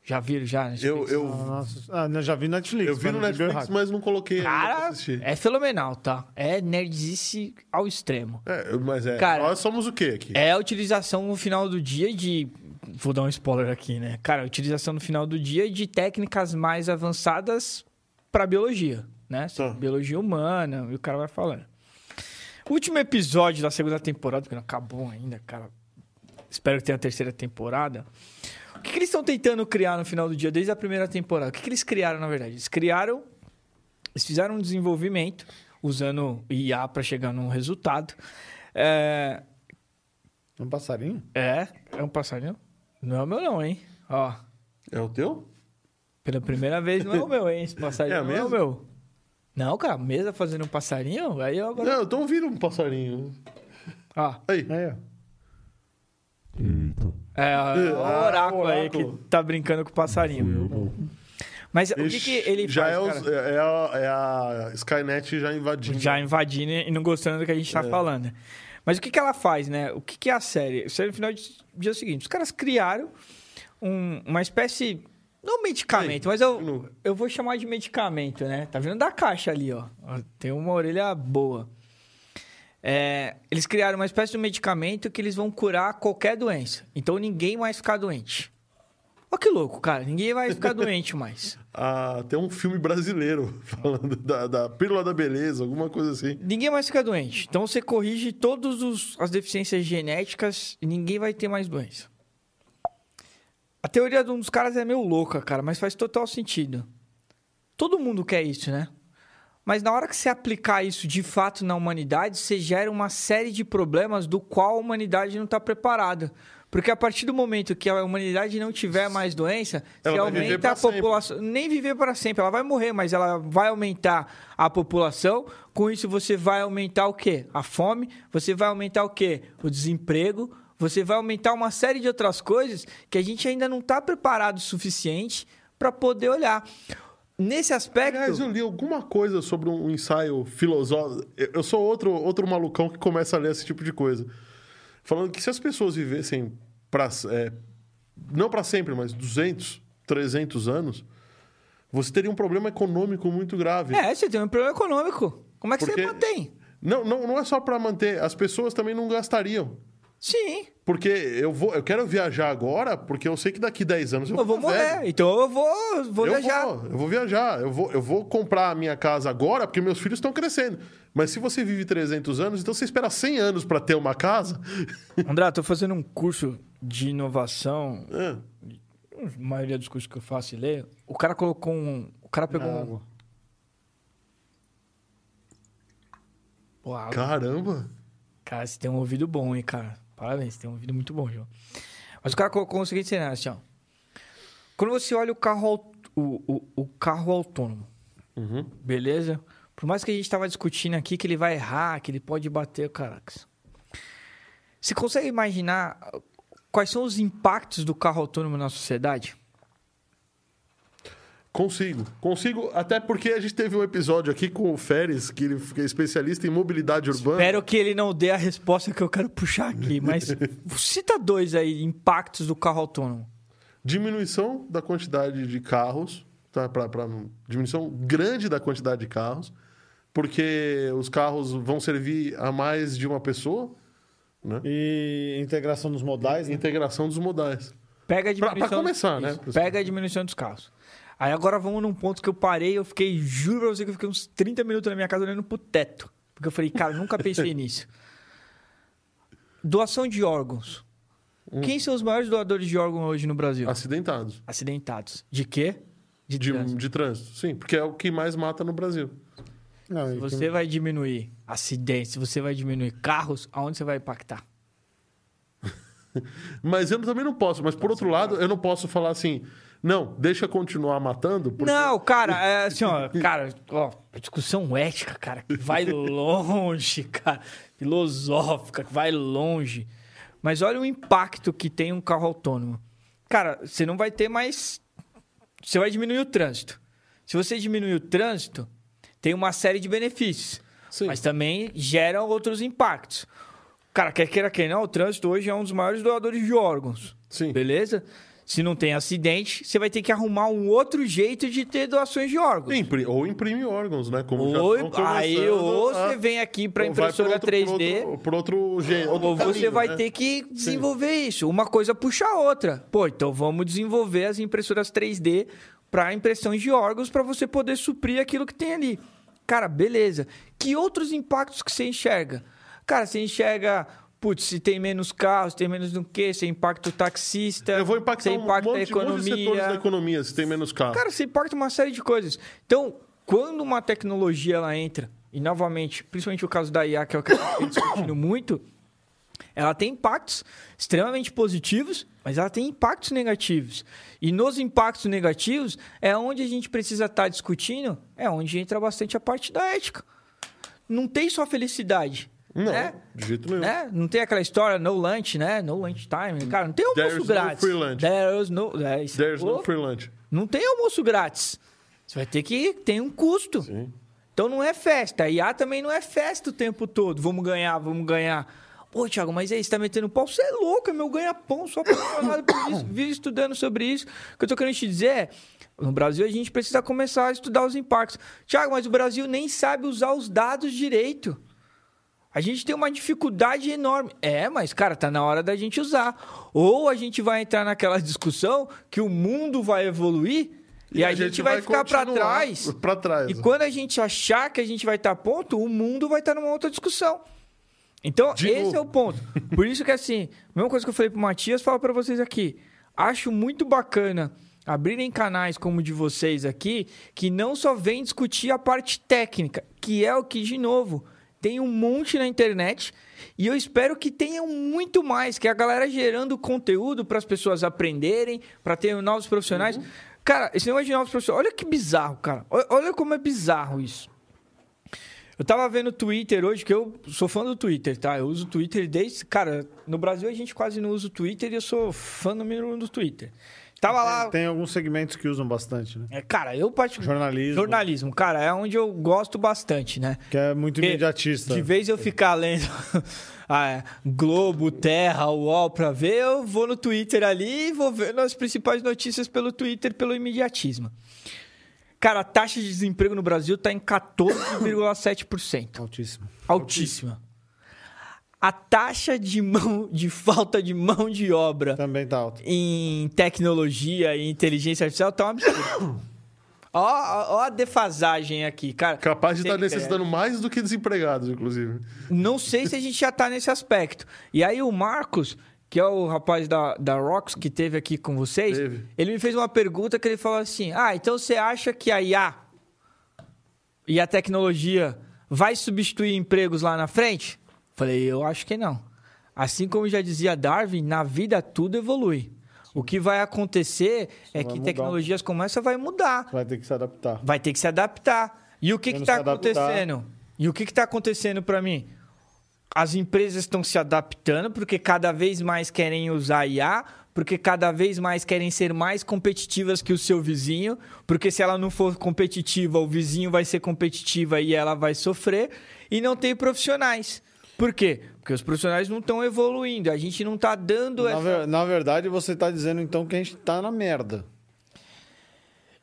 Já viram? Já? Eu, eu, Nossa, ah, já vi Netflix. eu vi no Netflix, mas não coloquei Cara, é fenomenal, tá? É nerdice ao extremo. É, mas é. Cara, nós somos o quê aqui? É a utilização no final do dia de. Vou dar um spoiler aqui, né? Cara, a utilização no final do dia de técnicas mais avançadas para biologia, né? Tá. Biologia humana, e o cara vai falando. Último episódio da segunda temporada, porque não acabou ainda, cara. Espero que tenha a terceira temporada. O que, que eles estão tentando criar no final do dia, desde a primeira temporada? O que, que eles criaram, na verdade? Eles criaram. Eles fizeram um desenvolvimento usando IA para chegar num resultado. É, Um passarinho? é, é um passarinho? Não é o meu não, hein? Ó, É o teu? pela primeira vez não é o meu, hein? Esse passarinho É não é o mesmo? meu. Não, cara, mesa fazendo um passarinho? Aí eu agora... Não, eu tô ouvindo um passarinho. Ó, Aí. É. Eita. É, o Ah, oráculo aí que tá brincando com o passarinho. Mas o que, que ele já faz, é, os- cara? é a, é a Skynet já invadindo. já invadindo e não gostando do que a gente tá É. falando. né? Mas o que, que ela faz, né? O que, que é a série? A série, no final, diz o seguinte: os caras criaram um- uma espécie. Não medicamento, Ei, mas eu, eu vou chamar de medicamento, né? Tá vendo da caixa ali, ó. Ó, Tem uma orelha boa. É, eles criaram uma espécie de medicamento que eles vão curar qualquer doença. Então ninguém mais ficar doente. Olha que louco, cara. Ninguém vai ficar doente mais. Ah, tem um filme brasileiro falando da, da pílula da beleza, alguma coisa assim. Ninguém mais fica doente. Então você corrige todas as deficiências genéticas e ninguém vai ter mais doença. A teoria de um dos caras é meio louca, cara, mas faz total sentido. Todo mundo quer isso, né? Mas na hora que você aplicar isso de fato na humanidade, você gera uma série de problemas do qual a humanidade não está preparada. Porque a partir do momento que a humanidade não tiver mais doença, Ela viver aumenta a população. Nem viver para sempre, ela vai morrer, mas ela vai aumentar a população. Com isso, você vai aumentar o quê? A fome, você vai aumentar o quê? O desemprego, você vai aumentar uma série de outras coisas que a gente ainda não está preparado o suficiente para poder olhar. Nesse aspecto. Aliás, eu li alguma coisa sobre um ensaio filosófico. Eu sou outro, outro malucão que começa a ler esse tipo de coisa. Falando que se as pessoas vivessem pra, é, não para sempre, mas 200, 300 anos, você teria um problema econômico muito grave. É, você tem um problema econômico. Como é que Porque- você mantém? Não, não, não é só para manter, as pessoas também não gastariam. Sim, Porque eu vou, eu quero viajar agora, porque eu sei que daqui 10 anos eu, eu vou morrer. velho. Então eu vou, vou eu viajar. Vou, eu vou viajar. Eu vou, eu vou comprar a minha casa agora, porque meus filhos estão crescendo. Mas se você vive 300 anos, então você espera 100 anos para ter uma casa. André, tô fazendo um curso de inovação. É. A maioria dos cursos que eu faço e leio. O cara colocou um. O cara pegou um. Água. Pô, água. Caramba. Cara, você tem um ouvido bom, hein, cara. Parabéns, tem um ouvido muito bom, João. Mas o cara colocou o seguinte cenário, assim, ó. Quando você olha o carro, o, o, o carro autônomo, Uhum. beleza? Por mais que a gente tava discutindo aqui que ele vai errar, que ele pode bater, caracas. Você consegue imaginar quais são os impactos do carro autônomo na sociedade? Consigo. Consigo, até porque a gente teve um episódio aqui com o Férez, que ele é especialista em mobilidade urbana. Espero que ele não dê a resposta que eu quero puxar aqui, mas cita dois aí, impactos do carro autônomo. Diminuição da quantidade de carros, tá? Pra, pra- diminuição grande da quantidade de carros, porque os carros vão servir a mais de uma pessoa, né? E integração dos modais, né? Integração dos modais. Pega a diminuição. pra começar, né? Isso, Pega a diminuição dos carros. Aí agora vamos num ponto que eu parei, eu fiquei, juro pra você que eu fiquei uns 30 minutos na minha casa olhando pro teto. Porque eu falei, cara, nunca pensei nisso. Doação de órgãos. Hum. Quem são os maiores doadores de órgãos hoje no Brasil? Acidentados. Acidentados. De quê? De, De, trânsito. de trânsito. Sim, porque é o que mais mata no Brasil. Não, Se você vai diminuir acidentes, se você vai diminuir carros, aonde você vai impactar? Mas eu também não posso. Mas por outro lado, eu não posso falar assim, não, deixa continuar matando. porque- Não, cara, é assim, ó, cara, ó, discussão ética, cara, que vai longe, cara, filosófica, que vai longe. Mas olha o impacto que tem um carro autônomo. Cara, você não vai ter mais. Você vai diminuir o trânsito. Se você diminuir o trânsito, tem uma série de benefícios. Sim. Mas também geram outros impactos. Cara, quer queira quem não, o trânsito hoje é um dos maiores doadores de órgãos. Sim. Beleza? Se não tem acidente, você vai ter que arrumar um outro jeito de ter doações de órgãos. Impri- ou imprime órgãos, né? Como Ou, aí, ou a- você vem aqui para impressora outro- 3D, Por outro, por outro jeito. ou você vai ter que desenvolver isso. Uma coisa puxa a outra. Pô, então vamos desenvolver as impressoras 3D para impressões de órgãos para você poder suprir aquilo que tem ali. Cara, beleza. Que outros impactos que você enxerga? Cara, você enxerga, putz, se tem menos carros, tem menos do que, você impacta o taxista, Eu vou impactar você um impacta monte, a um monte de setores da economia. economia, se tem menos carro. Cara, você impacta uma série de coisas. Então, quando uma tecnologia ela entra, e novamente, principalmente o caso da IA, que é o que eu estou discutindo muito, ela tem impactos extremamente positivos, mas ela tem impactos negativos. E nos impactos negativos é onde a gente precisa estar discutindo, é onde entra bastante a parte da ética. Não tem só felicidade. Não, né? de jeito nenhum. né? Não tem aquela história no lunch, né? No lunch time. Cara, não tem almoço There's no grátis. free lunch. There's no... É, isso. There's no free lunch. Não tem almoço grátis. Você vai ter que. Tem um custo. Sim. Então não é festa. A IA também não é festa o tempo todo. Vamos ganhar, vamos ganhar. Pô, Thiago, mas aí, você tá metendo pau? Você é louco, é meu ganha-pão, só apaixonado por isso. Vive estudando sobre isso. O que eu tô querendo te dizer é. No Brasil, a gente precisa começar a estudar os impactos. Thiago, mas o Brasil nem sabe usar os dados direito. A gente tem uma dificuldade enorme. É, mas, cara, tá na hora da gente usar. Ou a gente vai entrar naquela discussão que o mundo vai evoluir e, a, gente, vai, ficar para trás. Pra trás. E quando a gente achar que a gente vai estar a ponto, o mundo vai estar numa outra discussão. Então, De esse novo. é o ponto. Por isso que, assim, a mesma coisa que eu falei pro Matias, falo para vocês aqui. Acho muito bacana abrirem canais como o de vocês aqui, que não só vem discutir a parte técnica, que é o que, de novo, tem um monte na internet. E eu espero que tenham muito mais, que a galera gerando conteúdo para as pessoas aprenderem, para ter novos profissionais. Cara, esse negócio de novos profissionais, olha que bizarro, cara. Olha, olha como é bizarro isso. Eu tava vendo o Twitter hoje, que eu sou fã do Twitter, tá? Eu uso o Twitter desde. Cara, no Brasil a gente quase não usa o Twitter e eu sou fã número um do Twitter. Tava lá. Tem alguns segmentos que usam bastante, né? É, cara, eu particularmente. Jornalismo. Jornalismo, cara, é onde eu gosto bastante, né? Que é muito Porque imediatista. De vez eu ficar lendo ah, é, Globo, Terra, UOL pra ver, eu vou no Twitter ali e vou vendo as principais notícias pelo Twitter, pelo imediatismo. Cara, a taxa de desemprego no Brasil tá em 14,7%. Altíssimo. Altíssima. A taxa de mão de falta de mão de obra Também tá alto. em tecnologia e inteligência artificial tá um absurdo. ó, ó, ó a defasagem aqui, cara. Capaz de estar Tem necessitando mais do que desempregados, inclusive. Não sei se a gente já tá nesse aspecto. E aí o Marcos, que é o rapaz da, da Rox que teve aqui com vocês, Teve. ele me fez uma pergunta que ele falou assim: Ah, então você acha que a IA e a tecnologia vai substituir empregos lá na frente? Falei, eu acho que não. Assim como já dizia Darwin, na vida tudo evolui. O que vai acontecer é vai que mudar. tecnologias como essa vai mudar Vai ter que se adaptar. vai ter que se adaptar. E o que está acontecendo? E o que está acontecendo para mim? As empresas estão se adaptando porque cada vez mais querem usar IA, porque cada vez mais querem ser mais competitivas que o seu vizinho, porque se ela não for competitiva, o vizinho vai ser competitiva e ela vai sofrer, e não tem profissionais. Por quê? Porque os profissionais não estão evoluindo, a gente não está dando Na, essa... ver- na verdade, você tá dizendo então que a gente tá na merda.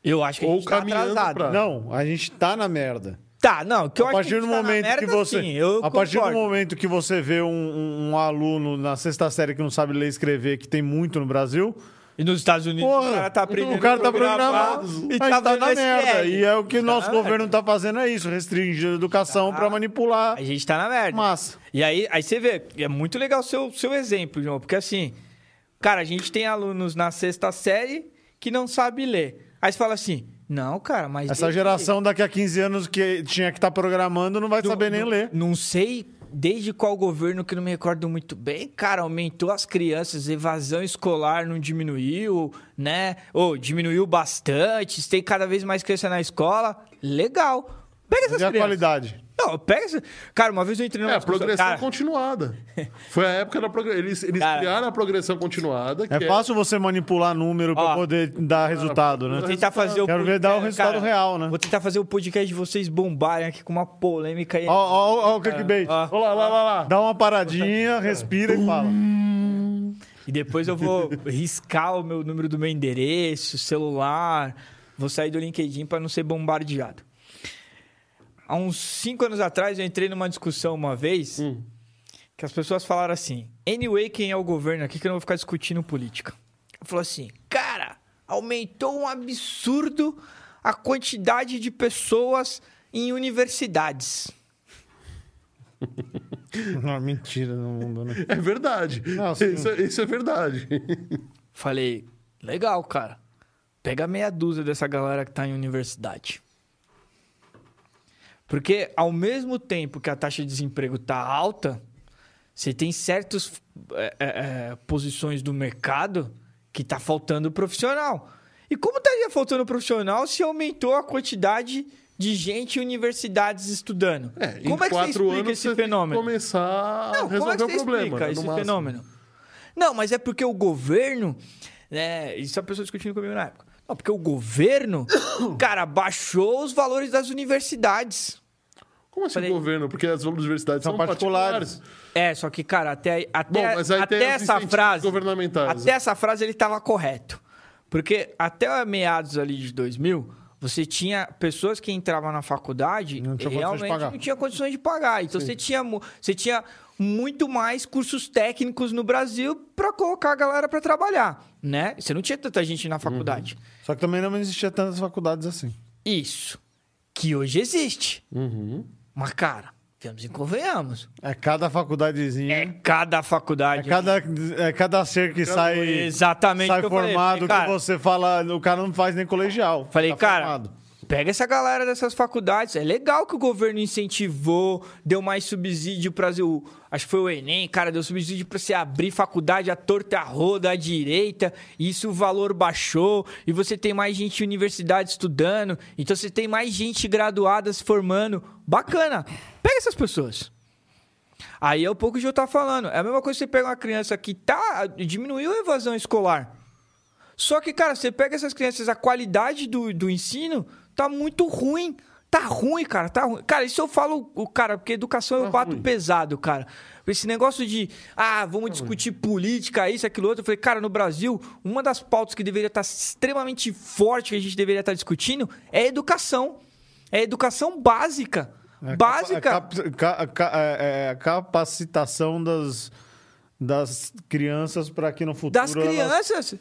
Eu acho que a Ou gente está caminhando atrasado. pra- Não, a gente tá na merda. Tá, não, que eu a acho partir que a do gente tá na momento merda, que você, sim, eu a partir do momento que você vê um, um- um aluno na sexta série que não sabe ler e escrever, que tem muito no Brasil, E nos Estados Unidos Porra, o cara tá aprendendo o cara tá programado, e tá tá na merda. E é o que o Tá nosso governo tá fazendo é isso, restringir a educação Tá. pra manipular A gente tá na merda. massa. E aí, aí você vê, é muito legal o seu, seu exemplo, João, porque assim, cara, a gente tem alunos na sexta série que não sabe ler. Aí você fala assim, não, cara, mas... Essa geração daqui a 15 anos que tinha que estar programando não vai não- saber nem não- ler. Não sei desde qual governo que não me recordo muito bem, cara, aumentou as crianças, evasão escolar não diminuiu, né? Ou diminuiu bastante, tem cada vez mais criança na escola. Legal. Pega essas E a crianças. qualidade? Não, pega essa... Cara, uma vez eu entrei numa É, a discussão- progressão cara, continuada. Foi a época da progressão. Eles, eles Cara. criaram a progressão continuada. Que É fácil você manipular número pra Ó. poder dar resultado, né? Vou tentar fazer o Quero ver dar o resultado real, né? Vou tentar fazer o podcast de vocês bombarem aqui com uma polêmica aí. Ó, ó, ó o clickbait. Ó. Olha lá, lá, lá, lá. Dá uma paradinha, respira e fala. E depois eu vou riscar o meu número do meu endereço, celular. Vou sair do LinkedIn para não ser bombardeado. Há uns cinco anos atrás eu entrei numa discussão uma vez Hum. que as pessoas falaram assim: anyway, quem é o governo aqui que eu não vou ficar discutindo política? Falou assim, cara, aumentou um absurdo a quantidade de pessoas em universidades. Não, mentira no mundo, né? É verdade. Não, isso, é, isso é verdade. Falei, legal, cara. Pega meia dúzia dessa galera que tá em universidade. Porque ao mesmo tempo que a taxa de desemprego tá alta, você tem certas é, é, é, posições do mercado que tá faltando profissional. E como estaria faltando profissional se aumentou a quantidade de gente em universidades estudando? É, em como é que você quatro explica anos esse fenômeno? começar a Não, como é resolver que o você problema. explica esse máximo. fenômeno? Não, mas é porque o governo, né, isso a pessoa discutindo comigo na época. Não, porque o governo, cara, baixou os valores das universidades. Como assim Falei- o governo? Porque as universidades são, São particulares. É, só que, cara, até, até, Bom, mas aí até essa frase. governamentais. Até essa frase ele estava correto. Porque até meados ali de 2000, você tinha pessoas que entravam na faculdade Não e realmente não tinha condições de pagar. Então você tinha, você tinha muito mais cursos técnicos no Brasil para colocar a galera para trabalhar, né? Você não tinha tanta gente na faculdade. Só que também não existia tantas faculdades assim. Isso. Que hoje existe. Uhum. Mas, cara, vamos e convenhamos. É cada facudadezinha. É cada É faculdade. cada, é cada ser que sai, Exatamente sai falei. formado Falei, cara, que você fala, o cara não faz nem colegial. Falei, tá cara, formado. Pega essa galera dessas faculdades. É legal que o governo incentivou, deu mais subsídio para o. Acho que foi o Enem, cara, deu subsídio para você abrir faculdade à torta roda, à direita. E isso o valor baixou. E você tem mais gente em universidade estudando. Então você tem mais gente graduada se formando. Bacana. Pega essas pessoas. Aí é o pouco que eu tava falando. É a mesma coisa que você pega uma criança que tá. diminuiu a evasão escolar. Só que, cara, você pega essas crianças, a qualidade do, do ensino tá muito ruim. Tá ruim, cara, tá ruim. Cara, isso eu falo, cara, porque educação eu Tá bato ruim. pesado, cara. Esse negócio de, ah, vamos discutir política, isso, aquilo, outro. Eu falei, cara, no Brasil, uma das pautas que deveria estar extremamente forte, que a gente deveria estar discutindo, é a educação. É a educação básica. É básica. capa- é cap- ca- ca- é- é a capacitação das, das crianças para que no futuro das crianças. elas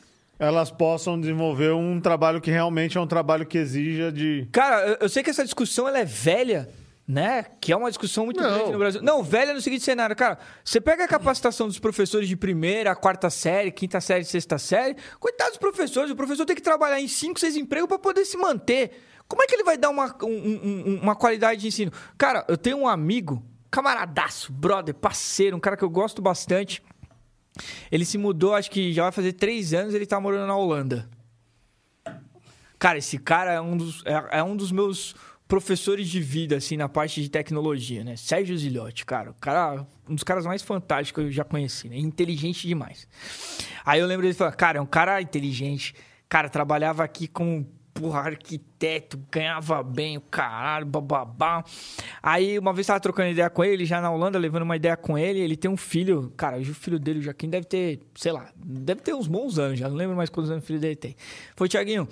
possam desenvolver um trabalho que realmente é um trabalho que exija de. Cara, eu, eu sei que essa discussão ela é velha, né? Que é uma discussão muito Não. grande no Brasil. Não, velha no seguinte cenário, cara. Você pega a capacitação dos professores de primeira, quarta série, quinta série, sexta série. Coitados dos professores, o professor tem que trabalhar em cinco, seis empregos para poder se manter. Como é que ele vai dar uma, um- um- um- uma qualidade de ensino? Cara, eu tenho um amigo, camaradaço, brother, parceiro, um cara que eu gosto bastante. Ele se mudou, acho que já vai fazer três anos, ele tá morando na Holanda. Cara, esse cara é um dos, é, é um dos meus professores de vida, assim, na parte de tecnologia, né? Sérgio Zilhotti, cara. Cara, um dos caras mais fantásticos que eu já conheci, né? Inteligente demais. Aí eu lembro dele falar, cara, é um cara inteligente. Cara, trabalhava aqui com, porra, arquiteto, ganhava bem, o caralho, bababá. Aí uma vez tava trocando ideia com ele, já na Holanda, levando uma ideia com ele. Ele tem um filho, cara, o filho dele, o Joaquim, deve ter, sei lá, deve ter uns bons anos, já não lembro mais quantos anos o filho dele tem. Foi, Tiaguinho,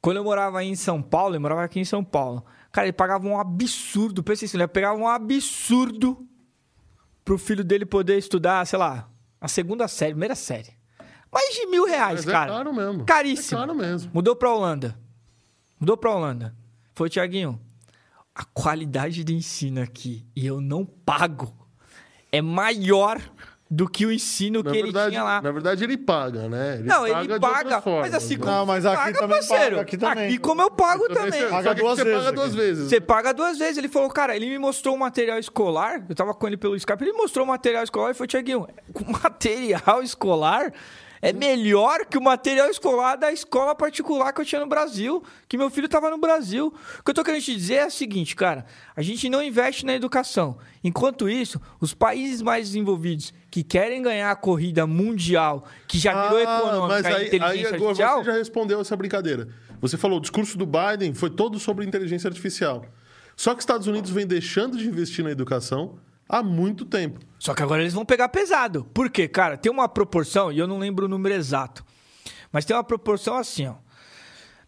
quando eu morava aí em São Paulo, eu morava aqui em São Paulo. Cara, ele pagava um absurdo, pensa isso, ele pegava um absurdo pro filho dele poder estudar, sei lá, a segunda série, primeira série. Mais de mil reais, Mas é cara. caro mesmo. Caríssimo. É caro mesmo. Mudou pra Holanda. Mudou pra Holanda. Foi, Tiaguinho, a qualidade do ensino aqui, e eu não pago, é maior do que o ensino Na que ele verdade, tinha lá. na verdade, ele paga, né? Ele não, paga ele de paga, mas assim né? como Não, mas aqui paga, também parceiro. paga, aqui também. como eu pago Também também. você- Paga só que duas você vezes paga duas aqui. vezes. Você paga duas vezes. Ele falou, cara, ele me mostrou o material escolar. Eu tava com ele pelo Skype. Ele mostrou o material escolar e falou, Tiaguinho, o material escolar é melhor que o material escolar da escola particular que eu tinha no Brasil. Que meu filho tava no Brasil. O que eu tô querendo te dizer é o seguinte, cara. A gente não investe na educação. Enquanto isso, os países mais desenvolvidos que querem ganhar a corrida mundial, que já virou econômica, Ah, mas a aí, aí inteligência agora artificial... você já respondeu essa brincadeira. Você falou, o discurso do Biden foi todo sobre inteligência artificial. Só que os Estados Unidos vem deixando de investir na educação há muito tempo. Só que agora eles vão pegar pesado. Por quê? Cara, tem uma proporção, e eu não lembro o número exato, mas tem uma proporção assim, ó.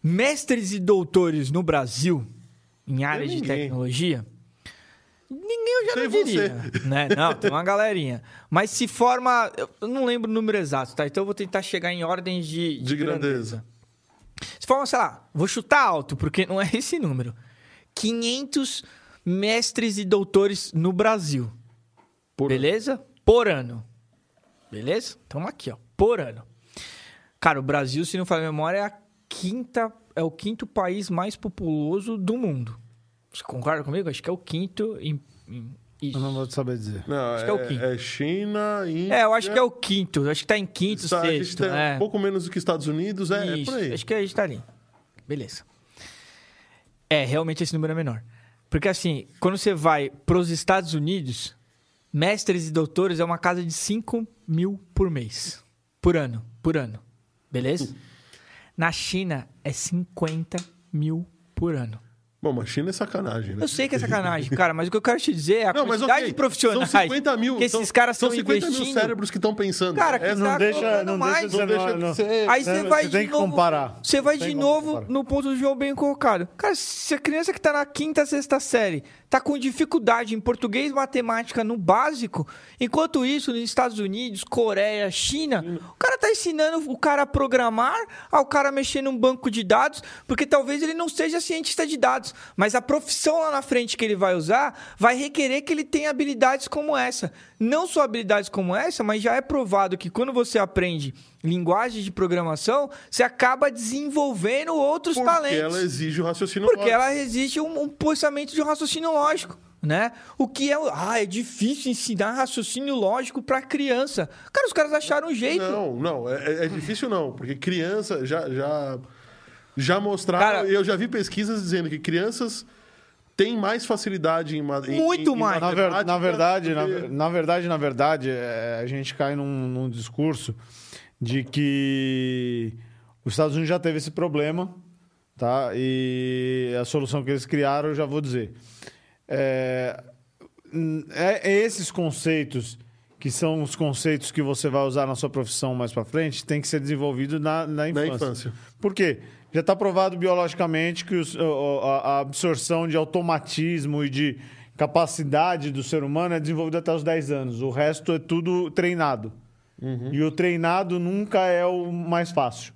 Mestres e doutores no Brasil, em áreas de tecnologia, ninguém eu já Tem não você. diria. Né? Não, tem uma galerinha. Mas se forma. Eu não lembro o número exato, tá? Então eu vou tentar chegar em ordens de, De grandeza. se forma, sei lá, vou chutar alto, porque não é esse número. 500 mestres e doutores no Brasil. Por- Beleza? Por ano. Beleza? Estamos aqui, ó. Por ano. Cara, o Brasil, se não falar memória, é a quinta, é o quinto país mais populoso do mundo. Você concorda comigo? Acho que é o quinto em, em- isso. Eu não vou saber dizer. Acho Não, é, que é o quinto. é China, Índia... É, eu acho que é o quinto. Acho que tá em quinto, Está- a gente sexto. tem é. um pouco menos do que Estados Unidos, é, é Isso, por aí. Acho que a gente tá ali. Beleza. É, realmente esse número é menor. Porque assim, quando você vai pros Estados Unidos, mestres e doutores é uma casa de 5 mil por mês. Por ano. Por ano. Beleza? Na China é 50 mil por ano. Bom, mas China é sacanagem, né? Eu sei que é sacanagem, cara, mas o que eu quero te dizer é a Não, mas quantidade ok, de profissionais São 50 mil. que esses são, caras são estão 50 investindo. mil cérebros que estão pensando. Cara, que tá Não deixa, colocando não mais. deixa, não deixa não- de ser- Aí você vai de tem que novo, comparar. Você vai de novo comparar. no ponto do João bem colocado. Cara, se a criança que tá na quinta, sexta série tá com dificuldade em português e matemática no básico, enquanto isso nos Estados Unidos, Coreia, China, o cara tá ensinando o cara a programar, ao cara mexer num banco de dados, porque talvez ele não seja cientista de dados, mas a profissão lá na frente que ele vai usar vai requerer que ele tenha habilidades como essa. Não só habilidades como essa, mas já é provado que quando você aprende linguagem de programação, você acaba desenvolvendo outros Porque talentos. ela exige o raciocínio Porque lógico. ela exige um, um pensamento de um raciocínio lógico, né? O que é... Ah, é difícil ensinar raciocínio lógico pra criança. Cara, os caras acharam um jeito. Não, não, é, é difícil não, porque criança já já já mostraram, Cara- eu já vi pesquisas dizendo que crianças têm mais facilidade em, em Muito em- em mais. Na, ver- na verdade, na, na verdade, na verdade, é, a gente cai num, num discurso de que os Estados Unidos já teve esse problema, tá? E a solução que eles criaram, eu já vou dizer. É, é- é esses conceitos que são os conceitos que você vai usar na sua profissão mais para frente, tem que ser desenvolvido na, na infância. na infância. Por quê? Já está provado biologicamente que os- a a absorção de automatismo e de capacidade do ser humano é desenvolvida até os 10 anos. O resto é tudo treinado. E o treinado nunca é o mais fácil.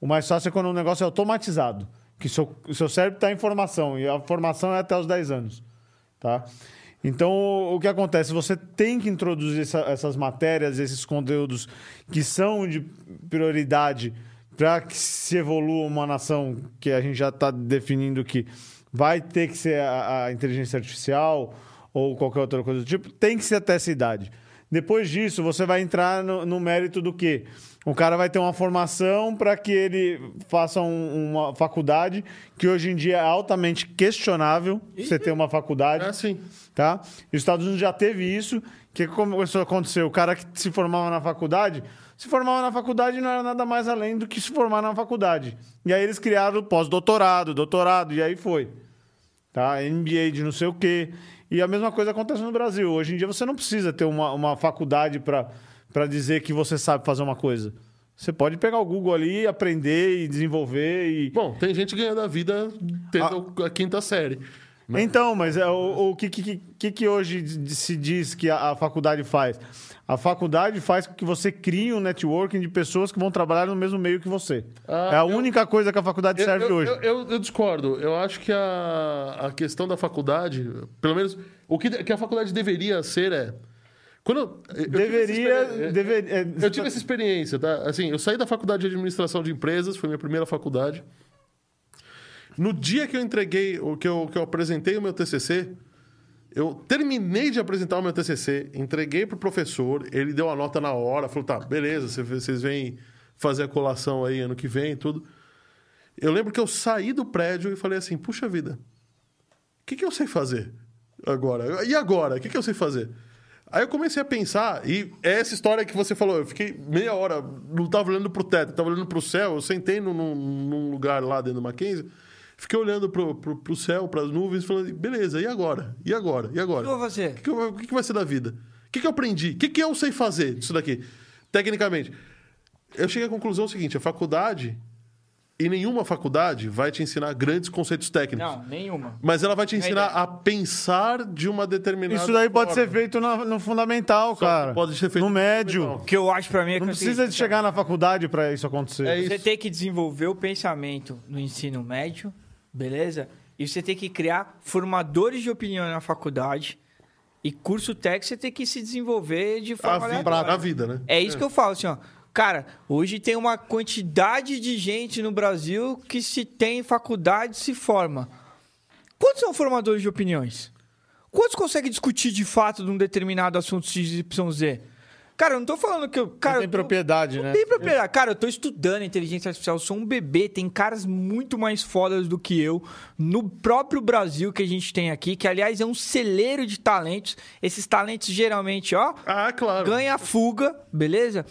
O mais fácil é quando o negócio é automatizado. Que seu, seu cérebro está em formação. E a formação é até os 10 anos. Tá? Então, o o que acontece? Você tem que introduzir essa- essas matérias, esses conteúdos que são de prioridade para que se evolua uma nação que a gente já está definindo que vai ter que ser a, a inteligência artificial ou qualquer outra coisa do tipo, tem que ser até essa idade. Depois disso, você vai entrar no, no mérito do quê? O cara vai ter uma formação para que ele faça um- uma faculdade que hoje em dia é altamente questionável você ter uma faculdade É assim. tá? E os Estados Unidos já teve isso. O que começou a acontecer? O cara que se formava na faculdade, se formava na faculdade não era nada mais além do que se formar na faculdade. E aí eles criaram pós-doutorado, doutorado, e aí foi. Tá? MBA de não sei o quê. E a mesma coisa acontece no Brasil. Hoje em dia você não precisa ter uma, uma faculdade para dizer que você sabe fazer uma coisa. Você pode pegar o Google ali, aprender e desenvolver e... Bom, tem gente ganhando a vida tendo Ah. a quinta série. né? Então, mas é, o, o que, que, que, que hoje se diz que a, a faculdade faz? A faculdade faz com que você crie um networking de pessoas que vão trabalhar no mesmo meio que você. Ah, é a eu- única coisa que a faculdade Eu- serve eu, hoje. Eu, eu- eu discordo. Eu acho que a, a questão da faculdade, pelo menos o que, que a faculdade deveria ser é. Quando eu- eu Deveria. experi- dever- é, Eu tive essa experiência, tá? Assim, eu saí da faculdade de administração de empresas, foi minha primeira faculdade. No dia que eu entreguei, o que eu, que eu apresentei o meu TCC, eu terminei de apresentar o meu TCC, entreguei pro professor, ele deu a nota na hora, falou: tá, beleza, cê- vocês vêm fazer a colação aí ano que vem e tudo. Eu lembro que eu saí do prédio e falei assim: puxa vida, o que, que eu sei fazer agora? E agora? O que, que eu sei fazer? Aí eu comecei a pensar, e é essa história que você falou, eu fiquei meia hora, não estava olhando pro teto, estava olhando pro céu, eu sentei num- num lugar lá dentro do Mackenzie, fiquei olhando pro, pro, pro céu, para as nuvens, falando, beleza, e agora? E agora? E agora? O que eu vou fazer? O que, que, eu- o que que vai ser da vida? O que, que eu aprendi? O que, que eu sei fazer disso daqui? Tecnicamente. Eu cheguei à conclusão seguinte: a faculdade, e nenhuma faculdade vai te ensinar grandes conceitos técnicos. Não, nenhuma. Mas ela vai te ensinar a pensar de uma determinada Isso daí pode forma. ser feito na- no fundamental, Só cara. pode ser feito no no médio. O que eu acho pra mim é que Não assim, precisa de chegar na faculdade para isso acontecer. É Você isso. tem que desenvolver o pensamento no ensino médio, beleza? E você tem que criar formadores de opinião na faculdade. E curso técnico você tem que se desenvolver de A forma vida, aleatória. na vida, né? É isso que eu falo, assim, ó. Cara, hoje tem uma quantidade de gente no Brasil que se tem faculdade se forma. Quantos são formadores de opiniões? Quantos conseguem discutir de fato de um determinado assunto XYZ? Cara, eu não tô falando que eu. Cara, Não tem eu propriedade, não né? tem propriedade. Cara, eu tô estudando inteligência artificial, eu sou um bebê, tem caras muito mais fodas do que eu no próprio Brasil que a gente tem aqui, que aliás é um celeiro de talentos. Esses talentos geralmente, ó, Ah, claro. ganha a fuga, beleza?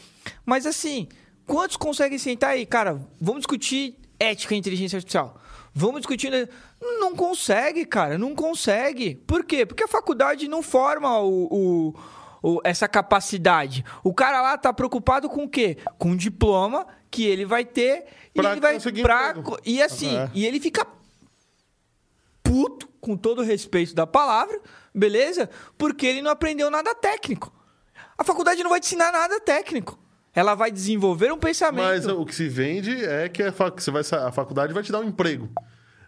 Mas assim, Quantos conseguem sentar aí, cara? Vamos discutir ética e inteligência artificial. Vamos discutir. Não consegue, cara, não consegue. Por quê? Porque a faculdade não forma o, o- o- essa capacidade. O cara lá tá preocupado com o quê? Com o diploma que ele vai ter e Pra ele vai. Pra, e assim, É. e ele fica puto, com todo o respeito da palavra, beleza? Porque ele não aprendeu nada técnico. A faculdade não vai te ensinar nada técnico. Ela vai desenvolver um pensamento. Mas o que se vende é que você vai, a faculdade vai te dar um emprego.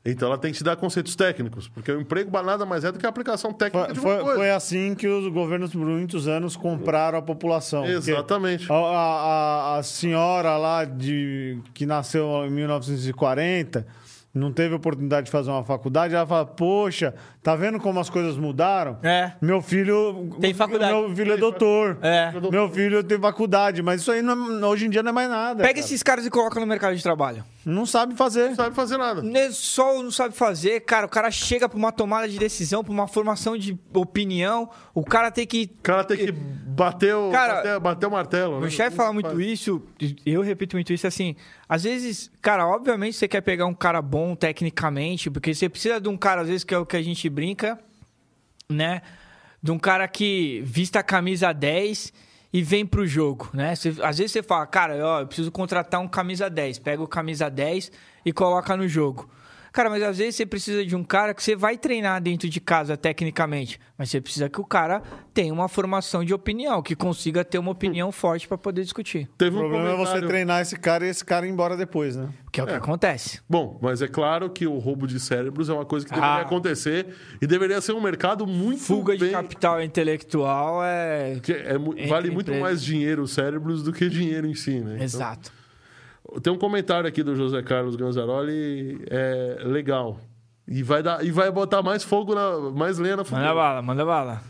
Então ela tem que te dar conceitos técnicos, porque o emprego nada mais é do que a aplicação técnica Foi, de uma foi, coisa. foi assim que os governos por muitos anos compraram a população. Exatamente. A, a- a senhora lá de, que nasceu em 1940 não teve oportunidade de fazer uma faculdade, ela fala, poxa, tá vendo como as coisas mudaram? É. Meu filho... Tem faculdade. Meu filho é doutor. É. Meu filho tem faculdade, mas isso aí não é- hoje em dia não é mais nada. Pega cara. esses caras e coloca no mercado de trabalho. Não sabe fazer. Não sabe fazer nada. Ne- Só não sabe fazer, cara. O cara chega pra uma tomada de decisão, pra uma formação de opinião. O cara tem que. O cara tem que bater o, Cara, bater, bater o martelo. Meu né? chefe fala muito isso, eu repito muito isso assim. Às vezes, cara, obviamente você quer pegar um cara bom tecnicamente, porque você precisa de um cara, às vezes, que é o que a gente brinca, né? De um cara que vista a camisa 10 e vem pro jogo, né? Você- às vezes você fala, cara, ó, eu preciso contratar um camisa 10. Pega o camisa 10 e coloca no jogo. Cara, mas às vezes você precisa de um cara que você vai treinar dentro de casa tecnicamente, mas você precisa que o cara tenha uma formação de opinião, que consiga ter uma opinião forte para poder discutir. Teve O um problema é você treinar esse cara e esse cara ir embora depois, né? Que é o que acontece. Bom, mas é claro que o roubo de cérebros é uma coisa que deveria Ah. acontecer e deveria ser um mercado muito Fuga de bem... capital intelectual é. que é Entre vale muito mais dinheiro os cérebros do que dinheiro em si, né? Então, Exato. Tem um comentário aqui do José Carlos Ganzaroli, é legal. E vai, dar, e vai botar mais fogo, na, mais lenha na Manda fogueira. bala, manda bala.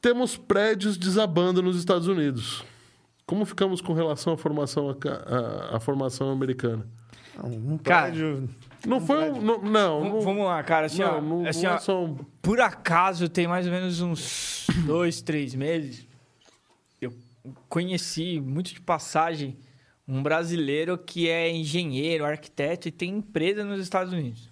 Temos prédios desabando nos Estados Unidos. Como ficamos com relação à formação, à, à- à formação americana? Um Cara, prédio... Não foi um. Não, não, não- Vamos lá, cara. Assim, não, ó, não- assim, ó, é só um- por acaso tem mais ou menos uns dois, três meses. Eu conheci muito de passagem um brasileiro que é engenheiro, arquiteto e tem empresa nos Estados Unidos.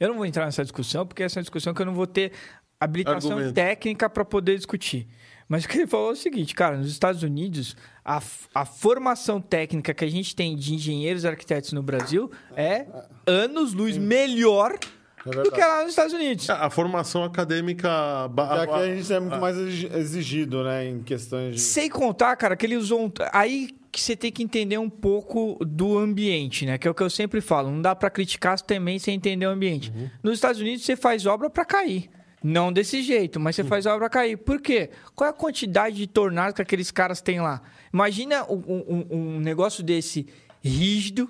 Eu não vou entrar nessa discussão porque essa é uma discussão que eu não vou ter habilitação Argumento. técnica para poder discutir. Mas o que ele falou é o seguinte, cara, nos Estados Unidos, a, a formação técnica que a gente tem de engenheiros e arquitetos no Brasil é anos-luz melhor É do que lá nos Estados Unidos. A formação acadêmica. Já que a a- gente é muito mais exi- exigido, né? Em questões de... Sem contar, cara, que ele usou. um- Aí que você tem que entender um pouco do ambiente, né? Que é o que eu sempre falo. Não dá pra criticar também sem entender o ambiente. Nos Estados Unidos, você faz obra pra cair. Não desse jeito, mas você faz a obra cair. Por quê? Qual é a quantidade de tornados que aqueles caras têm lá? Imagina um, um- um negócio desse rígido,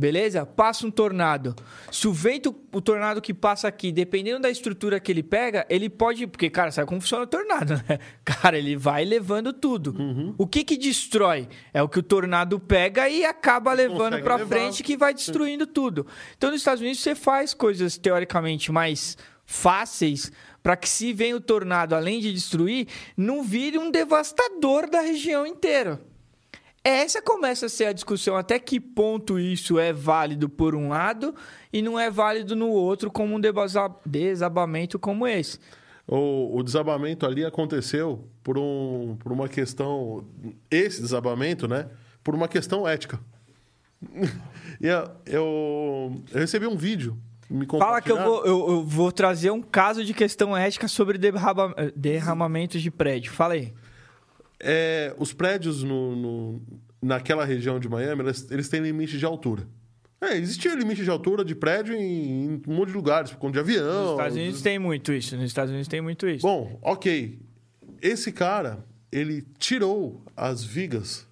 beleza? Passa um tornado. Se o vento, o tornado que passa aqui, dependendo da estrutura que ele pega, ele pode. Porque, cara, sabe como funciona o tornado, né? Cara, ele vai levando tudo. O que que destrói? É o que o tornado pega e acaba levando pra levar. frente que vai destruindo tudo. Então, nos Estados Unidos, você faz coisas teoricamente mais fáceis para que se vem o tornado, além de destruir, não vire um devastador da região inteira. Essa começa a ser a discussão até que ponto isso é válido por um lado e não é válido no outro como um desabamento como esse. O, o desabamento ali aconteceu por, um, por uma questão. Esse desabamento, né? Por uma questão ética. e eu, eu, eu recebi um vídeo. Me Fala que eu vou, eu, eu vou trazer um caso de questão ética sobre derrama- derramamentos de prédio. Fala aí. É, os prédios no, no- naquela região de Miami, eles, eles têm limite de altura. É, existia limite de altura de prédio em, em um monte de lugares, por conta de avião. Nos Estados Unidos tem muito isso. Nos Estados Unidos tem muito isso. Bom, ok. Esse cara, ele tirou as vigas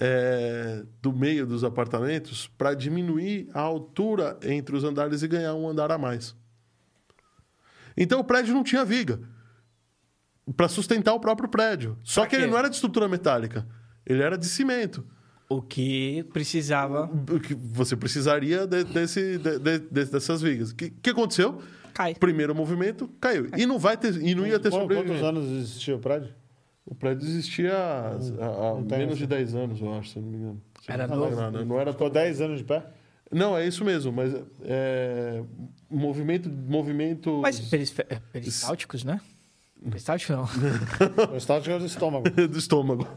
é, do meio dos apartamentos para diminuir a altura entre os andares e ganhar um andar a mais. Então o prédio não tinha viga para sustentar o próprio prédio. Só Pra que ele quê? não era de estrutura metálica, ele era de cimento. O que precisava O que você precisaria de- desse, de- de- de- dessas vigas. O que, que aconteceu? cair. Primeiro movimento caiu. E não vai ter, e não ia ter Qu- Quantos anos existia o prédio? O prédio existia há, menos de 10 anos, eu acho, se não me engano. Se Era não, novo? não era Ficou tão... 10 anos de pé? Não, é isso mesmo, mas é, movimento, movimento Mas é, peristálticos, né? Peristáltico não. O estático é do estômago. do estômago.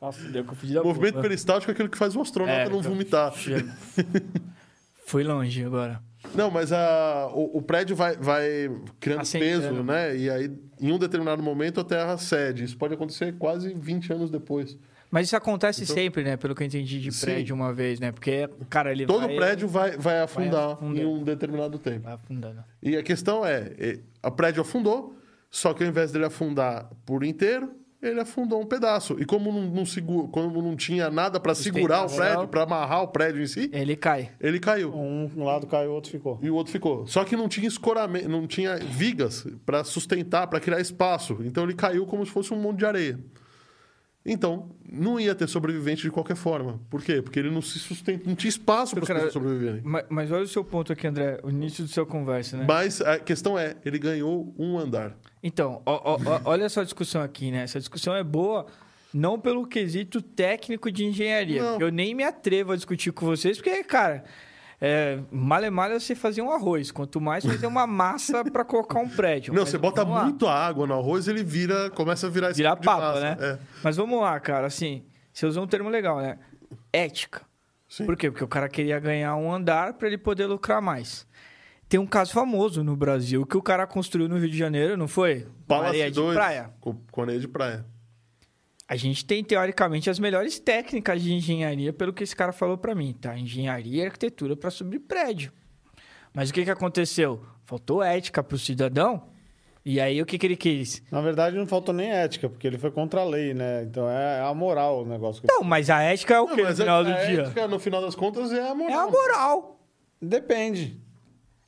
Nossa, deu confundi da movimento porra. peristáltico é aquele que faz o astronauta É, não então- vomitar. Fui longe agora. Não, mas a, o, o prédio vai, vai criando peso, né? E aí, em um determinado momento, a Terra cede. Isso pode acontecer quase 20 anos depois. Mas isso acontece sempre, né? Pelo que eu entendi de Então- Sim. prédio uma vez, né? Porque, cara, ele Todo vai... prédio vai, vai afundar afundando. em um determinado tempo. Vai afundando. E a questão é, é, a prédio afundou, só que ao invés dele afundar por inteiro, ele afundou um pedaço. E como não, não segura, como não tinha nada para segurar o prédio, para amarrar o prédio em si, Ele cai. ele caiu. Um lado caiu, o outro ficou. E o outro ficou. Só que não tinha escoramento, não tinha vigas para sustentar, para criar espaço. Então ele caiu como se fosse um monte de areia. Então, não ia ter sobrevivente de qualquer forma. Por quê? Porque ele não se sustenta, não tinha espaço para as Cara, pessoas sobreviverem. Mas, mas olha o seu ponto aqui, André. O início do seu conversa, né? Mas a questão é, ele ganhou um andar. Então, ó- ó- olha essa discussão aqui, né? Essa discussão é boa não pelo quesito técnico de engenharia. Não. Eu nem me atrevo a discutir com vocês, porque, cara, é, male male você fazer um arroz. Quanto mais fazer uma massa para colocar um prédio. Não, Mas você bota muito água no arroz, ele vira, começa a virar esse Virar tipo papo, né? É. Mas vamos lá, cara, assim, você usou um termo legal, né? Ética. Sim. Por quê? Porque o cara queria ganhar um andar para ele poder lucrar mais. Tem um caso famoso no Brasil que o cara construiu no Rio de Janeiro, não foi? Areia de 2, praia. Com, com areia de praia. A gente tem, teoricamente, as melhores técnicas de engenharia, pelo que esse cara falou para mim, tá? Engenharia e arquitetura para subir prédio. Mas o que, que aconteceu? Faltou ética pro cidadão. E aí, o que, que ele quis? Na verdade, não faltou nem ética, porque ele foi contra a lei, né? Então é a moral o negócio. Que... Não, mas a ética é o Não, que no mas final a, do a dia? ética, no final das contas, é a É moral. a moral. Depende.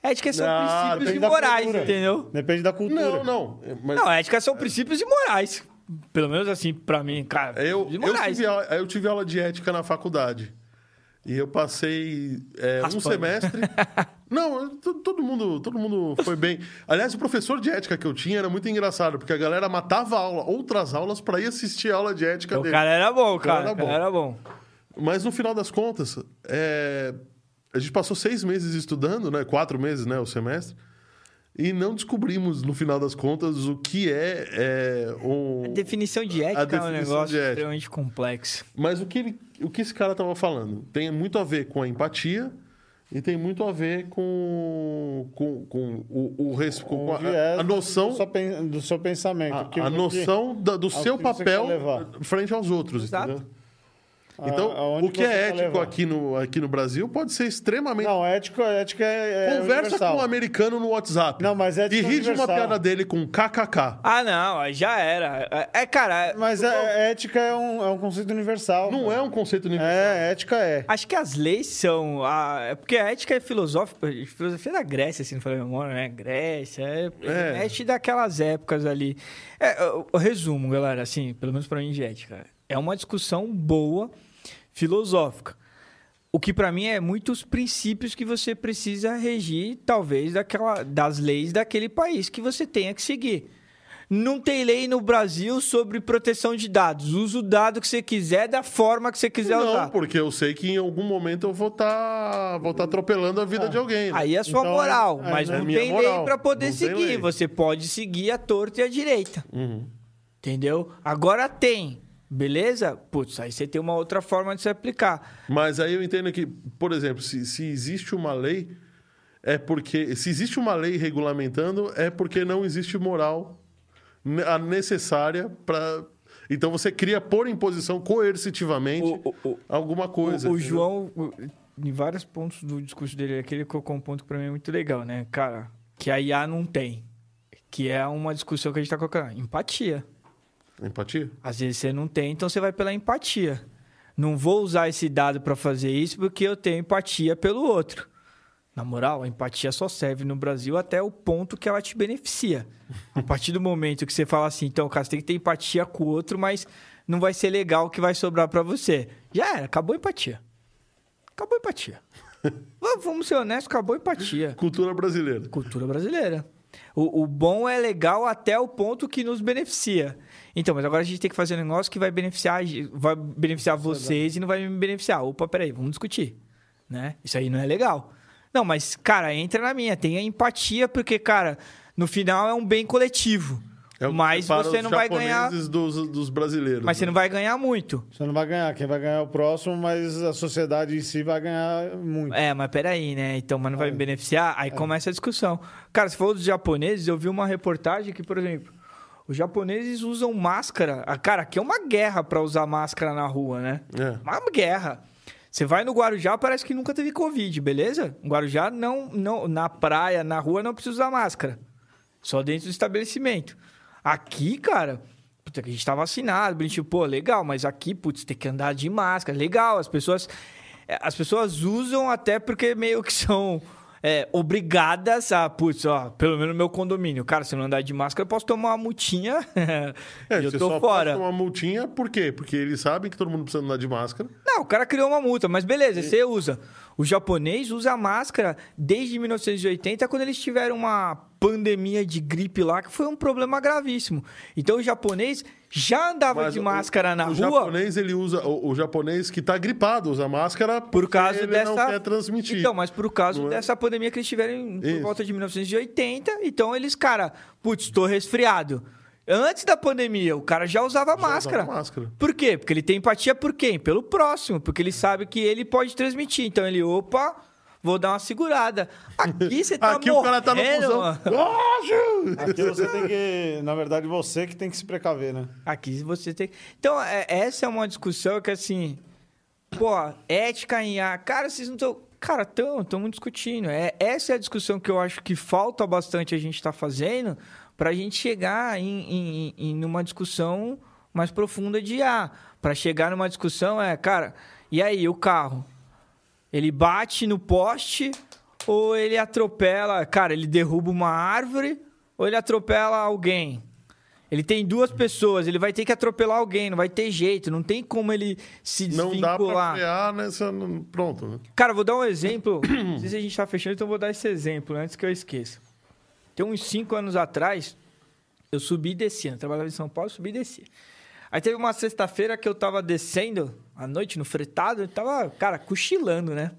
Ética são Ah, princípios e da morais, cultura. entendeu? Depende da cultura. Não, não. Mas Não, ética são princípios e morais. Pelo menos assim, pra mim, cara. eu, eu, tive, aula- eu tive aula de ética na faculdade. E eu passei é, um semestre. Não, todo mundo, todo mundo foi bem. Aliás, o professor de ética que eu tinha era muito engraçado, porque a galera matava aula, outras aulas, para ir assistir a aula de ética O dele. cara era bom, cara era O cara bom. era bom. Mas no final das contas, é, a gente passou seis meses estudando, né? Quatro meses, né? O semestre. E não descobrimos, no final das contas, o que é, é um... A definição de ética é um definição negócio extremamente complexo. Mas o que, ele- o que esse cara estava falando tem muito a ver com a empatia e tem muito a ver com, com, com o, o res- com Com a, a noção, do seu, pen- do seu pensamento. a, a noção da- do seu papel frente aos outros, Exato. entendeu? Então, a- o que é quer ético aqui no, aqui no Brasil pode ser extremamente Não, ética, ética é, é Conversa universal. com um americano no WhatsApp. Não, mas ética E é ri de uma piada dele com kkk. Ah, não, aí já era. É, é, cara, Mas é, ética é um, é um conceito universal. Não é um conceito universal. É, ética é. acho que as leis são. A, é porque a ética é filosófica. Filosofia da Grécia, assim, não falei memória, né? Grécia, é. É. Mexe daquelas épocas ali. É, o, o resumo, galera, assim, pelo menos pra mim de ética. É uma discussão boa, filosófica. O que pra mim é muitos princípios que você precisa regir, talvez, daquela, das leis daquele país que você tenha que seguir. Não tem lei no Brasil sobre proteção de dados. Usa o dado que você quiser da forma que você quiser Não, usar. porque eu sei que em algum momento eu vou estar vou tá atropelando a vida de alguém. né? Aí é sua Então, moral, é- mas é não minha tem moral. lei pra poder Não seguir. Você pode seguir a torta e a direita. Uhum. Entendeu? Agora tem. Beleza? Putz, aí você tem uma outra forma de se aplicar. Mas aí eu entendo que, por exemplo, se, se existe uma lei, é porque. Se existe uma lei regulamentando, é porque não existe moral a necessária para. Então você cria por imposição coercitivamente O- o- o- alguma coisa. o? João, em vários pontos do discurso dele aqui, ele colocou um ponto que pra mim é muito legal, né? Cara, que a IA não tem. Que é uma discussão que a gente tá colocando. Empatia. Empatia? Às vezes você não tem, então você vai pela empatia. Não vou usar esse dado para fazer isso porque eu tenho empatia pelo outro. Na moral, a empatia só serve no Brasil até o ponto que ela te beneficia. A partir do momento que você fala assim, então, cara, você tem que ter empatia com o outro, mas não vai ser legal o que vai sobrar para você. Já era, acabou a empatia. Acabou a empatia. Va- Vamos ser honestos, acabou a empatia. Cultura brasileira. Cultura brasileira. O, o bom é legal até o ponto que nos beneficia. Então, mas agora a gente tem que fazer um negócio que vai beneficiar, vai beneficiar vocês e não vai me beneficiar. Opa, peraí, vamos discutir. Né? Isso aí não é legal. Não, mas, cara, entra na minha, tenha empatia, porque, cara, no final é um bem coletivo. É o que mas você os não vai ganhar. japoneses Dos, dos brasileiros. Mas você né? não vai ganhar muito. Você não vai ganhar. Quem vai ganhar é o próximo, mas a sociedade em si vai ganhar muito. É, mas peraí, né? Então, mas não vai me beneficiar? Aí começa a discussão. Cara, se for dos japoneses, eu vi uma reportagem que, por exemplo, os japoneses usam máscara. Ah, Cara, aqui é uma guerra pra usar máscara na rua, né? É. Uma guerra. Você vai no Guarujá, parece que nunca teve Covid, beleza? Guarujá, não, não, na praia, na rua, não precisa usar máscara. Só dentro do estabelecimento. Aqui, cara, puta, a gente tá vacinado, bonitinho, pô, legal, mas aqui, putz, tem que andar de máscara, legal, as pessoas. é, As pessoas usam até porque meio que são é, obrigadas a, putz, ó, pelo menos no meu condomínio. Cara, se eu não andar de máscara, eu posso tomar uma multinha É, eu você tô só fora. pode tomar multinha, por quê? Porque eles sabem que todo mundo precisa andar de máscara. Não, o cara criou uma multa, mas beleza, você usa. O japonês usa máscara desde 1980, quando eles tiveram uma pandemia de gripe lá, que foi um problema gravíssimo. Então o japonês já andava Mas de o- máscara na o rua japonês, ele usa... O, o japonês que tá gripado usa máscara por causa ele dessa. não quer transmitir. Então, mas por causa é? dessa pandemia que eles tiveram por Isso. volta de 1980. Então eles, cara, putz, estou resfriado. Antes da pandemia, o cara já usava Já usava máscara. máscara. Por quê? Porque ele tem empatia por quem? Pelo próximo, porque ele sabe que ele pode transmitir. Então ele, opa, vou dar uma segurada. Aqui você tá Aqui o cara tá no morrendo, Ju! Aqui você tem que. Na verdade, você que tem que se precaver, né? Aqui você tem. Então, é- essa é uma discussão que, assim. Pô, ética em A. Cara, vocês não estão. Cara, estão, estamos discutindo. É, essa é a discussão que eu acho que falta bastante a gente estar fazendo para a gente chegar em, em, em numa discussão mais profunda de A. Para chegar numa discussão é, cara, e aí, o carro? Ele bate no poste ou ele atropela. Cara, ele derruba uma árvore ou ele atropela alguém? Ele tem duas pessoas, ele vai ter que atropelar alguém, não vai ter jeito, não tem como ele se Não dá pra desvincular. frear nessa... Pronto, né? Cara, vou dar um exemplo. Não sei se a gente tá fechando, então vou dar esse exemplo antes que eu esqueça. Tem uns cinco anos atrás, eu subi e descia. Eu trabalhava em São Paulo, subi e descia. Aí teve uma sexta-feira que eu tava descendo à noite no fretado, eu tava, cara, cochilando, né?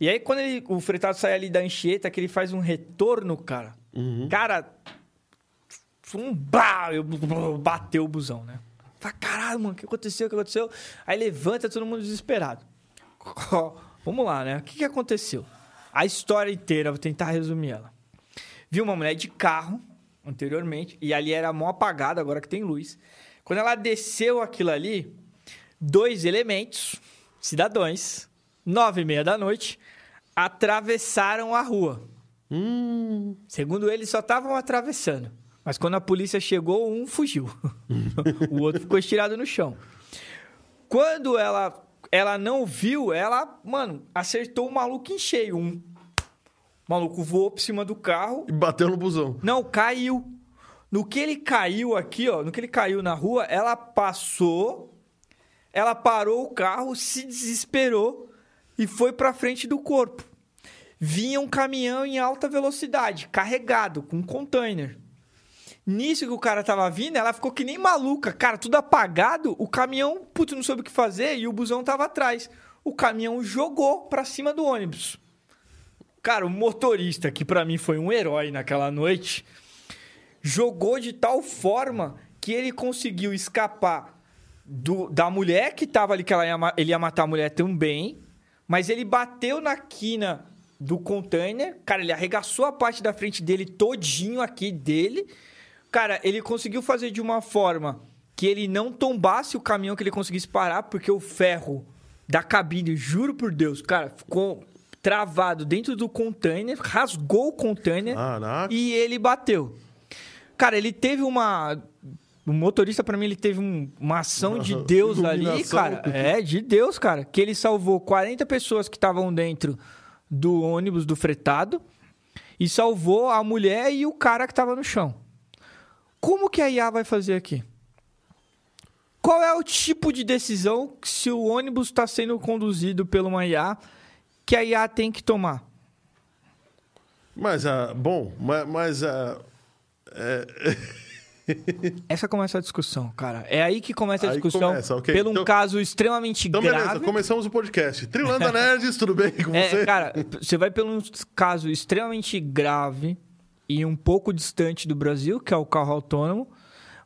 E aí, quando ele- o fretado sai ali da Anchieta, que ele faz um retorno, cara. Cara, um bah, eu bateu o busão, né? Fala, caralho, mano, o que aconteceu? O que aconteceu? Aí levanta todo mundo desesperado. Vamos lá, né? O que, que aconteceu? A história inteira, vou tentar resumir ela. Vi uma mulher de carro anteriormente, e ali era mão apagada, agora que tem luz. Quando ela desceu aquilo ali, dois elementos, cidadãos, nove e meia da noite, atravessaram a rua. Hum, Segundo eles, só estavam atravessando. Mas quando a polícia chegou, um fugiu. o outro ficou estirado no chão. Quando ela, ela não viu, ela, mano, acertou o maluco em cheio. Um o maluco voou por cima do carro. e bateu no busão. Não, caiu. No que ele caiu aqui, ó, no que ele caiu na rua, ela passou, ela parou o carro, se desesperou e foi pra frente do corpo. Vinha um caminhão em alta velocidade, carregado, com um container. Nisso que o cara tava vindo, ela ficou que nem maluca. Cara, tudo apagado, o caminhão, puto, não soube o que fazer e o busão tava atrás. O caminhão jogou pra cima do ônibus. Cara, o motorista, que pra mim foi um herói naquela noite, jogou de tal forma que ele conseguiu escapar do- da mulher que tava ali, que ela ia, ele ia matar a mulher também, mas ele bateu na quina do container, cara, ele arregaçou a parte da frente dele todinho aqui dele. Cara, ele conseguiu fazer de uma forma que ele não tombasse o caminhão, que ele conseguisse parar, porque o ferro da cabine, juro por Deus, cara, ficou travado dentro do container, rasgou o container Caraca. e ele bateu. Cara, ele teve uma. O motorista, pra mim, ele teve um- uma ação de Deus ali, cara. É, de Deus, cara. Que ele salvou 40 pessoas que estavam dentro do ônibus do fretado e salvou a mulher e o cara que tava no chão. Como que a IA vai fazer aqui? Qual é o tipo de decisão que se o ônibus está sendo conduzido por uma IA que a IA tem que tomar? Mas, ah, bom, mas, mas ah, Essa começa a discussão, cara. É aí que começa a Aí discussão. começa, ok. Pelo um Então- caso extremamente então grave. beleza, começamos o podcast. Trilanda Nerds, tudo bem com É, você? cara, você vai pelo um caso extremamente grave e um pouco distante do Brasil, que é o carro autônomo,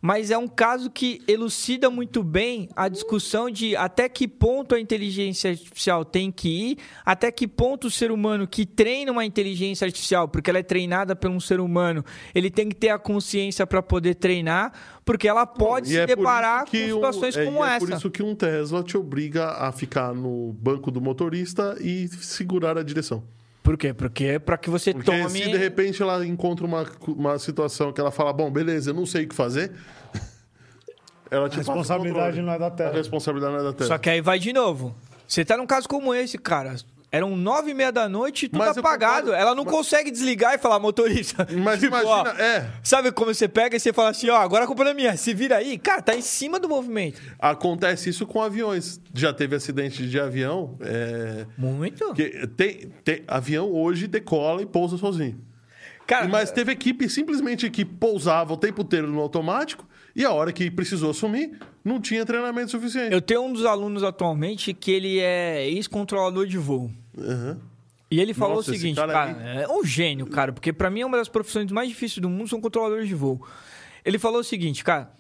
mas é um caso que elucida muito bem a discussão de até que ponto a inteligência artificial tem que ir, até que ponto o ser humano que treina uma inteligência artificial, porque ela é treinada por um ser humano, ele tem que ter a consciência para poder treinar, porque ela pode se é deparar com que um- situações é, como é essa. por isso que um Tesla te obriga a ficar no banco do motorista e segurar a direção. Por quê? Porque é para que você Porque tome se de repente ela encontra uma, uma situação que ela fala, bom, beleza, eu não sei o que fazer, ela te A responsabilidade não é da A Tesla. responsabilidade não é da Tesla. Só que aí vai de novo. Você tá num caso como esse, cara. Eram nove e meia da noite e tudo Mas apagado. concordo. Ela não Mas- consegue desligar e falar, motorista. Mas tipo, imagina, ó, é, Sabe como você pega e você fala assim, ó, agora a culpa é minha. Se vira aí. Cara, tá em cima do movimento. acontece isso com aviões. Já teve acidente de avião. É, Muito. que tem, tem- avião hoje decola e pousa sozinho. Cara, Mas teve equipe simplesmente que pousava o tempo inteiro no automático e a hora que precisou assumir, não tinha treinamento suficiente. eu tenho um dos alunos atualmente que ele é ex-controlador de voo. Aham. E ele falou Nossa, o seguinte, cara cara, é um gênio, cara, porque pra mim é uma das profissões mais difíceis do mundo são controladores de voo. Ele falou o seguinte, cara,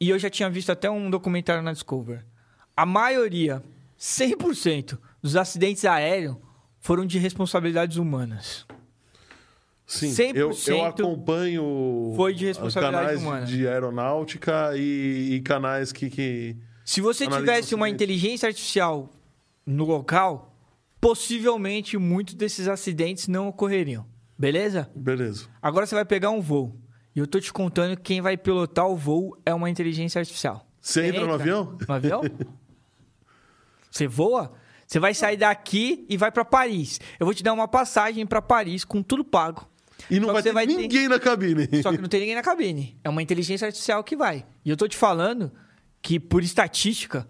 e eu já tinha visto até um documentário na Discover. A maioria, 100% dos acidentes aéreos foram de responsabilidades humanas. Sim, 100% eu, eu acompanho foi de responsabilidade canais humana. de aeronáutica e, e canais que, que Se você tivesse uma inteligência artificial no local, possivelmente muitos desses acidentes não ocorreriam. Beleza? beleza. Agora você vai pegar um voo. E eu tô te contando que quem vai pilotar o voo é uma inteligência artificial. Você entra no avião? No avião? Você voa? Você vai sair daqui e vai pra Paris. Eu vou te dar uma passagem pra Paris com tudo pago. E não vai ter vai ter- ninguém na cabine. Só que não tem ninguém na cabine. É uma inteligência artificial que vai. E eu tô te falando que, por estatística,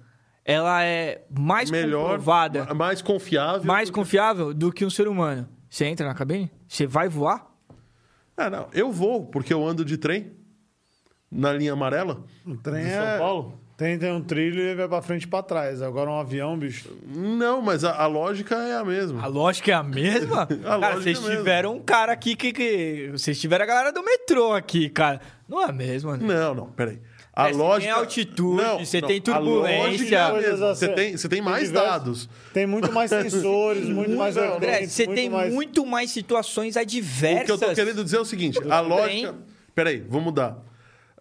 ela é mais Melhor, comprovada, ma- mais confiável. mais confiável do que um ser humano. Você entra na cabine? Você vai voar? Ah, não. Eu vou, porque eu ando de trem na linha amarela O trem de São é... Paulo. Tem, tem um trilho e ele vai pra frente e pra trás. Agora um avião, bicho. Não, mas a, a lógica é a mesma. A lógica é a mesma? cara, lógica vocês é a tiveram um cara aqui que, que. Vocês tiveram a galera do metrô aqui, cara. Não é a mesma, né? Não, não, peraí. A É, você tem lógica. altitude, você tem a turbulência. lógica é Você tem, você tem mais diversos- dados. Tem muito mais sensores, muito mais Não, André, você muito tem mais... muito mais situações O adversas. que eu tô querendo dizer é o seguinte: a lógica. Peraí, vou mudar.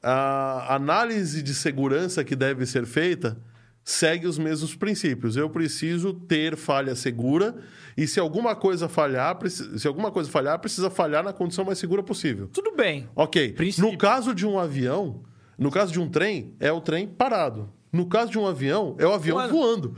A análise de segurança que deve ser feita segue os mesmos princípios. Eu preciso ter falha segura e se alguma coisa falhar, se alguma coisa falhar, precisa falhar na condição mais segura possível. Tudo bem. Ok. Princípio. No caso de um avião, no caso de um trem, é o trem parado. No caso de um avião, é o avião Mano. voando.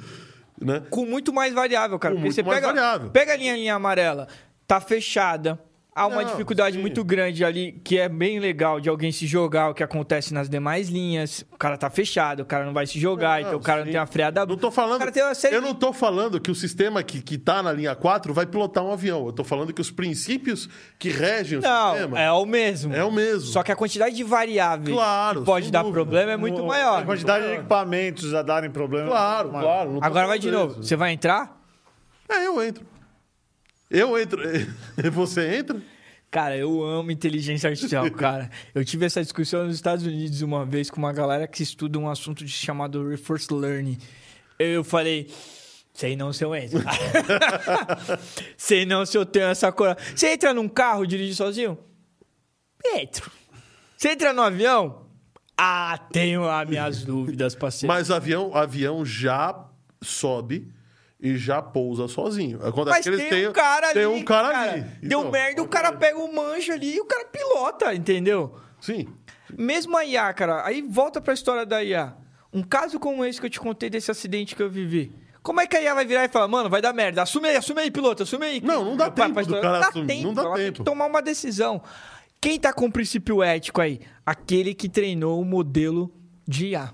Né? Com muito mais variável, cara. Com Porque muito você mais pega, variável. pega a linha, linha amarela, tá fechada. Há uma Não, dificuldade sim. muito grande ali, que é bem legal de alguém se jogar, o que acontece nas demais linhas. O cara tá fechado, o cara não vai se jogar, Não, então o cara sim. não tem uma freada. Não tô falando. Eu não tô falando que o sistema que, que tá na linha 4 vai pilotar um avião. Eu tô falando que os princípios que regem o Não, sistema é o mesmo. é o mesmo. Só que a quantidade de variáveis Claro, que pode dar dúvida. problema é muito A maior. quantidade de equipamentos a darem problema. Claro, Mas- claro. Agora vai de novo. Você vai entrar? É, eu entro. Eu entro. Você entra? Cara, eu amo inteligência artificial, cara. Eu tive essa discussão nos Estados Unidos uma vez com uma galera que estuda um assunto chamado Reinforced Learning. Eu falei, sei não se eu entro. sei não se eu tenho essa coragem. Você entra num carro, dirige sozinho? Entro. Você entra no avião? Ah, tenho lá minhas dúvidas, parceiro. Mas avião, avião já sobe e já pousa sozinho. Acontece Mas que eles tem têm, um cara tem ali. um cara, cara. ali. Deu Então, merda, o cara pega o manjo ali e o cara pilota, entendeu? Sim. Mesmo a IA, cara, aí volta pra história da IA. Um caso como esse que eu te contei desse acidente que eu vivi. Como é que a IA vai virar e falar, mano, vai dar merda? Assume aí, assume aí, piloto, assume aí. Não, não dá pra tempo história. cara Não dá assumir, tempo, não dá ela tem tempo. que tomar uma decisão. Quem tá com o princípio ético aí? Aquele que treinou o modelo de IA.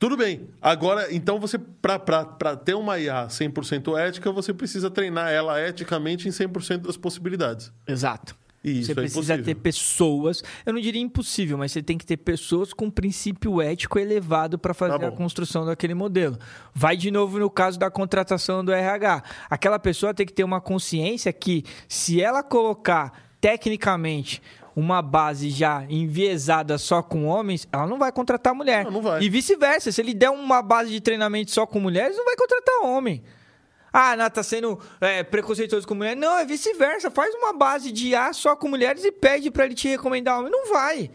Tudo bem. Agora, então você, para ter uma IA 100% ética, você precisa treinar ela eticamente em 100% das possibilidades. Exato. E você é precisa impossível. ter pessoas, eu não diria impossível, mas você tem que ter pessoas com princípio ético elevado para fazer Tá a construção daquele modelo. Vai de novo no caso da contratação do RH. Aquela pessoa tem que ter uma consciência que se ela colocar tecnicamente uma base já enviesada só com homens, ela não vai contratar mulher. Não, não vai. E vice-versa, se ele der uma base de treinamento só com mulheres, não vai contratar homem. Ah, não, tá sendo é, preconceituoso com mulher. Não, é vice-versa. Faz uma base de A só com mulheres e pede pra ele te recomendar homem. Não vai.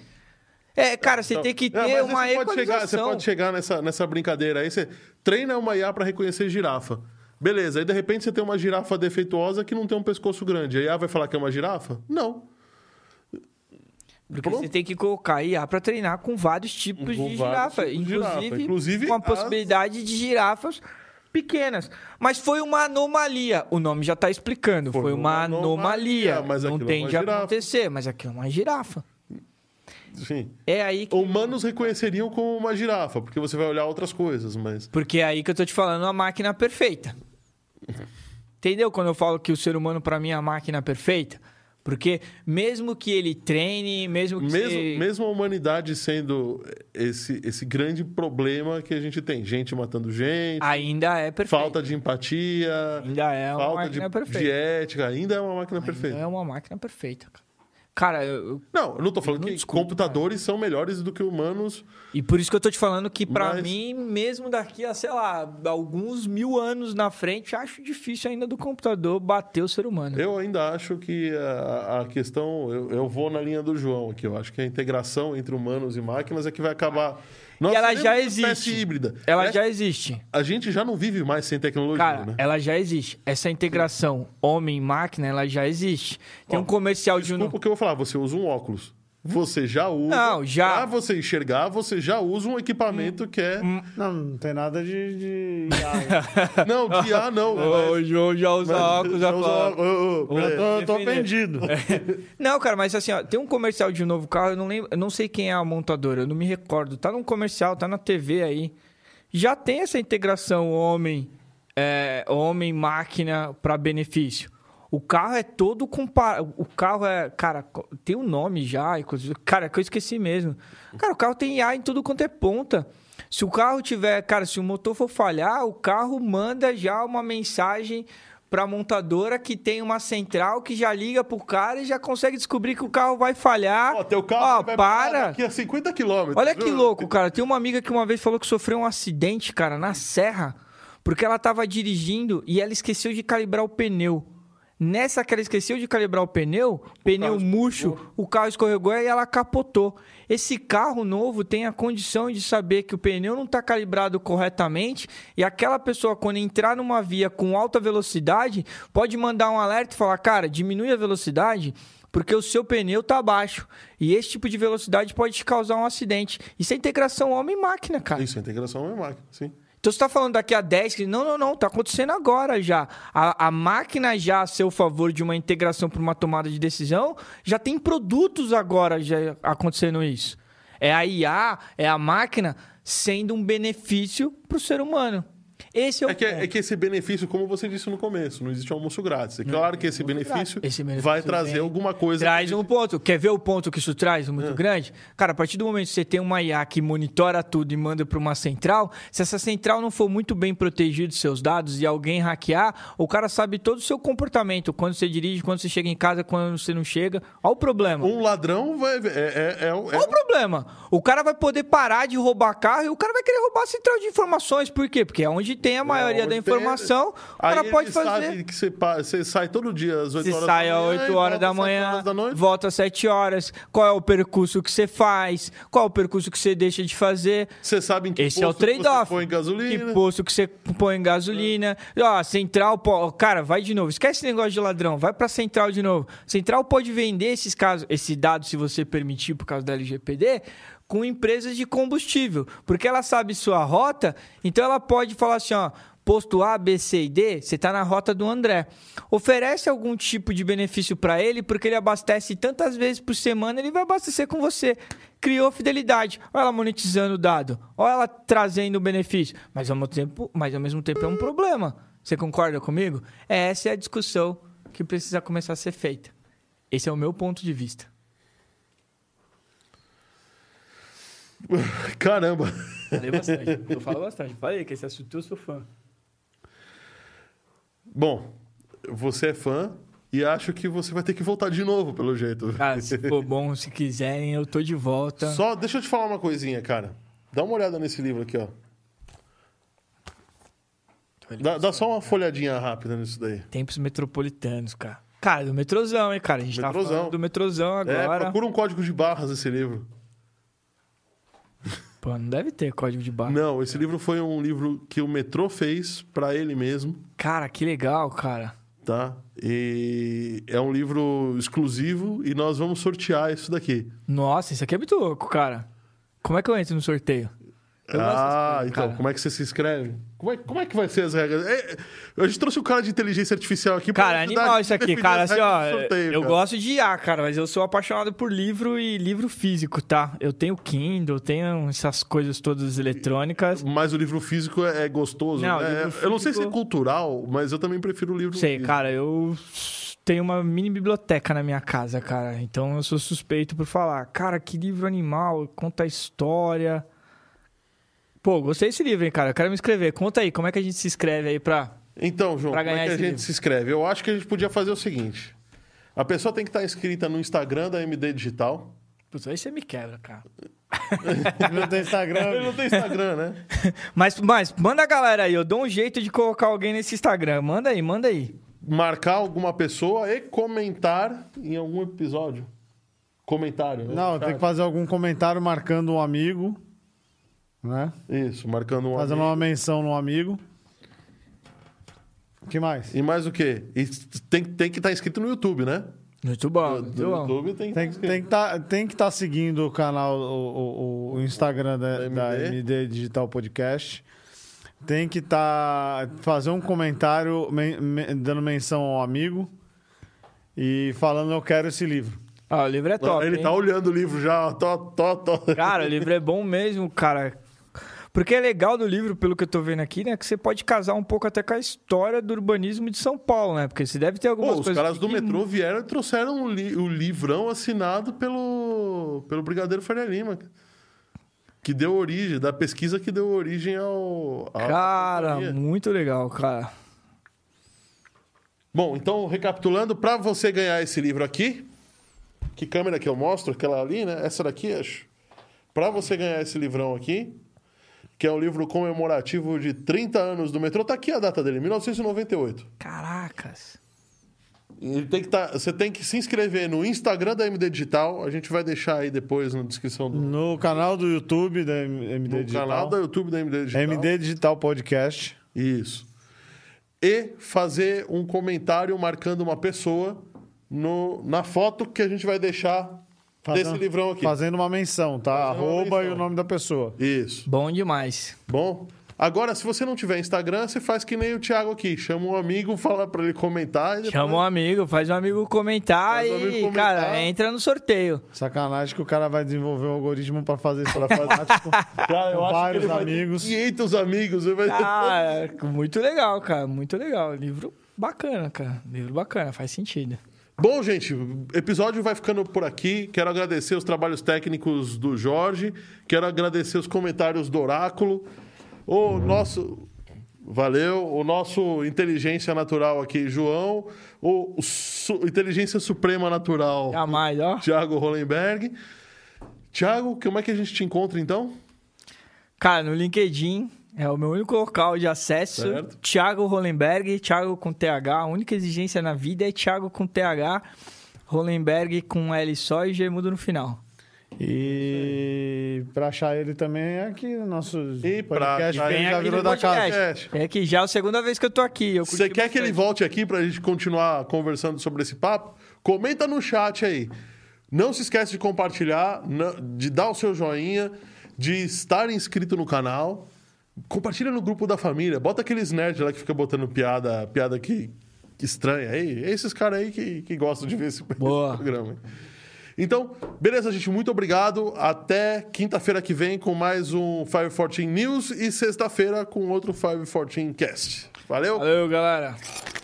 É, cara, você Então, tem que é, ter aí uma você pode chegar, você equalização. pode chegar nessa, nessa brincadeira aí, você treina uma IA para reconhecer girafa. Beleza, aí de repente você tem uma girafa defeituosa que não tem um pescoço grande. A IA vai falar que é uma girafa? Não. Porque Pronto. você tem que colocar IA pra treinar com vários tipos Com de girafa. tipos de girafa. Inclusive, Inclusive com a as- possibilidade de girafas pequenas. Mas foi uma anomalia. O nome já tá explicando. Foi, Foi uma anomalia. anomalia, mas não é uma tende a girafa. acontecer, mas aquilo é uma girafa. Sim. É aí que... Humanos reconheceriam como uma girafa, porque você vai olhar outras coisas, mas. Porque é aí que eu tô te falando a máquina perfeita. Entendeu quando eu falo que o ser humano pra mim é a máquina perfeita? Porque mesmo que ele treine, mesmo que Mesmo, você- mesmo a humanidade sendo esse, esse grande problema que a gente tem. Gente matando gente, ainda é perfeito. falta de empatia, Ainda é uma falta de, máquina perfeita. de ética, ainda é uma máquina Ainda perfeita. é uma máquina perfeita, cara. Cara, eu- Não, eu não tô falando Não que discuto, computadores são melhores do que humanos. e por isso que eu tô te falando que pra Mas- mim, mesmo daqui a, sei lá, alguns mil anos na frente, acho difícil ainda do computador bater o ser humano. Eu ainda acho que a, a questão. Eu, eu vou na linha do João aqui. Eu acho que a integração entre humanos e máquinas é que vai acabar. Nós ela seremos já existe. híbrida. Ela É- já existe. A gente já não vive mais sem tecnologia, Cara, né? ela já existe. Essa integração homem-máquina, ela já existe. Tem um comercial de um... Desculpa que eu vou falar, você usa um óculos. Você já usa. Não, já. Pra você enxergar, você já usa um equipamento que é. Não, não tem nada de. de... Não, guiar não. O João já usa óculos, já fala. eu tô, eu tô ofendido. Não, cara, mas assim, ó, tem um comercial de um novo carro, eu não lembro, eu não sei quem é a montadora, eu não me recordo. Tá num comercial, tá na TV aí. Já tem essa integração homem, é, homem máquina para benefício. O carro é todo comparado. O carro é. Cara, tem um nome já. Cara, que eu esqueci mesmo. Cara, o carro tem IA em tudo quanto é ponta. Se o carro tiver. Cara, se o motor for falhar, o carro manda já uma mensagem pra montadora que tem uma central que já liga pro cara e já consegue descobrir que o carro vai falhar. Ó, teu carro Ó, vai para! daqui a 50 quilômetros. Olha que louco, cara. Tem uma amiga que uma vez falou que sofreu um acidente, cara, na serra, porque ela tava dirigindo e ela esqueceu de calibrar o pneu. Nessa que ela esqueceu de calibrar o pneu, pneu carro murcho, o carro escorregou e ela capotou. Esse carro novo tem a condição de saber que o pneu não está calibrado corretamente e aquela pessoa, quando entrar numa via com alta velocidade, pode mandar um alerta e falar: cara, diminui a velocidade porque o seu pneu está baixo. E esse tipo de velocidade pode te causar um acidente. Isso é integração homem-máquina, cara. Isso, a integração é máquina, sim. Então você está falando daqui a 10, que não, não, não, está acontecendo agora já. A, a máquina já a seu favor de uma integração para uma tomada de decisão, já tem produtos agora já acontecendo isso. É a IA, é a máquina sendo um benefício para o ser humano. Esse é o É que, ponto. é que esse benefício, como você disse no começo, não existe almoço grátis. É claro que esse benefício, Esse benefício vai trazer vem- alguma coisa. Traz um ponto. Quer ver o ponto que isso traz muito grande? Cara, a partir do momento que você tem uma IA que monitora tudo e manda para uma central, se essa central não for muito bem protegida dos seus dados e alguém hackear, o cara sabe todo o seu comportamento, quando você dirige, quando você chega em casa, quando você não chega. Olha o problema. Um ladrão vai. É, é, é, é Qual o problema? O cara vai poder parar de roubar carro e o cara vai querer roubar a central de informações. Por quê? Porque é onde tem a maioria da tem- informação, o Aí cara pode fazer. que você, você sai todo dia às 8 Você horas sai da às manhã. 8 e horas da às manhã, horas da noite. volta às 7 horas. Qual é o percurso que você faz? Qual é o percurso que você deixa de fazer? Você sabe em que Esse é o trade-off. põe gasolina. Que posto que você põe em gasolina. Ó, central. pô, Cara, vai de novo. Esquece esse negócio de ladrão. Vai pra central de novo. Central pode vender esses casos, esse dado, se você permitir, por causa da LGPD, com empresas de combustível. Porque ela sabe sua rota, então ela pode falar assim: ó. posto A, B, C e D, você está na rota do André. Oferece algum tipo de benefício para ele, porque ele abastece tantas vezes por semana, ele vai abastecer com você. Criou fidelidade. Olha ela monetizando o dado. Olha ela trazendo benefício. Mas ao mesmo tempo, mas ao mesmo tempo é um problema. Você concorda comigo? Essa é a discussão que precisa começar a ser feita. Esse é o meu ponto de vista. Caramba. Falei bastante. Eu falo bastante. Falei que esse assunto eu sou fã. Bom, você é fã e acho que você vai ter que voltar de novo, pelo jeito. Cara, se for bom, se quiserem, eu tô de volta. Só deixa eu te falar uma coisinha, cara. Dá uma olhada nesse livro aqui, ó. Dá, dá só uma folhadinha rápida nisso daí. Tempos metropolitanos, cara. Cara, do metrozão, hein, cara? A gente Metrozão. tá falando do metrozão É, agora. procura um código de barras esse livro. Pô, não deve ter código de barra. Não, esse livro foi um livro que o metrô fez pra ele mesmo, Cara, que legal, cara. tá? E é um livro exclusivo e nós vamos sortear isso daqui. Nossa, isso aqui é muito louco, cara. Como é que eu entro no sorteio? Eu ah, coisas, então, cara. como é que você se inscreve? Como é, como é que vai ser as regras? É, a gente trouxe um cara de inteligência artificial aqui pra Cara, animal isso aqui, cara. as Assim, ó, sorteio, eu cara. gosto de IA, cara, mas eu sou apaixonado por livro e livro físico, tá? Eu tenho Kindle, tenho essas coisas todas eletrônicas. Mas o livro físico é é gostoso. Não, né? livro Eu não sei se é físico- cultural, mas eu também prefiro o livro Sei, físico. cara, eu tenho uma mini biblioteca na minha casa, cara. Então eu sou suspeito por falar. Cara, que livro animal, conta a história. Pô, gostei desse livro, hein, cara. Eu quero me inscrever. Conta aí, como é que a gente se inscreve aí pra. Então, João, Pra como é que a gente livro. se inscreve? Eu acho que a gente podia fazer o seguinte. A pessoa tem que estar inscrita no Instagram da MD Digital. Putz, aí você me quebra, cara. Não tem Ele Instagram. não tem Instagram, né? Mas, mas manda a galera aí, eu dou um jeito de colocar alguém nesse Instagram. Manda aí, manda aí. Marcar alguma pessoa e comentar em algum episódio. Comentário, né? Não, tem que fazer algum comentário marcando um amigo, né? Isso, marcando um Fazendo amigo. uma menção no amigo. O que mais? E mais o quê? E tem, tem que estar inscrito no YouTube, né? Muito bom, No bom. YouTube tem que Tem, estar tem que tá, tem que estar seguindo o canal, o, o- o Instagram da, Da da MD. MD Digital Podcast. Tem que estar fazer um comentário men- men- dando menção ao amigo e falando eu quero esse livro. Ah, o livro é top. Ele hein? tá olhando o livro já, tó, tó, tó. Cara, o livro é bom mesmo, cara. Porque é legal do livro, pelo que eu tô vendo aqui, né? Que você pode casar um pouco até com a história do urbanismo de São Paulo, né? Porque você deve ter algumas Pô, os coisas. caras do que- metrô vieram e trouxeram o, li- o livrão assinado pelo, pelo Brigadeiro Faria Lima. Que deu origem, da pesquisa que deu origem ao. à Cara, muito legal, cara. Bom, então, recapitulando, para você ganhar esse livro aqui, que câmera que eu mostro? Aquela ali, né? Essa daqui, acho. Para você ganhar esse livrão aqui, que é um livro comemorativo de 30 anos do metrô, tá aqui a data dele, 1998. Caracas. Ele tem que tá, você tem que se inscrever no Instagram da MD Digital. A gente vai deixar aí depois na descrição do No canal do YouTube da MD no Digital. canal do YouTube da MD Digital. MD Digital Podcast. Isso. E fazer um comentário marcando uma pessoa no, na foto que a gente vai deixar Fazendo- desse livrão aqui. Fazendo uma menção, tá? Fazendo Arroba menção. e o nome da pessoa. Isso. Bom demais. Bom. Agora, se você não tiver Instagram, você faz que nem o Thiago aqui. Chama um amigo, fala pra ele comentar. E depois... Chama um amigo, faz um amigo comentar Faz um e, amigo comentar. cara, entra no sorteio. Sacanagem que o cara vai desenvolver um algoritmo pra fazer isso Pra fazer- prático. Cara, eu vários que ele vai amigos. ter 500 amigos. Ele vai ter Ah, muito legal, cara. Muito legal. Livro bacana, cara. Livro bacana, faz sentido. Bom, gente, o episódio vai ficando por aqui. Quero agradecer os trabalhos técnicos do Jorge. Quero agradecer os comentários do Oráculo. O nosso. Valeu. O nosso Inteligência Natural aqui, João. O Su- Inteligência Suprema Natural, Jamais, ó. Thiago Hollenberg. Thiago, como é que a gente te encontra então? Cara, no LinkedIn é o meu único local de acesso. Certo. Thiago Hollenberg, Thiago com TH. A única exigência na vida é Thiago com TH. Hollenberg com L só e G mudo no final. E pra achar ele também é aqui no nosso E pra podcast. ele ele já aqui virou no da podcast. casa. É. Que já é a segunda vez que eu tô aqui. Eu Você quer que ele bastante. volte aqui pra gente continuar conversando sobre esse papo? Comenta no chat aí. Não se esquece de compartilhar, de dar o seu joinha, de estar inscrito no canal. Compartilha no grupo da família. Bota aqueles nerds lá que fica botando piada, piada que, que estranha aí. É esses caras aí que, que gostam de ver esse Boa. programa. Então, beleza, gente. Muito obrigado. Até quinta-feira que vem com mais um 514 News e sexta-feira com outro 514 Cast. Valeu? Valeu, galera.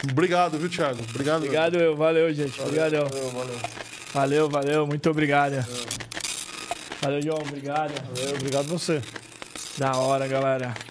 Obrigado, viu, Thiago? Obrigado. Obrigado, eu. Valeu, gente. Obrigadão. Valeu, valeu. Valeu, valeu. Muito obrigado. Valeu, João. Obrigado. Obrigado você. Da hora, galera.